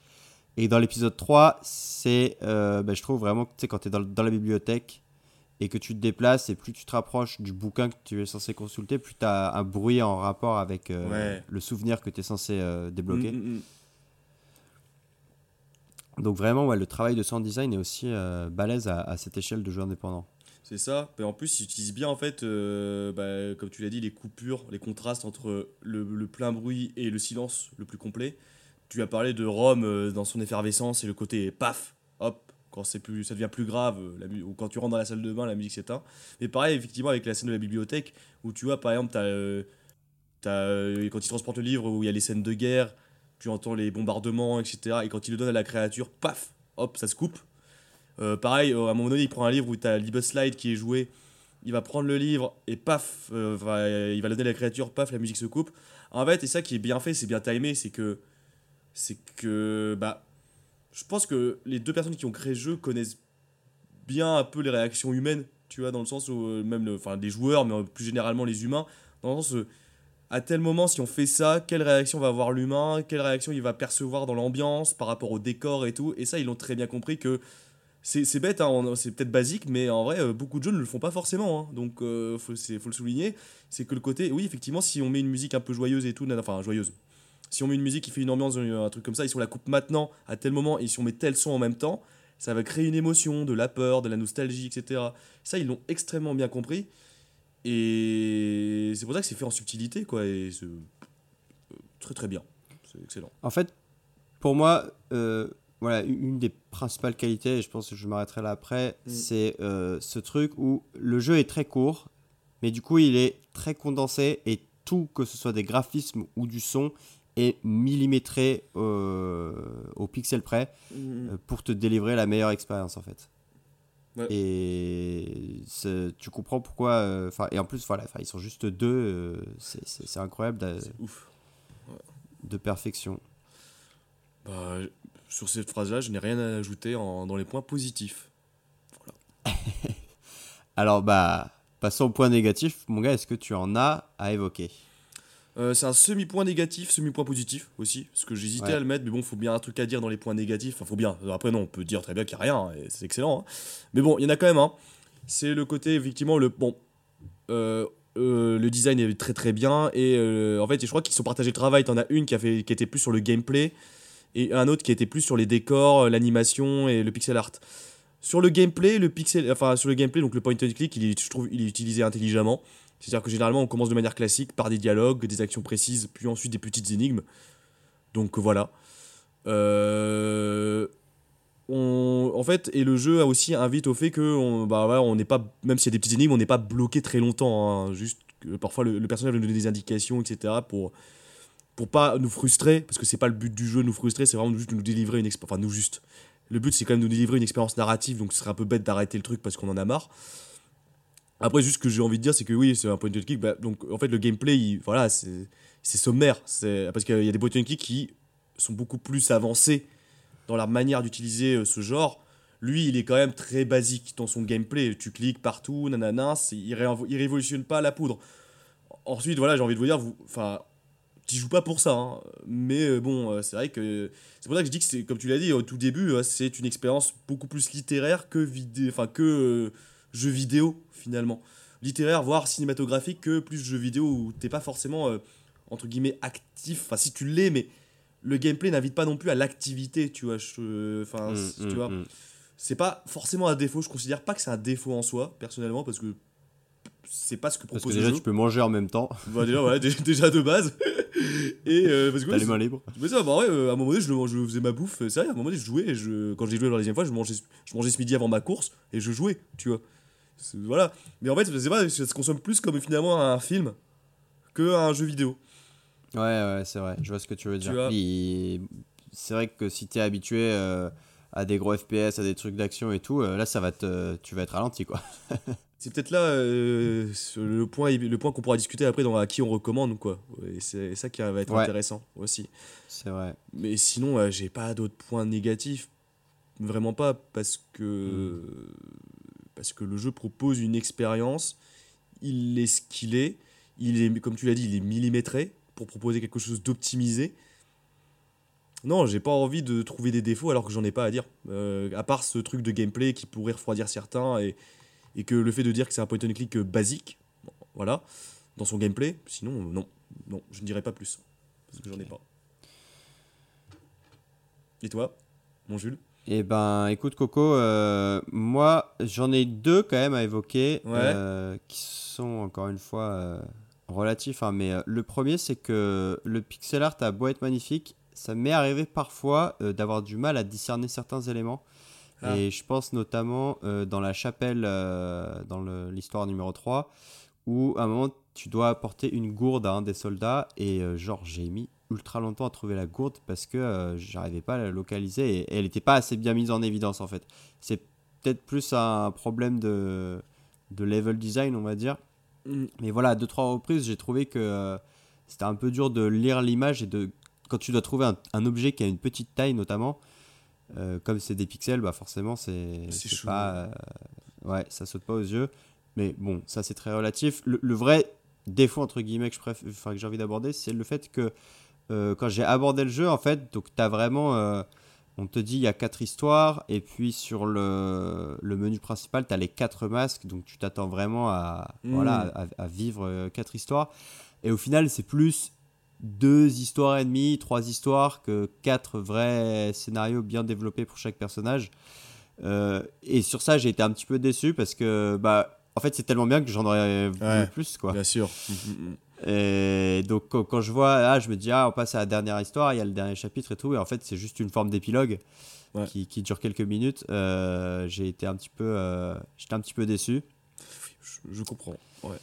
E: Et dans l'épisode 3, c'est, euh, bah, je trouve vraiment que tu sais, quand tu es dans, dans la bibliothèque et que tu te déplaces et plus tu te rapproches du bouquin que tu es censé consulter, plus tu as un bruit en rapport avec euh,
F: Ouais.
E: le souvenir que tu es censé euh, débloquer.
F: Mm, mm, mm.
E: Donc vraiment, ouais, le travail de sound design est aussi euh, balèze à, à cette échelle de jeu indépendant.
F: C'est ça. Et en plus, ils utilisent bien, en fait, bah, comme tu l'as dit, les coupures, les contrastes entre le, le plein bruit et le silence le plus complet. Tu as parlé de Rome dans son effervescence et le côté paf, hop, quand c'est plus, ça devient plus grave, euh, ou quand tu rentres dans la salle de bain, la musique s'éteint. Mais pareil, effectivement, avec la scène de la bibliothèque, où tu vois, par exemple, t'as, euh, t'as, euh, quand il transporte le livre, où il y a les scènes de guerre, tu entends les bombardements, etc. Et quand il le donne à la créature, paf, hop, ça se coupe. Pareil, à un moment donné, il prend un livre où tu as Liebe Slide qui est joué. Il va prendre le livre et paf, il va donner à la créature, paf, la musique se coupe. En fait, et ça qui est bien fait, c'est bien timé, c'est que. C'est que. Bah. Je pense que les deux personnes qui ont créé le jeu connaissent bien un peu les réactions humaines, tu vois, dans le sens où. euh, même enfin, les joueurs, mais plus généralement les humains, dans le sens où. À tel moment, si on fait ça, quelle réaction va avoir l'humain Quelle réaction il va percevoir dans l'ambiance par rapport au décor et tout Et ça, ils l'ont très bien compris que c'est bête, hein, c'est peut-être basique, mais en vrai, euh, beaucoup de jeux ne le font pas forcément. hein. donc, il faut, le souligner. C'est que le côté, oui, effectivement, si on met une musique un peu joyeuse et tout, enfin, joyeuse. Si on met une musique qui fait une ambiance, un truc comme ça, et si on la coupe maintenant, à tel moment, et si on met tel son en même temps, ça va créer une émotion, de la peur, de la nostalgie, etc. Ça, ils l'ont extrêmement bien compris. Et c'est pour ça que c'est fait en subtilité, quoi. Et c'est euh, très très bien. C'est excellent.
E: En fait, pour moi, euh, voilà, une des principales qualités, et je pense que je m'arrêterai là après,
F: Mm.
E: c'est euh, ce truc où le jeu est très court, mais du coup il est très condensé et tout, que ce soit des graphismes ou du son, est millimétré euh, au pixel près euh, pour te délivrer la meilleure expérience en fait.
F: Ouais.
E: Et tu comprends pourquoi. euh, Enfin, et en plus, voilà, ils sont juste deux. euh, c'est- incroyable de perfection.
F: Bah, sur cette phrase-là, je n'ai rien à ajouter en- dans les points positifs.
E: Alors, bah, passons au point négatif. Mon gars, est-ce que tu en as à évoquer?
F: Euh, c'est un semi-point négatif, semi-point positif aussi, parce que j'hésitais
E: Ouais.
F: à le mettre, mais bon, faut bien un truc à dire dans les points négatifs. Enfin, faut bien. Après, non, on peut dire très bien qu'il n'y a rien, et c'est excellent. hein. Mais bon, il y en a quand même un. C'est le côté, effectivement, le. Bon. euh, euh, le design est très très bien, et euh, en fait, je crois qu'ils sont partagés le travail. T'en as une qui, a fait, qui était plus sur le gameplay, et un autre qui était plus sur les décors, l'animation et le pixel art. Sur le gameplay, le pixel, enfin sur le gameplay, donc le point and click, il est, je trouve, il est utilisé intelligemment. C'est-à-dire que généralement, on commence de manière classique par des dialogues, des actions précises, puis ensuite des petites énigmes. Donc voilà. Euh, on, en fait, et le jeu a aussi invite au fait que, on, bah pas, même s'il y a des petites énigmes, on n'est pas bloqué très longtemps. hein. parfois le, personnage va nous donner des indications, etc. pour pour pas nous frustrer, parce que c'est pas le but du jeu de nous frustrer, c'est vraiment juste de nous délivrer une expérience. Enfin, nous juste. Le but, c'est quand de nous délivrer une expérience narrative, donc ce serait un peu bête d'arrêter le truc parce qu'on en a marre. Après, juste ce que j'ai envie de dire, c'est que oui, c'est un point and click. bah, donc, en fait, le gameplay, il- voilà, c'est sommaire. Parce qu'il y a des point and click qui sont beaucoup plus avancés dans leur manière d'utiliser euh, ce genre. Lui, il est quand même très basique dans son gameplay. Tu cliques partout, nanana, il, réinvo- il révolutionne pas la poudre. Ensuite, voilà, j'ai envie de vous dire, vous, enfin, tu joues pas pour ça, hein. mais euh, bon, euh, c'est vrai que c'est pour ça que je dis que comme tu l'as dit au tout début, c'est une expérience beaucoup plus littéraire que vidéo, enfin que jeu vidéo finalement, littéraire voire cinématographique que plus jeu vidéo où t'es pas forcément euh, entre guillemets actif. Enfin, si tu l'es, mais le gameplay n'invite pas non plus à l'activité, tu vois. Enfin,
E: Mm,
F: tu
E: mm,
F: vois
E: mm.
F: c'est pas forcément un défaut. Je considère pas que c'est un défaut en soi, personnellement, parce que c'est pas ce que
E: Parce
F: propose
E: que
F: le
E: déjà,
F: jeu.
E: tu peux manger en même temps.
F: Bah, déjà, voilà, dé- déjà de base. Et euh, parce que
E: T'as
F: ouais,
E: les mains libres.
F: mais ça, bah ouais, euh, à un moment donné, je, je faisais ma bouffe. C'est vrai, à un moment donné, je jouais. Et je, quand j'ai joué la deuxième fois, je mangeais, je mangeais ce midi avant ma course et je jouais, tu vois. Voilà. Mais en fait, c'est pas, ça se consomme plus comme finalement un film que un jeu vidéo.
E: Ouais, ouais, c'est vrai. Je vois ce que tu veux dire. Il- C'est vrai que si t'es habitué euh, à des gros FPS, à des trucs d'action et tout, euh, là ça va te, tu vas être ralenti quoi.
F: C'est peut-être là euh, le point, le point qu'on pourra discuter après dans à qui on recommande quoi. Et c'est ça qui va être
E: Ouais.
F: intéressant aussi.
E: C'est vrai.
F: Mais sinon, j'ai pas d'autres points négatifs. Vraiment pas, parce que, parce que le jeu propose une expérience. Il est ce qu'il est. Il est, comme tu l'as dit, il est millimétré pour proposer quelque chose d'optimisé. Non, j'ai pas envie de trouver des défauts alors que j'en ai pas à dire. Euh, à part ce truc de gameplay qui pourrait refroidir certains et, et que le fait de dire que c'est un point and click basique, bon, voilà, dans son gameplay. Sinon, euh, non, non, je ne dirais pas plus parce que j'en ai pas. Et toi, mon Jules?
E: Eh ben, écoute Coco, euh, moi j'en ai deux quand même à évoquer,
F: Ouais.
E: euh, qui sont encore une fois euh, relatifs. hein, mais le premier, c'est que le pixel art a beau être magnifique, ça m'est arrivé parfois d'avoir du mal à discerner certains éléments.
F: Ah.
E: Et je pense notamment dans la chapelle, dans l'histoire numéro 3, où à un moment tu dois apporter une gourde à un des soldats, et genre j'ai mis ultra longtemps à trouver la gourde parce que euh, j'arrivais pas à la localiser et, et elle n'était pas assez bien mise en évidence en fait. C'est peut-être plus un problème de, de level design, on va dire.
F: Mm.
E: Mais voilà, deux, trois reprises, j'ai trouvé que euh, c'était un peu dur de lire l'image et de. Quand tu dois trouver un, un objet qui a une petite taille, notamment, euh, comme c'est des pixels, bah forcément, c'est. Pas. ouais, ça saute pas aux yeux. Mais bon, ça c'est très relatif. Le, le vrai défaut, entre guillemets, enfin, que j'ai envie d'aborder, c'est le fait que euh, quand j'ai abordé le jeu, en fait, donc tu as vraiment. euh, on te dit il y a quatre histoires, et puis sur le, le menu principal, tu as les quatre masques, donc tu t'attends vraiment à,
F: Mm.
E: voilà, à, à vivre euh, quatre histoires. Et au final, c'est plus deux histoires et demie, trois histoires que quatre vrais scénarios bien développés pour chaque personnage. Euh, et sur ça, j'ai été un petit peu déçu parce que, bah, en fait, c'est tellement bien que j'en aurais voulu
F: Ouais.
E: plus, quoi.
F: Bien sûr.
E: Et donc quand, je vois, ah, je me dis, ah, on passe à la dernière histoire, il y a le dernier chapitre et tout, et en fait c'est juste une forme d'épilogue
F: Ouais.
E: qui, qui dure quelques minutes. Euh, j'ai été un petit peu, euh, j'étais un petit peu déçu.
F: Je, je comprends. Ouais.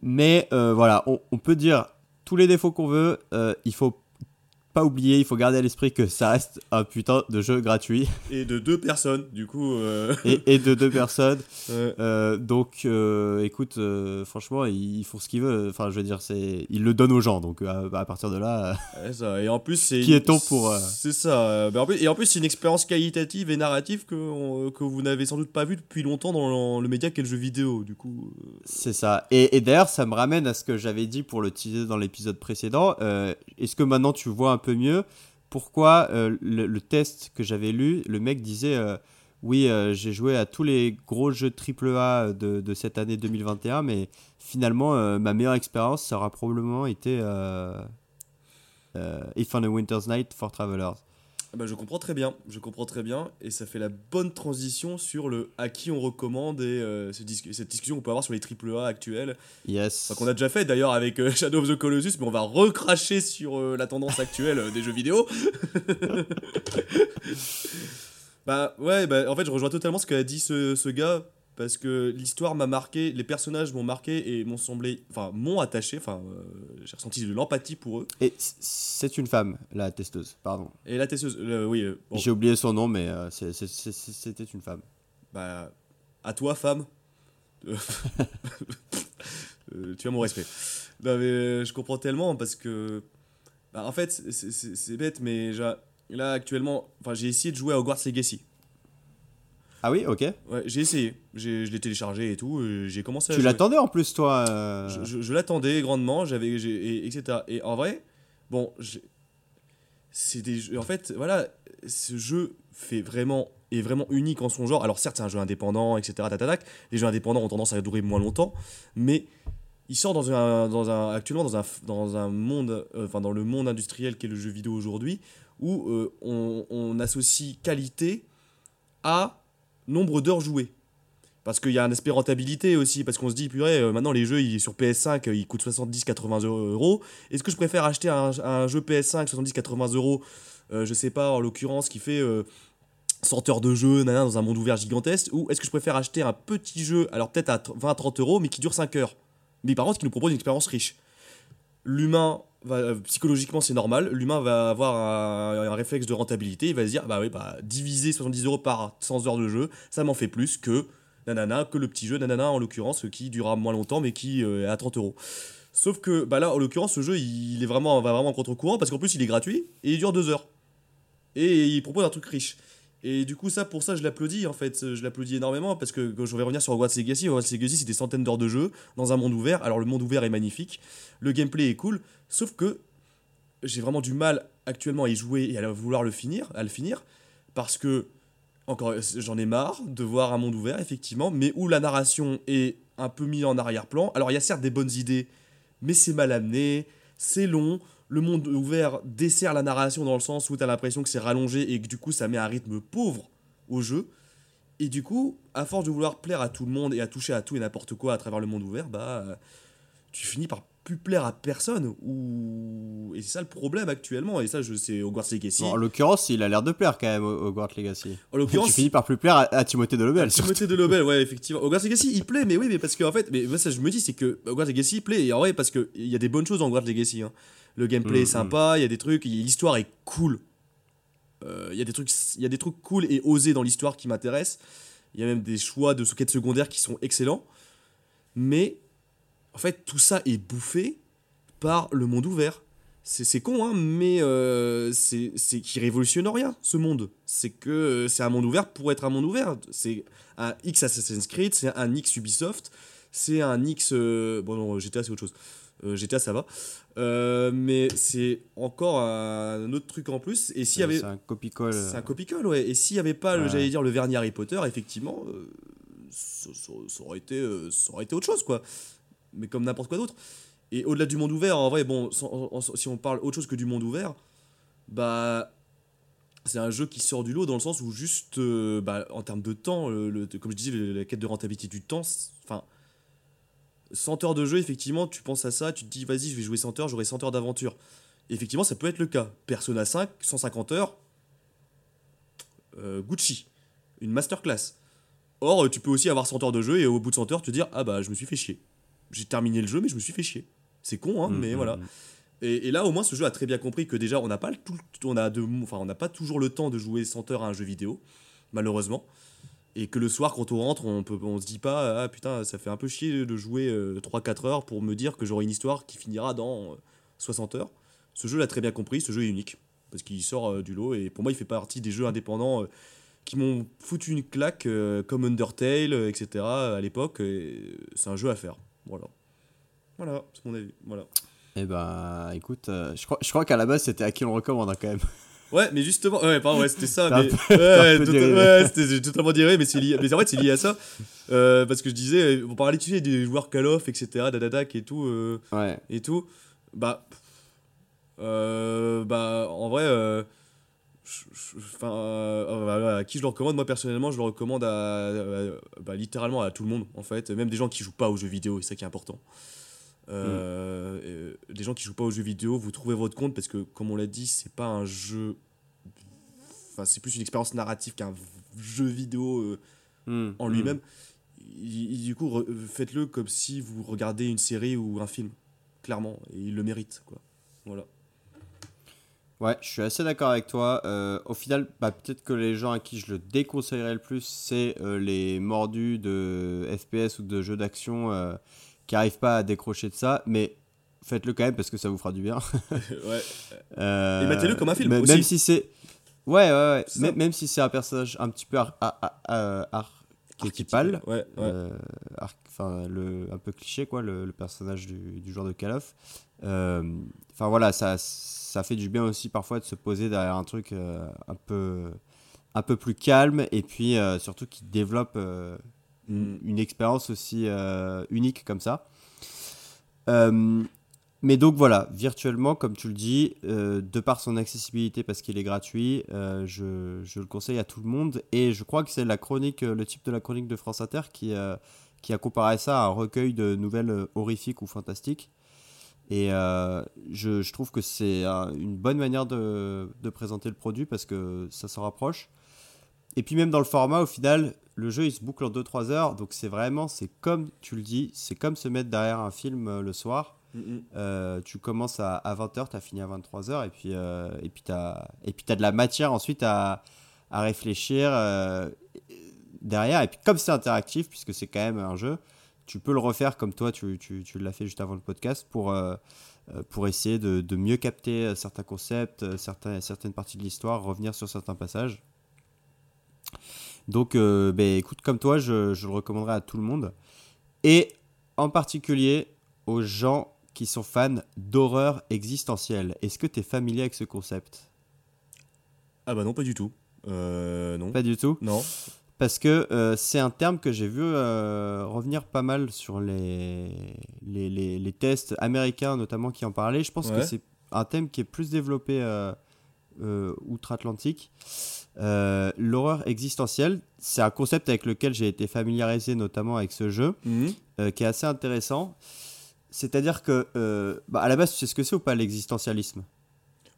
E: Mais euh, voilà, on, on peut dire tous les défauts qu'on veut, il faut pas oublier, il faut garder à l'esprit que ça reste un putain de jeu gratuit
F: Et de deux personnes, du coup. euh,
E: et, et de deux personnes.
F: ouais.
E: Euh, donc, euh, écoute, franchement, ils font ce qu'ils veulent. Enfin, je veux dire, c'est, ils le donnent aux gens. Donc, à, à partir de là,
F: Ouais, ça. Et en plus, c'est.
E: Qui est-on pour,
F: C'est ça. plus- et en plus, c'est une expérience qualitative et narrative que, on- que vous n'avez sans doute pas vue depuis longtemps dans le, média qu'est le jeu vidéo. Du coup.
E: C'est ça. Et, et d'ailleurs, ça me ramène à ce que j'avais dit pour le teaser dans l'épisode précédent. Est-ce que maintenant tu vois un peu mieux pourquoi euh, le, test que j'avais lu, le mec disait euh, oui, euh, j'ai joué à tous les gros jeux AAA de, de cette année 2021, mais finalement, ma meilleure expérience, ça aura probablement été If on a Winter's Night for Travelers.
F: Ah bah, je comprends très bien, je comprends très bien, et ça fait la bonne transition sur le à qui on recommande et euh, dis- cette discussion qu'on peut avoir sur les AAA actuels,
E: Yes.
F: enfin, qu'on a déjà fait d'ailleurs avec euh, Shadow of the Colossus, mais on va recracher sur euh, la tendance actuelle des jeux vidéo. bah ouais, bah, en fait je rejoins totalement ce qu'a dit ce, ce gars, parce que l'histoire m'a marqué, les personnages m'ont marqué et m'ont semblé, enfin m'ont attaché, enfin euh, j'ai ressenti de l'empathie pour eux.
E: Et c'est une femme, la testeuse, pardon.
F: Et la tesseuse, euh, oui, euh, bon,
E: J'ai oublié son nom, mais c'était une femme.
F: Bah, à toi, femme. Tu as mon respect. Non, mais je comprends tellement parce que. bah, en fait, c'est- bête, mais là, actuellement, enfin, j'ai essayé de jouer à Hogwarts Legacy.
E: Ah oui, ok.
F: Ouais, j'ai essayé. J'ai- Je l'ai téléchargé et tout. euh, J'ai commencé à
E: Tu l'attendais en plus, toi euh,
F: Je, je- je l'attendais grandement, j'avais, j'ai- et- etc. Et en vrai, bon, c'est des jeux- en fait, voilà, ce jeu fait vraiment est vraiment unique en son genre. Alors certes, c'est un jeu indépendant, etc. tatatac. Les jeux indépendants ont tendance à durer moins longtemps, mais il sort dans un, dans un actuellement dans un, dans un monde, euh, enfin dans le monde industriel qu'est le jeu vidéo aujourd'hui, où euh, on, on associe qualité à nombre d'heures jouées. Parce qu'il y a un aspect rentabilité aussi, parce qu'on se dit, purée, euh, maintenant les jeux sur PS5 euh, ils coûtent 70-80 euros. Est-ce que je préfère acheter un, un jeu PS5 70-80 euros, euh, je sais pas, en l'occurrence, qui fait euh, 100 heures de jeu nanana, dans un monde ouvert gigantesque, ou est-ce que je préfère acheter un petit jeu, alors peut-être à 20-30 euros, mais qui dure 5 heures? Mais par contre qui nous propose une expérience riche L'humain euh, psychologiquement c'est normal, l'humain va avoir un, réflexe de rentabilité, il va se dire bah oui bah diviser 70 euros par 100 heures de jeu, ça m'en fait plus que nanana que le petit jeu nanana en l'occurrence qui durera moins longtemps mais qui euh, est à 30 euros. Sauf que bah là en l'occurrence ce jeu il est vraiment va vraiment en contre-courant parce qu'en plus il est gratuit et il dure 2 heures et il propose un truc riche. Et du coup, ça, pour ça, je l'applaudis en fait. Je l'applaudis énormément parce que quand je vais revenir sur Hogwarts Legacy. Hogwarts Legacy, c'est des centaines d'heures de jeu dans un monde ouvert. Alors, le monde ouvert est magnifique, le gameplay est cool, sauf que j'ai vraiment du mal actuellement à y jouer et à vouloir le finir, à le finir, parce que encore, j'en ai marre de voir un monde ouvert, effectivement, mais où la narration est un peu mise en arrière-plan. Alors, il y a certes des bonnes idées, mais c'est mal amené, c'est long le monde ouvert dessert la narration dans le sens où tu as l'impression que c'est rallongé et que du coup ça met un rythme pauvre au jeu. Et du coup, à force de vouloir plaire à tout le monde et à toucher à tout et n'importe quoi à travers le monde ouvert, bah tu finis par plus plaire à personne ou et c'est ça le problème actuellement et ça je sais Hogwarts Legacy.
E: Bon, en l'occurrence, il a l'air de plaire quand même Hogwarts Legacy.
F: En l'occurrence,
E: tu finis par plus plaire à, à Timothée de Lobel.
F: Timothée de Lobel, ouais, effectivement. Hogwarts Legacy, il plaît, mais oui, mais parce que en fait, mais moi ça je me dis c'est que Hogwarts Legacy il plaît et en vrai parce que il y a des bonnes choses dans Hogwarts Legacy. Hein. Le gameplay
E: Mm,
F: est sympa, il y a des trucs, l'histoire est cool. Euh, Il y a des trucs, il y a des trucs cool et osés dans l'histoire qui m'intéressent. Il y a même des choix de quêtes secondaires qui sont excellents. Mais en fait, tout ça est bouffé par le monde ouvert. C'est con, hein, mais euh, c'est c'est qui révolutionne rien, ce monde. C'est que euh, c'est un monde ouvert pour être un monde ouvert. C'est un X Assassin's Creed, c'est un X Ubisoft, c'est un X... euh, bon non, GTA c'est autre chose. Euh, GTA ça va. Euh, mais c'est encore un autre truc en plus. Et s'il y avait...
E: C'est un copie-colle.
F: C'est un copie-colle, ouais. Et s'il n'y avait pas,
E: Ouais.
F: j'allais dire, le vernis Harry Potter, effectivement, euh, ça, ça- ça aurait été, euh, ça aurait été autre chose, quoi. Mais comme n'importe quoi d'autre. Et au-delà du monde ouvert, en vrai, bon, sans- en- en- si on parle autre chose que du monde ouvert, bah. C'est un jeu qui sort du lot dans le sens où, juste, euh, bah, en termes de temps, le- le- comme je disais, le- la quête de rentabilité du temps. 100 heures de jeu, effectivement, tu penses à ça, tu te dis, vas-y, je vais jouer 100 heures, j'aurai 100 heures d'aventure. Effectivement, ça peut être le cas. Persona 5, 150 heures, euh, Gucci, une masterclass. Or, tu peux aussi avoir 100 heures de jeu et au bout de 100 heures te dire Ah bah, je me suis fait chier. J'ai terminé le jeu, mais je me suis fait chier. C'est con, hein,
E: Mm,
F: mais
E: mm,
F: voilà.
E: mm.
F: Et, et là, au moins, ce jeu a très bien compris que déjà, on n'a pas, le tout, on a de, enfin, on n'a pas toujours le temps de jouer 100 heures à un jeu vidéo, malheureusement. Et que le soir, quand on rentre, on, peut, on se dit pas Ah putain, ça fait un peu chier de jouer 3-4 heures pour me dire que j'aurai une histoire qui finira dans euh, 60 heures. Ce jeu l'a très bien compris, ce jeu est unique. Parce qu'il sort euh, du lot et pour moi, il fait partie des jeux indépendants euh, qui m'ont foutu une claque, euh, comme Undertale, euh, etc. à l'époque. et C'est un jeu à faire. Voilà. Voilà, c'est mon avis. Voilà.
E: Eh ben, écoute, euh, je crois, je crois qu'à la base, c'était à qui on recommande quand même.
F: Ouais, mais justement, ouais, pardon, ouais, c'était ça. Mais, ouais, ouais, j'ai totalement dérivé, mais c'est lié. Mais en fait, c'est lié à ça. Euh, parce que je disais, on parlait, tu sais, des joueurs Call of, etc., Dadadak et tout. euh,
E: Ouais.
F: et tout. Bah, euh, bah en vrai, enfin, voilà, à qui je le recommande Moi personnellement, je le recommande à, à- bah, littéralement à tout le monde en fait, même des gens qui jouent pas aux jeux vidéo, c'est ça qui est important. Euh, euh, des gens qui jouent pas aux jeux vidéo, vous trouvez votre compte parce que comme on l'a dit, c'est pas un jeu, enfin c'est plus une expérience narrative qu'un jeu vidéo. euh,
E: Mm,
F: en
E: mm.
F: lui-même. Du coup, faites-le comme si vous regardez une série ou un film, clairement, et il le mérite, quoi. Voilà.
E: Ouais, je suis assez d'accord avec toi. Euh, au final, bah, peut-être que les gens à qui je le déconseillerais le plus, c'est les mordus de FPS ou de jeux d'action qui arrivent pas à décrocher de ça. Mais faites-le quand même parce que ça vous fera du bien.
F: ouais.
E: Euh,
F: Et mettez-le comme un film
E: même-
F: aussi.
E: Même si c'est. Ouais, ouais, ouais. Même, si c'est un personnage un petit peu ar- ar- ar- ar- archétypal.
F: Ouais, ouais.
E: euh, enfin le un peu cliché quoi le, le personnage du, du genre de Call of Euh, enfin voilà ça ça fait du bien aussi parfois de se poser derrière un truc euh, un peu un peu plus calme et puis euh, surtout qui développe euh, une,
F: Mm.
E: une expérience aussi euh, unique comme ça Euh, mais donc voilà, virtuellement, comme tu le dis, euh, de par son accessibilité, parce qu'il est gratuit, euh, je, je le conseille à tout le monde. Et je crois que c'est la chronique, le type de la chronique de France Inter qui, euh, qui a comparé ça à un recueil de nouvelles horrifiques ou fantastiques. Et je, je trouve que c'est un- une bonne manière de, de présenter le produit parce que ça s'en rapproche. Et puis même dans le format, au final, le jeu il se boucle en 2-3 heures. Donc c'est vraiment, c'est comme tu le dis, c'est comme se mettre derrière un film euh, le soir.
F: Mhm.
E: Euh, tu commences à, 20h, tu as fini à 23h, et puis euh, et puis tu as, as de la matière ensuite à, à réfléchir derrière. Et puis comme c'est interactif, puisque c'est quand même un jeu, tu peux le refaire comme toi, tu, tu, tu l'as fait juste avant le podcast, pour, pour essayer de, de, mieux capter certains concepts, certains, certaines parties de l'histoire, revenir sur certains passages. Donc, ben, écoute, comme toi, je, je le recommanderais à tout le monde. Et en particulier aux gens qui sont fans d'horreur existentielle. Est-ce que tu es familier avec ce concept?
F: Ah bah non, pas du tout. Euh, non.
E: Pas du tout?
F: Non.
E: Parce que euh, c'est un terme que j'ai vu euh, revenir pas mal sur les, les, les, tests américains notamment qui en parlaient. Je pense que c'est un thème qui est plus développé outre-Atlantique. L'horreur existentielle, c'est un concept avec lequel j'ai été familiarisé notamment avec ce jeu,
F: mhm.
E: qui est assez intéressant. C'est-à-dire que, euh, bah, à la base, tu sais ce que c'est ou pas l'existentialisme?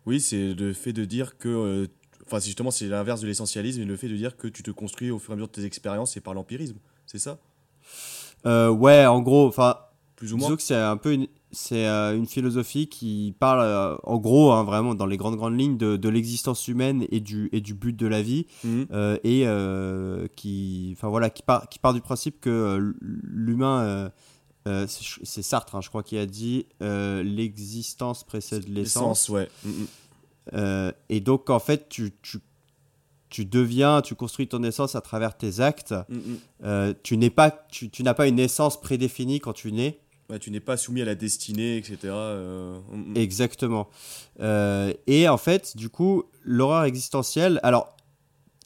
F: Oui, c'est le fait de dire que. Euh, enfin, justement, c'est l'inverse de l'essentialisme, et le fait de dire que tu te construis au fur et à mesure de tes expériences et par l'empirisme, c'est ça?
E: Euh, Ouais, en gros, enfin.
F: Plus ou moins.
E: que c'est un peu une, c'est une philosophie qui parle, en gros, hein, vraiment, dans les grandes grandes lignes, de, l'existence humaine et du, et du but de la vie,
F: mhm.
E: et qui, enfin voilà, qui part, qui part du principe que l'humain euh, c'est Sartre, hein, je crois, qui a dit euh, l'existence précède l'essence.
F: ouais. Mm, mm.
E: Euh, et donc, en fait, tu, tu, tu, deviens, tu construis ton essence à travers tes actes.
F: Mm,
E: tu n'es pas, tu, tu n'as pas une essence prédéfinie quand tu nais.
F: Tu n'es pas soumis à la destinée, etc.
E: Exactement. et en fait, du coup, l'horreur existentielle. Alors,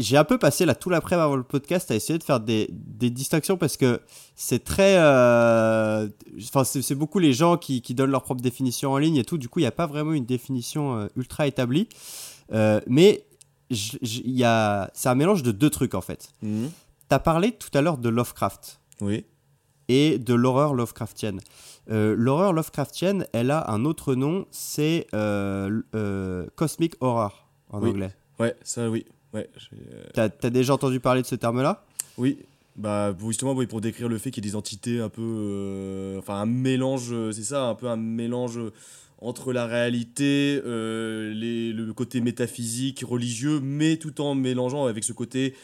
E: j'ai un peu passé là tout l'après avant le podcast à essayer de faire des, des distinctions parce que c'est très. Euh, enfin, c'est beaucoup les gens qui, qui, donnent leur propre définition en ligne et tout. Du coup, il n'y a pas vraiment une définition euh, ultra établie. Euh, mais y a, c'est un mélange de deux trucs en fait.
F: Mhm.
E: Tu as parlé tout à l'heure de Lovecraft.
F: Oui.
E: Et de l'horreur Lovecraftienne. l'horreur Lovecraftienne, elle a un autre nom, c'est Cosmic Horror en anglais.
F: Ouais, ça oui. Ouais,
E: euh, T'as as déjà entendu parler de ce terme-là?
F: Oui, bah justement oui, pour décrire le fait qu'il y ait des entités un peu, euh, enfin un mélange, euh, c'est ça, un peu un mélange entre la réalité, les, le côté métaphysique, religieux, mais tout en mélangeant avec ce côté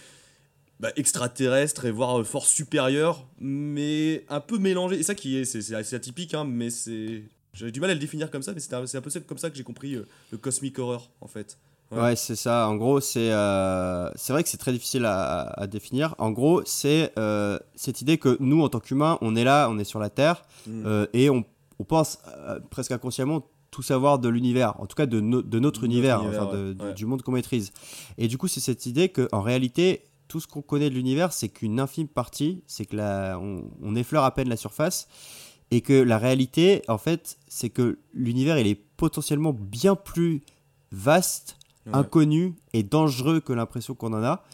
F: bah, extraterrestre et voire force supérieure, mais un peu mélangé. Et ça qui est, c'est assez atypique, hein, mais c'est, j'avais du mal à le définir comme ça, mais c'est un, un, peu comme ça que j'ai compris le cosmic horror en fait.
E: Ouais, c'est ça. En gros, c'est euh, c'est vrai que c'est très difficile à, à, définir. En gros, c'est euh, cette idée que nous, en tant qu'humains, on est là, on est sur la Terre, mm. euh, et on, on pense presque inconsciemment tout savoir de l'univers, en tout cas de, de notre univers, enfin de, du monde qu'on maîtrise. Et du coup, c'est cette idée qu'en réalité, tout ce qu'on connaît de l'univers, c'est qu'une infime partie, c'est que là, on, on, effleure à peine la surface, et que la réalité, en fait, c'est que l'univers, il est potentiellement bien plus vaste inconnu et dangereux que l'impression qu'on en a.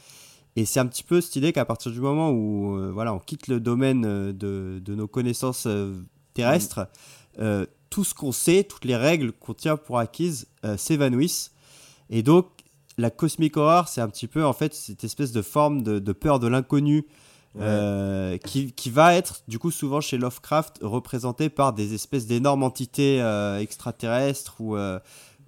E: Et c'est un petit peu cette idée qu'à partir du moment où euh, voilà, on quitte le domaine euh, de, de nos connaissances euh, terrestres, tout ce qu'on sait, toutes les règles qu'on tient pour acquises s'évanouissent. Et donc, la cosmic horror, c'est un petit peu en fait cette espèce de forme de, de peur de l'inconnu qui, qui, va être du coup souvent chez Lovecraft représenté par des espèces d'énormes entités extraterrestres ou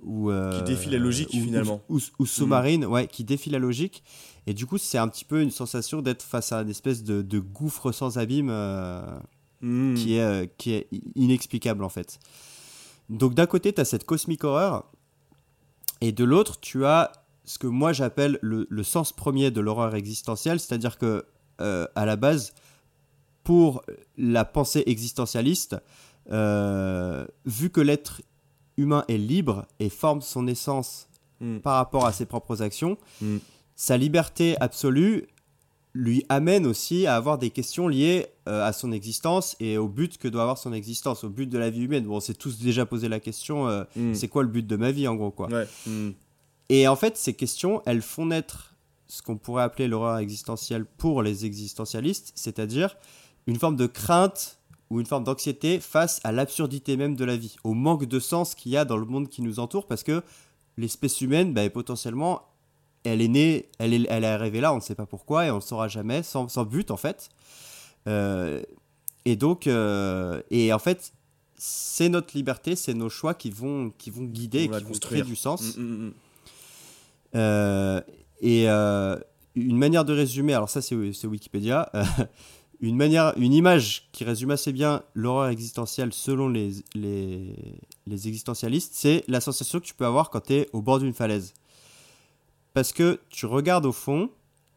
E: ou
F: qui la logique finalement.
E: ou, sous-marine ouais qui défie la logique. Et du coup c'est un petit peu une sensation d'être face à une espèce de, de gouffre sans abîme euh,
F: hmm.
E: qui est euh, qui est inexplicable en fait. Donc d'un côté tu as cette cosmic horreur et de l'autre tu as ce que moi j'appelle le, le, sens premier de l'horreur existentielle c'est-à-dire que euh, à la base pour la pensée existentialiste vu que l'être humain est libre et forme son essence hmm. par rapport à ses propres actions,
F: hmm.
E: sa liberté absolue lui amène aussi à avoir des questions liées euh, à son existence et au but que doit avoir son existence, au but de la vie humaine. Bon, on s'est tous déjà posé la question, euh,
F: hmm.
E: c'est quoi le but de ma vie en gros quoi.
F: Ouais.
E: Et en fait, ces questions, elles font naître ce qu'on pourrait appeler l'horreur existentielle pour les existentialistes, c'est-à-dire une forme de crainte ou une forme d'anxiété face à l'absurdité même de la vie, au manque de sens qu'il y a dans le monde qui nous entoure, parce que l'espèce humaine, bah, potentiellement, elle est née, elle est, elle est arrivée là, on ne sait pas pourquoi, et on ne saura jamais, sans, sans but en fait. Euh, et donc, euh, et en fait, c'est notre liberté, c'est nos choix qui vont, qui vont guider,
F: va
E: qui vont créer du sens.
F: Mm, mm, mm.
E: Euh, et euh, une manière de résumer, alors ça c'est Wikipédia, euh, une, manière, une image qui résume assez bien l'horreur existentielle selon les, les, les existentialistes, c'est la sensation que tu peux avoir quand tu es au bord d'une falaise. Parce que tu regardes au fond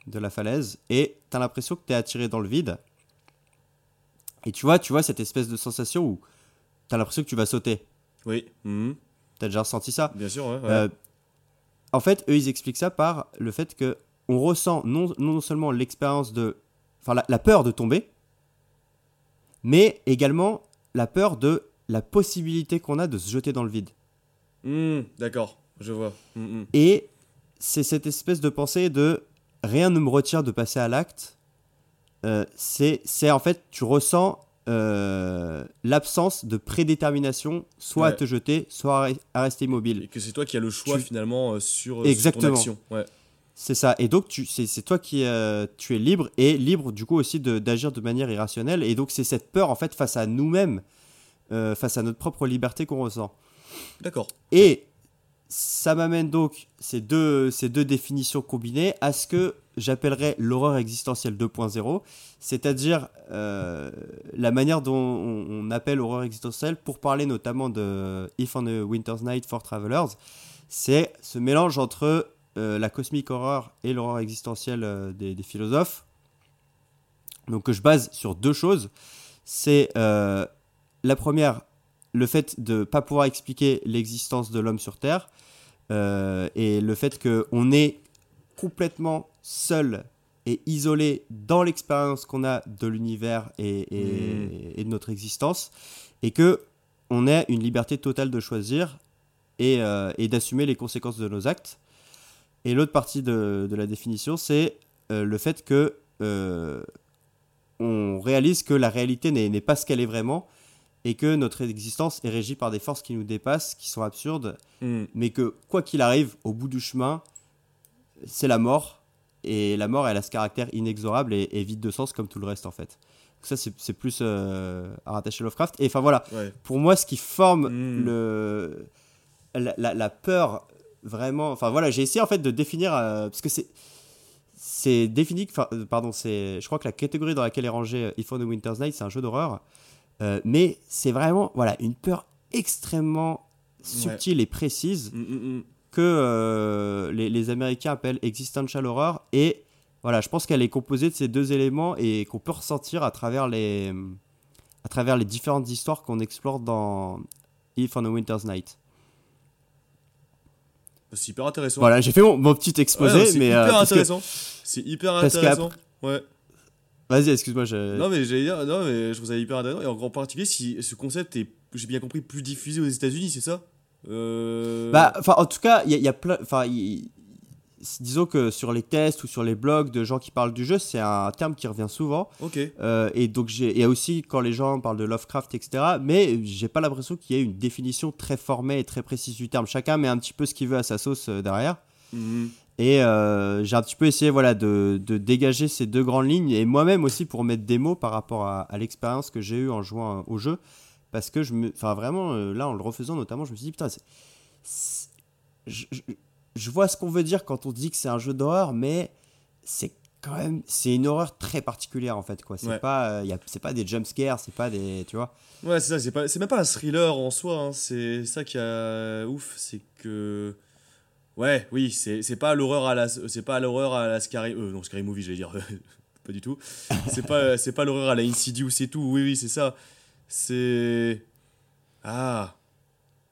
E: de la falaise et tu as l'impression que tu es attiré dans le vide. Et tu vois, tu vois cette espèce de sensation où tu as l'impression que tu vas sauter.
F: Oui, mhm.
E: Tu as déjà ressenti ça?
F: Bien sûr, ouais. ouais.
E: euh, en fait, eux, ils expliquent ça par le fait que on ressent non, non seulement l'expérience de, enfin la, la peur de tomber, mais également la peur de la possibilité qu'on a de se jeter dans le vide.
F: Mm, D'accord, je vois. Mm, mm.
E: Et c'est cette espèce de pensée de rien ne me retient de passer à l'acte. Euh, c'est en fait, tu ressens euh, l'absence de prédétermination, soit à te jeter, soit à re- à rester immobile.
F: Et que c'est toi qui as le choix
E: Tu-
F: finalement euh, sur, sur
E: Exactement.
F: ton action. Ouais.
E: C'est ça. Et donc, c'est, toi qui euh, tu es libre et libre du coup aussi de, d'agir de manière irrationnelle. Et donc, c'est cette peur en fait face à nous-mêmes, euh, face à notre propre liberté qu'on ressent.
F: D'accord.
E: Et ça m'amène donc ces deux, ces deux définitions combinées à ce que j'appellerais l'horreur existentielle 2.0, c'est-à-dire euh, la manière dont on, appelle horreur existentielle pour parler notamment de If on a Winter's Night for Travelers, c'est ce mélange entre euh, la cosmic horror et l'horreur existentielle euh, des, philosophes. Donc que je base sur deux choses. C'est la première, le fait de ne pas pouvoir expliquer l'existence de l'homme sur Terre euh, et le fait qu'on est complètement seul et isolé dans l'expérience qu'on a de l'univers et, et- et de notre existence et que on a une liberté totale de choisir et, euh, et d'assumer les conséquences de nos actes. Et l'autre partie de, de la définition, c'est euh, le fait que on réalise que la réalité n'est pas ce qu'elle est vraiment et que notre existence est régie par des forces qui nous dépassent, qui sont absurdes,
F: Mm.
E: mais que quoi qu'il arrive, au bout du chemin, c'est la mort. Et la mort, elle a ce caractère inexorable et, et vide de sens comme tout le reste en fait. Donc ça, c'est plus euh, à rattacher Lovecraft. Et enfin voilà,
F: Ouais.
E: pour moi, ce qui forme
F: Mm.
E: le, la, la- la peur vraiment. Enfin voilà, j'ai essayé en fait de définir euh, parce que c'est c'est défini. euh, Pardon, c'est. Je crois que la catégorie dans laquelle est rangé euh, If on a Winter's Night, c'est un jeu d'horreur, Euh, mais c'est vraiment voilà une peur extrêmement subtile et précise
F: Mm, mm, mm.
E: que euh, les, les Américains appellent existential horror et voilà, je pense qu'elle est composée de ces deux éléments et qu'on peut ressentir à travers les à travers les différentes histoires qu'on explore dans If on a Winter's Night.
F: C'est hyper intéressant.
E: Voilà, j'ai fait mon, mon petit
F: Ouais,
E: exposé,
F: c'est
E: mais
F: hyper
E: euh, parce que-
F: intéressant. C'est hyper intéressant. Ouais.
E: Vas-y, excuse-moi, je...
F: Non mais j'allais dire, non mais je trouve ça hyper intéressant et en grand particulier si ce concept est, j'ai bien compris, plus diffusé aux États-Unis, c'est ça? Euh...
E: Bah, enfin, en tout cas, il y, a- il y a plein. Enfin, disons que sur les tests ou sur les blogs de gens qui parlent du jeu, c'est un terme qui revient souvent.
F: Ok.
E: Euh, et donc, j'ai- il y a aussi quand les gens parlent de Lovecraft, etc. Mais j'ai pas l'impression qu'il y ait une définition très formée et très précise du terme. Chacun met un petit peu ce qu'il veut à sa sauce euh, derrière.
F: Mhm.
E: Et euh, j'ai un petit peu essayé voilà, de, de dégager ces deux grandes lignes. Et moi-même aussi pour mettre des mots par rapport à, à l'expérience que j'ai eue en jouant euh, au jeu. Parce que je me. Enfin, vraiment, euh, là, en le refaisant notamment, je me suis dit, putain, je, je- je vois ce qu'on veut dire quand on dit que c'est un jeu d'horreur, mais c'est quand même. C'est une horreur très particulière, en fait, quoi. C'est
F: Ouais.
E: pas, euh, c'est pas des jumpscares, c'est pas des. Tu vois
F: Ouais, c'est ça, c'est même pas un thriller en soi, hein, c'est ça qui a ouf, c'est que Ouais, oui, c'est c'est pas l'horreur à la c'est pas l'horreur à la Scary euh, non, Scary Movie, j'allais dire pas du tout. C'est pas c'est pas l'horreur à la Insidious et tout. Oui oui, c'est ça. C'est Ah,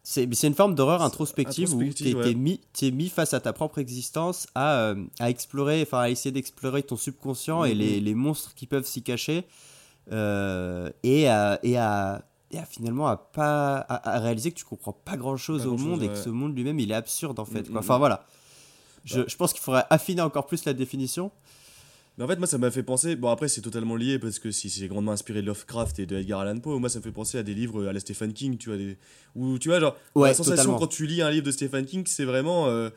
E: C'est mais c'est une forme d'horreur
F: C'est
E: introspective, où tu
F: ouais.
E: es, mis, t'es mis face à ta propre existence, à, euh, à explorer, enfin à essayer d'explorer ton subconscient et
F: Mhm.
E: les, les monstres qui peuvent s'y cacher, euh, et, à, et, à, et à finalement à, pas, à, à réaliser que tu comprends pas grand chose
F: Pas
E: au monde et
F: ouais.
E: que ce monde lui-même il est absurde en fait.
F: Mhm,
E: quoi. Enfin
F: mhm.
E: voilà. Je,
F: Bah.
E: je pense qu'il faudrait affiner encore plus la définition.
F: Mais en fait, moi, ça m'a fait penser. Bon, après, c'est totalement lié parce que si c'est grandement inspiré de Lovecraft et de Edgar Allan Poe, moi, ça me fait penser à des livres à la Stephen King, tu vois. Des... Où, tu vois, genre,
E: Ouais,
F: la sensation
E: totalement.
F: quand tu lis un livre de Stephen King, c'est vraiment. euh,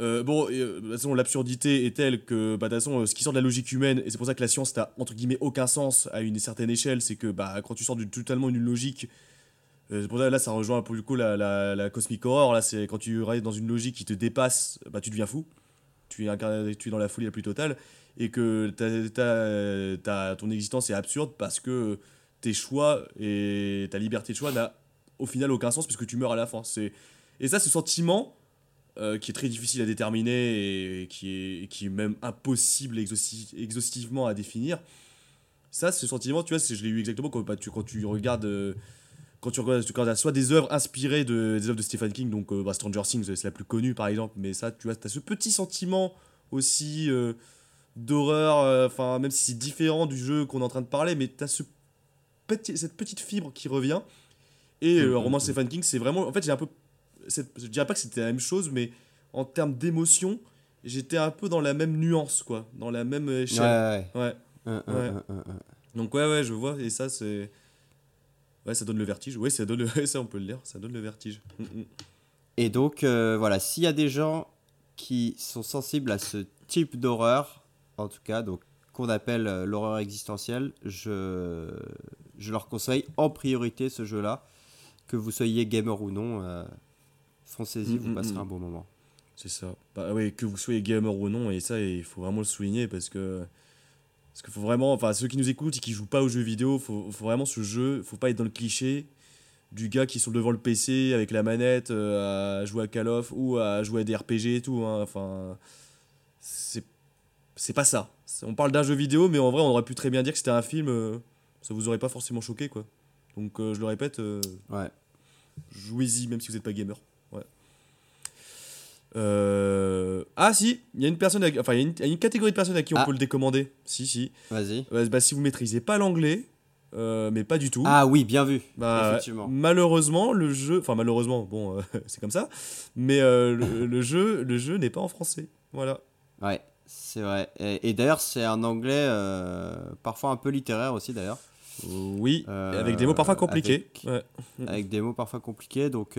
F: euh, bon, euh, de toute façon, l'absurdité est telle que, bah, de toute façon, euh, ce qui sort de la logique humaine, et c'est pour ça que la science n'a, entre guillemets, aucun sens à une certaine échelle, c'est que, bah, quand tu sors totalement d'une logique, c'est pour ça, là, ça rejoint un peu du coup la, la, la Cosmic Horror. Là, c'est quand tu restes dans une logique qui te dépasse, bah, tu deviens fou. Tu es, tu es dans la folie la plus totale. Et que ta- ta- ta- ton existence est absurde parce que tes choix et ta liberté de choix n'a au final aucun sens puisque tu meurs à la fin. C'est... Et ça, ce sentiment euh, qui est très difficile à déterminer et qui est, qui est même impossible exhausti- exhaustivement à définir, ça, ce sentiment, tu vois, je l'ai eu exactement quand, bah, tu, quand tu regardes. euh, quand tu regardes, tu regardes soit des œuvres inspirées de, des œuvres de Stephen King, donc euh, bah, Stranger Things, c'est la plus connue par exemple, mais ça, tu vois, tu as ce petit sentiment aussi d'horreur, enfin, même si c'est différent du jeu qu'on est en train de parler, mais tu as ce petit, cette petite fibre qui revient. Et euh,
E: Mhm,
F: un roman. Stephen King, c'est vraiment. En fait, j'ai un peu. Je dirais pas que c'était la même chose, mais en termes d'émotion, j'étais un peu dans la même nuance, quoi, dans la même échelle.
E: ouais,
F: Ouais.
E: un, un, un.
F: Donc ouais ouais je vois et ça c'est ouais ça donne le vertige ouais ça donne le... ça on peut le lire ça donne le vertige Mm, mm.
E: Et donc, euh, voilà, s'il y a des gens qui sont sensibles à ce type d'horreur, en tout cas, donc qu'on appelle euh, l'horreur existentielle, je, je leur conseille en priorité ce jeu-là, que vous soyez gamer ou non, euh, foncez-y,
F: Mm,
E: vous
F: mm,
E: passerez
F: mm.
E: un bon moment.
F: c'est ça bah ouais que vous soyez gamer ou non et ça il faut vraiment le souligner parce que parce qu'il faut vraiment enfin ceux qui nous écoutent et qui jouent pas aux jeux vidéo faut, faut vraiment ce jeu faut pas être dans le cliché du gars qui sont devant le PC avec la manette euh, à jouer à Call of ou à jouer à des RPG et tout hein. enfin c'est c'est pas ça on parle d'un jeu vidéo mais en vrai on aurait pu très bien dire que c'était un film euh, ça vous aurait pas forcément choqué quoi donc euh, je le répète
E: Ouais.
F: jouez-y même si vous n'êtes pas gamer. Euh, Ah si, il y a une personne, à- enfin il y, a une- il y a une catégorie de personnes à qui on
E: Ah.
F: peut le décommander. Si si.
E: Vas-y.
F: Bah, si vous maîtrisez pas l'anglais, euh, mais pas du tout.
E: Ah oui, bien vu.
F: Bah,
E: effectivement.
F: Malheureusement, le jeu, enfin malheureusement, bon, euh, c'est comme ça, mais le, le jeu, le jeu n'est pas en français. Voilà.
E: Ouais, c'est vrai. Et, et d'ailleurs, c'est un anglais parfois un peu littéraire aussi, d'ailleurs.
F: Oui, avec des mots parfois compliqués.
E: avec-
F: Ouais.
E: Avec des mots parfois compliqués. Donc,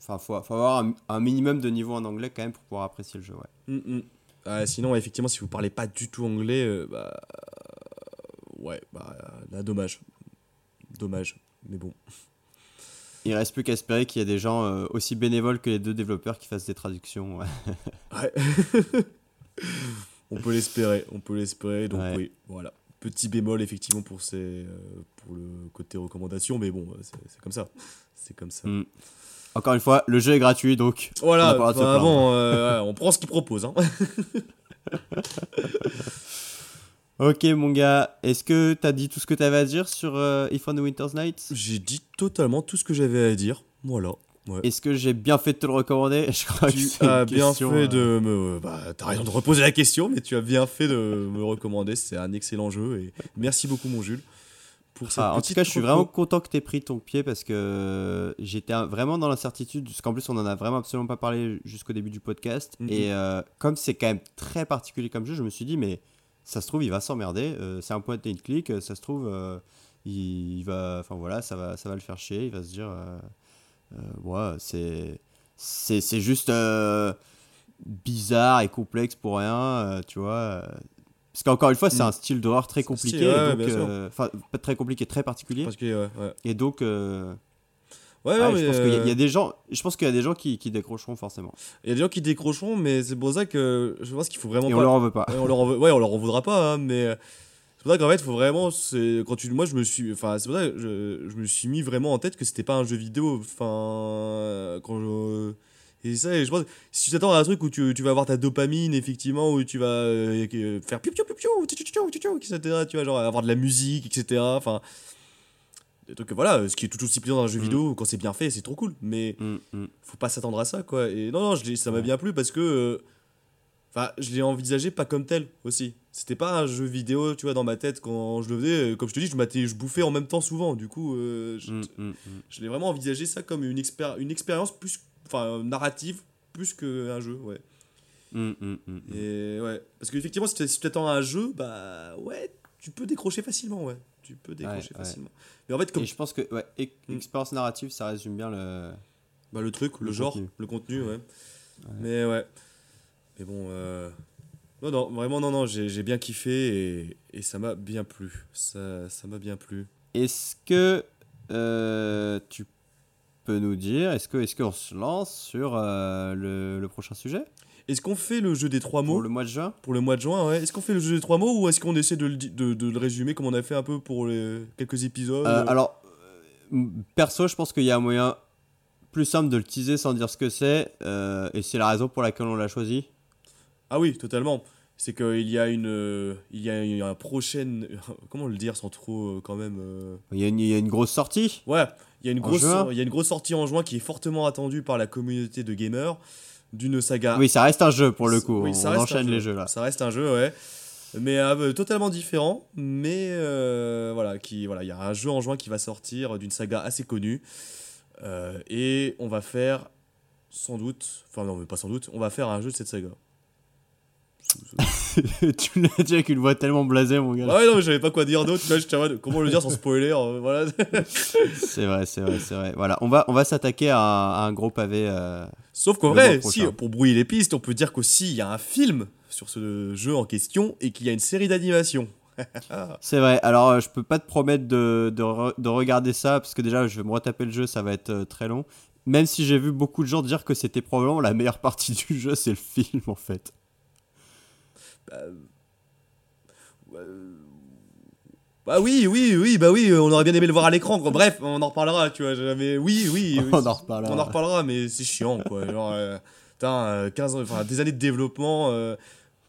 E: enfin, faut, faut avoir un, un minimum de niveau en anglais quand même pour pouvoir apprécier le jeu. Ouais.
F: Mm, mm. Sinon, effectivement, si vous parlez pas du tout anglais, euh, bah. euh, Ouais, bah. Là, dommage. Dommage. Mais bon.
E: Il reste plus qu'à espérer qu'il y ait des gens euh, aussi bénévoles que les deux développeurs qui fassent des traductions. ouais.
F: Ouais. on peut l'espérer, on peut l'espérer. Donc,
E: Ouais.
F: oui, voilà. Petit bémol, effectivement, pour, ces, euh, pour le côté recommandation, mais bon, c'est c'est comme ça. C'est comme ça.
E: Mm. Encore une fois, le jeu est gratuit, donc On
F: Voilà, bon, euh, on prend ce qu'il propose. Hein.
E: Ok, mon gars, est-ce que t'as dit tout ce que t'avais à dire sur euh, If on the Winter's Night
F: J'ai dit totalement tout ce que j'avais à dire. Voilà. Ouais.
E: Est-ce que j'ai bien fait de te le recommander? Je crois que
F: Tu as bien
E: question,
F: fait
E: euh,
F: de me. Bah, t'as raison de reposer la question, mais tu as bien fait de me recommander. C'est un excellent jeu et merci beaucoup, mon Jules, pour cette
E: Ah, en tout cas, je suis vraiment content que tu aies pris ton pied parce que j'étais un- vraiment dans l'incertitude, parce qu'en plus, on en a vraiment absolument pas parlé jusqu'au début du podcast.
F: Mhm.
E: Et euh, comme c'est quand même très particulier comme jeu, je me suis dit, mais ça se trouve, il va s'emmerder. euh, c'est un point click, euh, ça se trouve, euh, il, il va. Enfin voilà, ça va, ça va le faire chier. Il va se dire, euh, euh, ouais, c'est. C'est juste euh, bizarre et complexe pour rien, euh, tu vois. Parce qu'encore une fois, c'est
F: Mm.
E: un style d'horreur très
F: style,
E: compliqué.
F: ouais,
E: donc, euh, Enfin, pas très compliqué, très particulier.
F: Ouais.
E: Et donc, euh,
F: Ouais,
E: ouais,
F: non,
E: je pense qu'il y, a-
F: euh,
E: il y a des gens, je pense qu'il y a des gens qui, qui décrocheront forcément.
F: il y a des gens qui décrocheront, mais c'est pour ça que je pense qu'il faut vraiment
E: Et
F: pas.
E: on leur en veut pas.
F: Ouais, on leur en veut- ouais, on leur en voudra pas, hein, mais euh, c'est pour ça qu'en fait, il faut vraiment. Quand tu, moi, je me suis. Enfin, c'est pour ça que je, je me suis mis vraiment en tête que c'était pas un jeu vidéo. Enfin, quand je. Et ça, je pense, si tu t'attends à un truc où tu, tu vas avoir ta dopamine, effectivement, où tu vas euh, euh, faire piou piou piou piou, etc., tu vas genre avoir de la musique, etc. Enfin, des trucs, voilà, ce qui est tout aussi plaisant dans un jeu
E: Mm.
F: vidéo, quand c'est bien fait, c'est trop cool. Mais
E: Mm, mm.
F: faut pas s'attendre à ça quoi et non non je ça m'a bien plu parce que euh, enfin je l'ai envisagé pas comme tel aussi c'était pas un jeu vidéo tu vois dans ma tête quand je le faisais euh, comme je te dis je je bouffais en même temps souvent du coup euh, je,
E: Mm, mm, mm.
F: je l'ai vraiment envisagé ça comme une expér- une expérience plus enfin narrative plus qu'un jeu ouais
E: Mm, mm, mm, mm.
F: et ouais parce qu'effectivement si tu si à un jeu bah ouais tu peux décrocher facilement ouais tu peux décrocher
E: Ouais, ouais.
F: facilement mais en fait comme
E: Et je pense que ouais, e-
F: Mm.
E: expérience narrative, ça résume bien le.
F: Bah, le truc, le,
E: Le
F: genre,
E: contenu.
F: le contenu, ouais. Mais ouais. Mais bon, euh... non, non, vraiment, non, non, j'ai bien kiffé et, et ça m'a bien plu. Ça ça m'a bien plu.
E: Est-ce que euh, tu peux nous dire, est-ce que est-ce qu'on se lance sur euh, le, le prochain sujet?
F: Est-ce qu'on fait le jeu des trois mots?
E: Pour le mois de juin?
F: Pour le mois de juin ouais. Est-ce qu'on fait le jeu des trois mots ou est-ce qu'on essaie de le, de, de le résumer comme on a fait un peu pour les quelques épisodes?
E: Euh, Alors, euh, perso, je pense qu'il y a un moyen plus simple de le teaser sans dire ce que c'est, et c'est la raison pour laquelle on l'a choisi.
F: Ah oui, totalement. C'est qu'il y a une, euh, il y a une, un prochaine, comment le dire sans trop euh, quand même. euh,
E: Il y a une, il y a une grosse sortie?
F: Ouais, il y a une
E: En
F: grosse,
E: juin?
F: il y a une grosse sortie en juin qui est fortement attendue par la communauté de gamers d'une saga.
E: Oui, ça reste un jeu pour le coup.
F: Oui, ça
E: on
F: reste
E: enchaîne
F: jeu.
E: les jeux là.
F: Ça reste un jeu, ouais. Mais euh, totalement différent. Mais euh, voilà, qui, voilà, il y a un jeu en juin qui va sortir d'une saga assez connue. Euh, et on va faire sans doute, enfin non, mais pas sans doute, on va faire un jeu de cette saga.
E: tu l'as dit avec une voix tellement blasée, mon gars.
F: Ah ouais, non, mais j'avais pas quoi dire d'autre. Là, comment le dire sans spoiler euh, Voilà.
E: C'est vrai, c'est vrai, c'est vrai. Voilà, on va, on va s'attaquer à, un- à un gros pavé. euh,
F: Sauf qu'en vrai, si, pour brouiller les pistes, on peut dire qu'aussi il y a un film sur ce jeu en question et qu'il y a une série d'animation.
E: C'est vrai. Alors, euh, je peux pas te promettre de, de, re- de regarder ça parce que déjà, je vais me retaper le jeu, ça va être euh, très long. Même si j'ai vu beaucoup de gens dire que c'était probablement la meilleure partie du jeu, c'est le film en fait.
F: Bah oui, oui, oui, bah oui, on aurait bien aimé le voir à l'écran. Bref, on en reparlera, tu vois. Mais oui, oui.
E: On en reparlera.
F: On en reparlera, mais c'est chiant, quoi. Genre, euh, putain, euh, 15 ans, enfin, des années de développement. euh,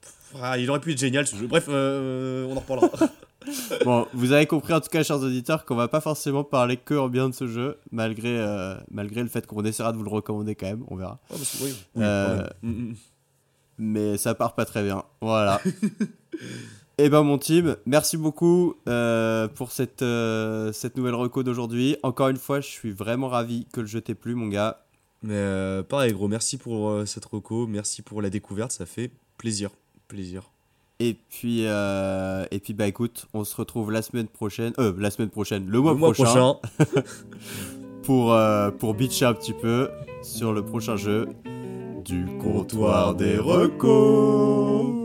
F: pff, ah, il aurait pu être génial ce jeu. Bref, euh, on en reparlera.
E: Bon, vous avez compris en tout cas, chers auditeurs, qu'on va pas forcément parler que en bien de ce jeu, malgré, euh, malgré le fait qu'on essaiera de vous le recommander quand même, on verra.
F: Ah, oui, oui,
E: Mais ça part pas très bien. Voilà. Et ben mon team, merci beaucoup euh, pour cette, euh, cette nouvelle reco d'aujourd'hui. Encore une fois, je suis vraiment ravi que le jeu t'ait plu, mon gars.
F: Mais euh, pareil, gros, merci pour cette reco. Merci pour la découverte. Ça fait plaisir. Plaisir.
E: Et puis, et puis bah écoute, on se retrouve la semaine prochaine, euh, la semaine prochaine, le mois,
F: Le mois
E: prochain,
F: prochain.
E: pour pour bitcher un petit peu sur le prochain jeu du comptoir des recos.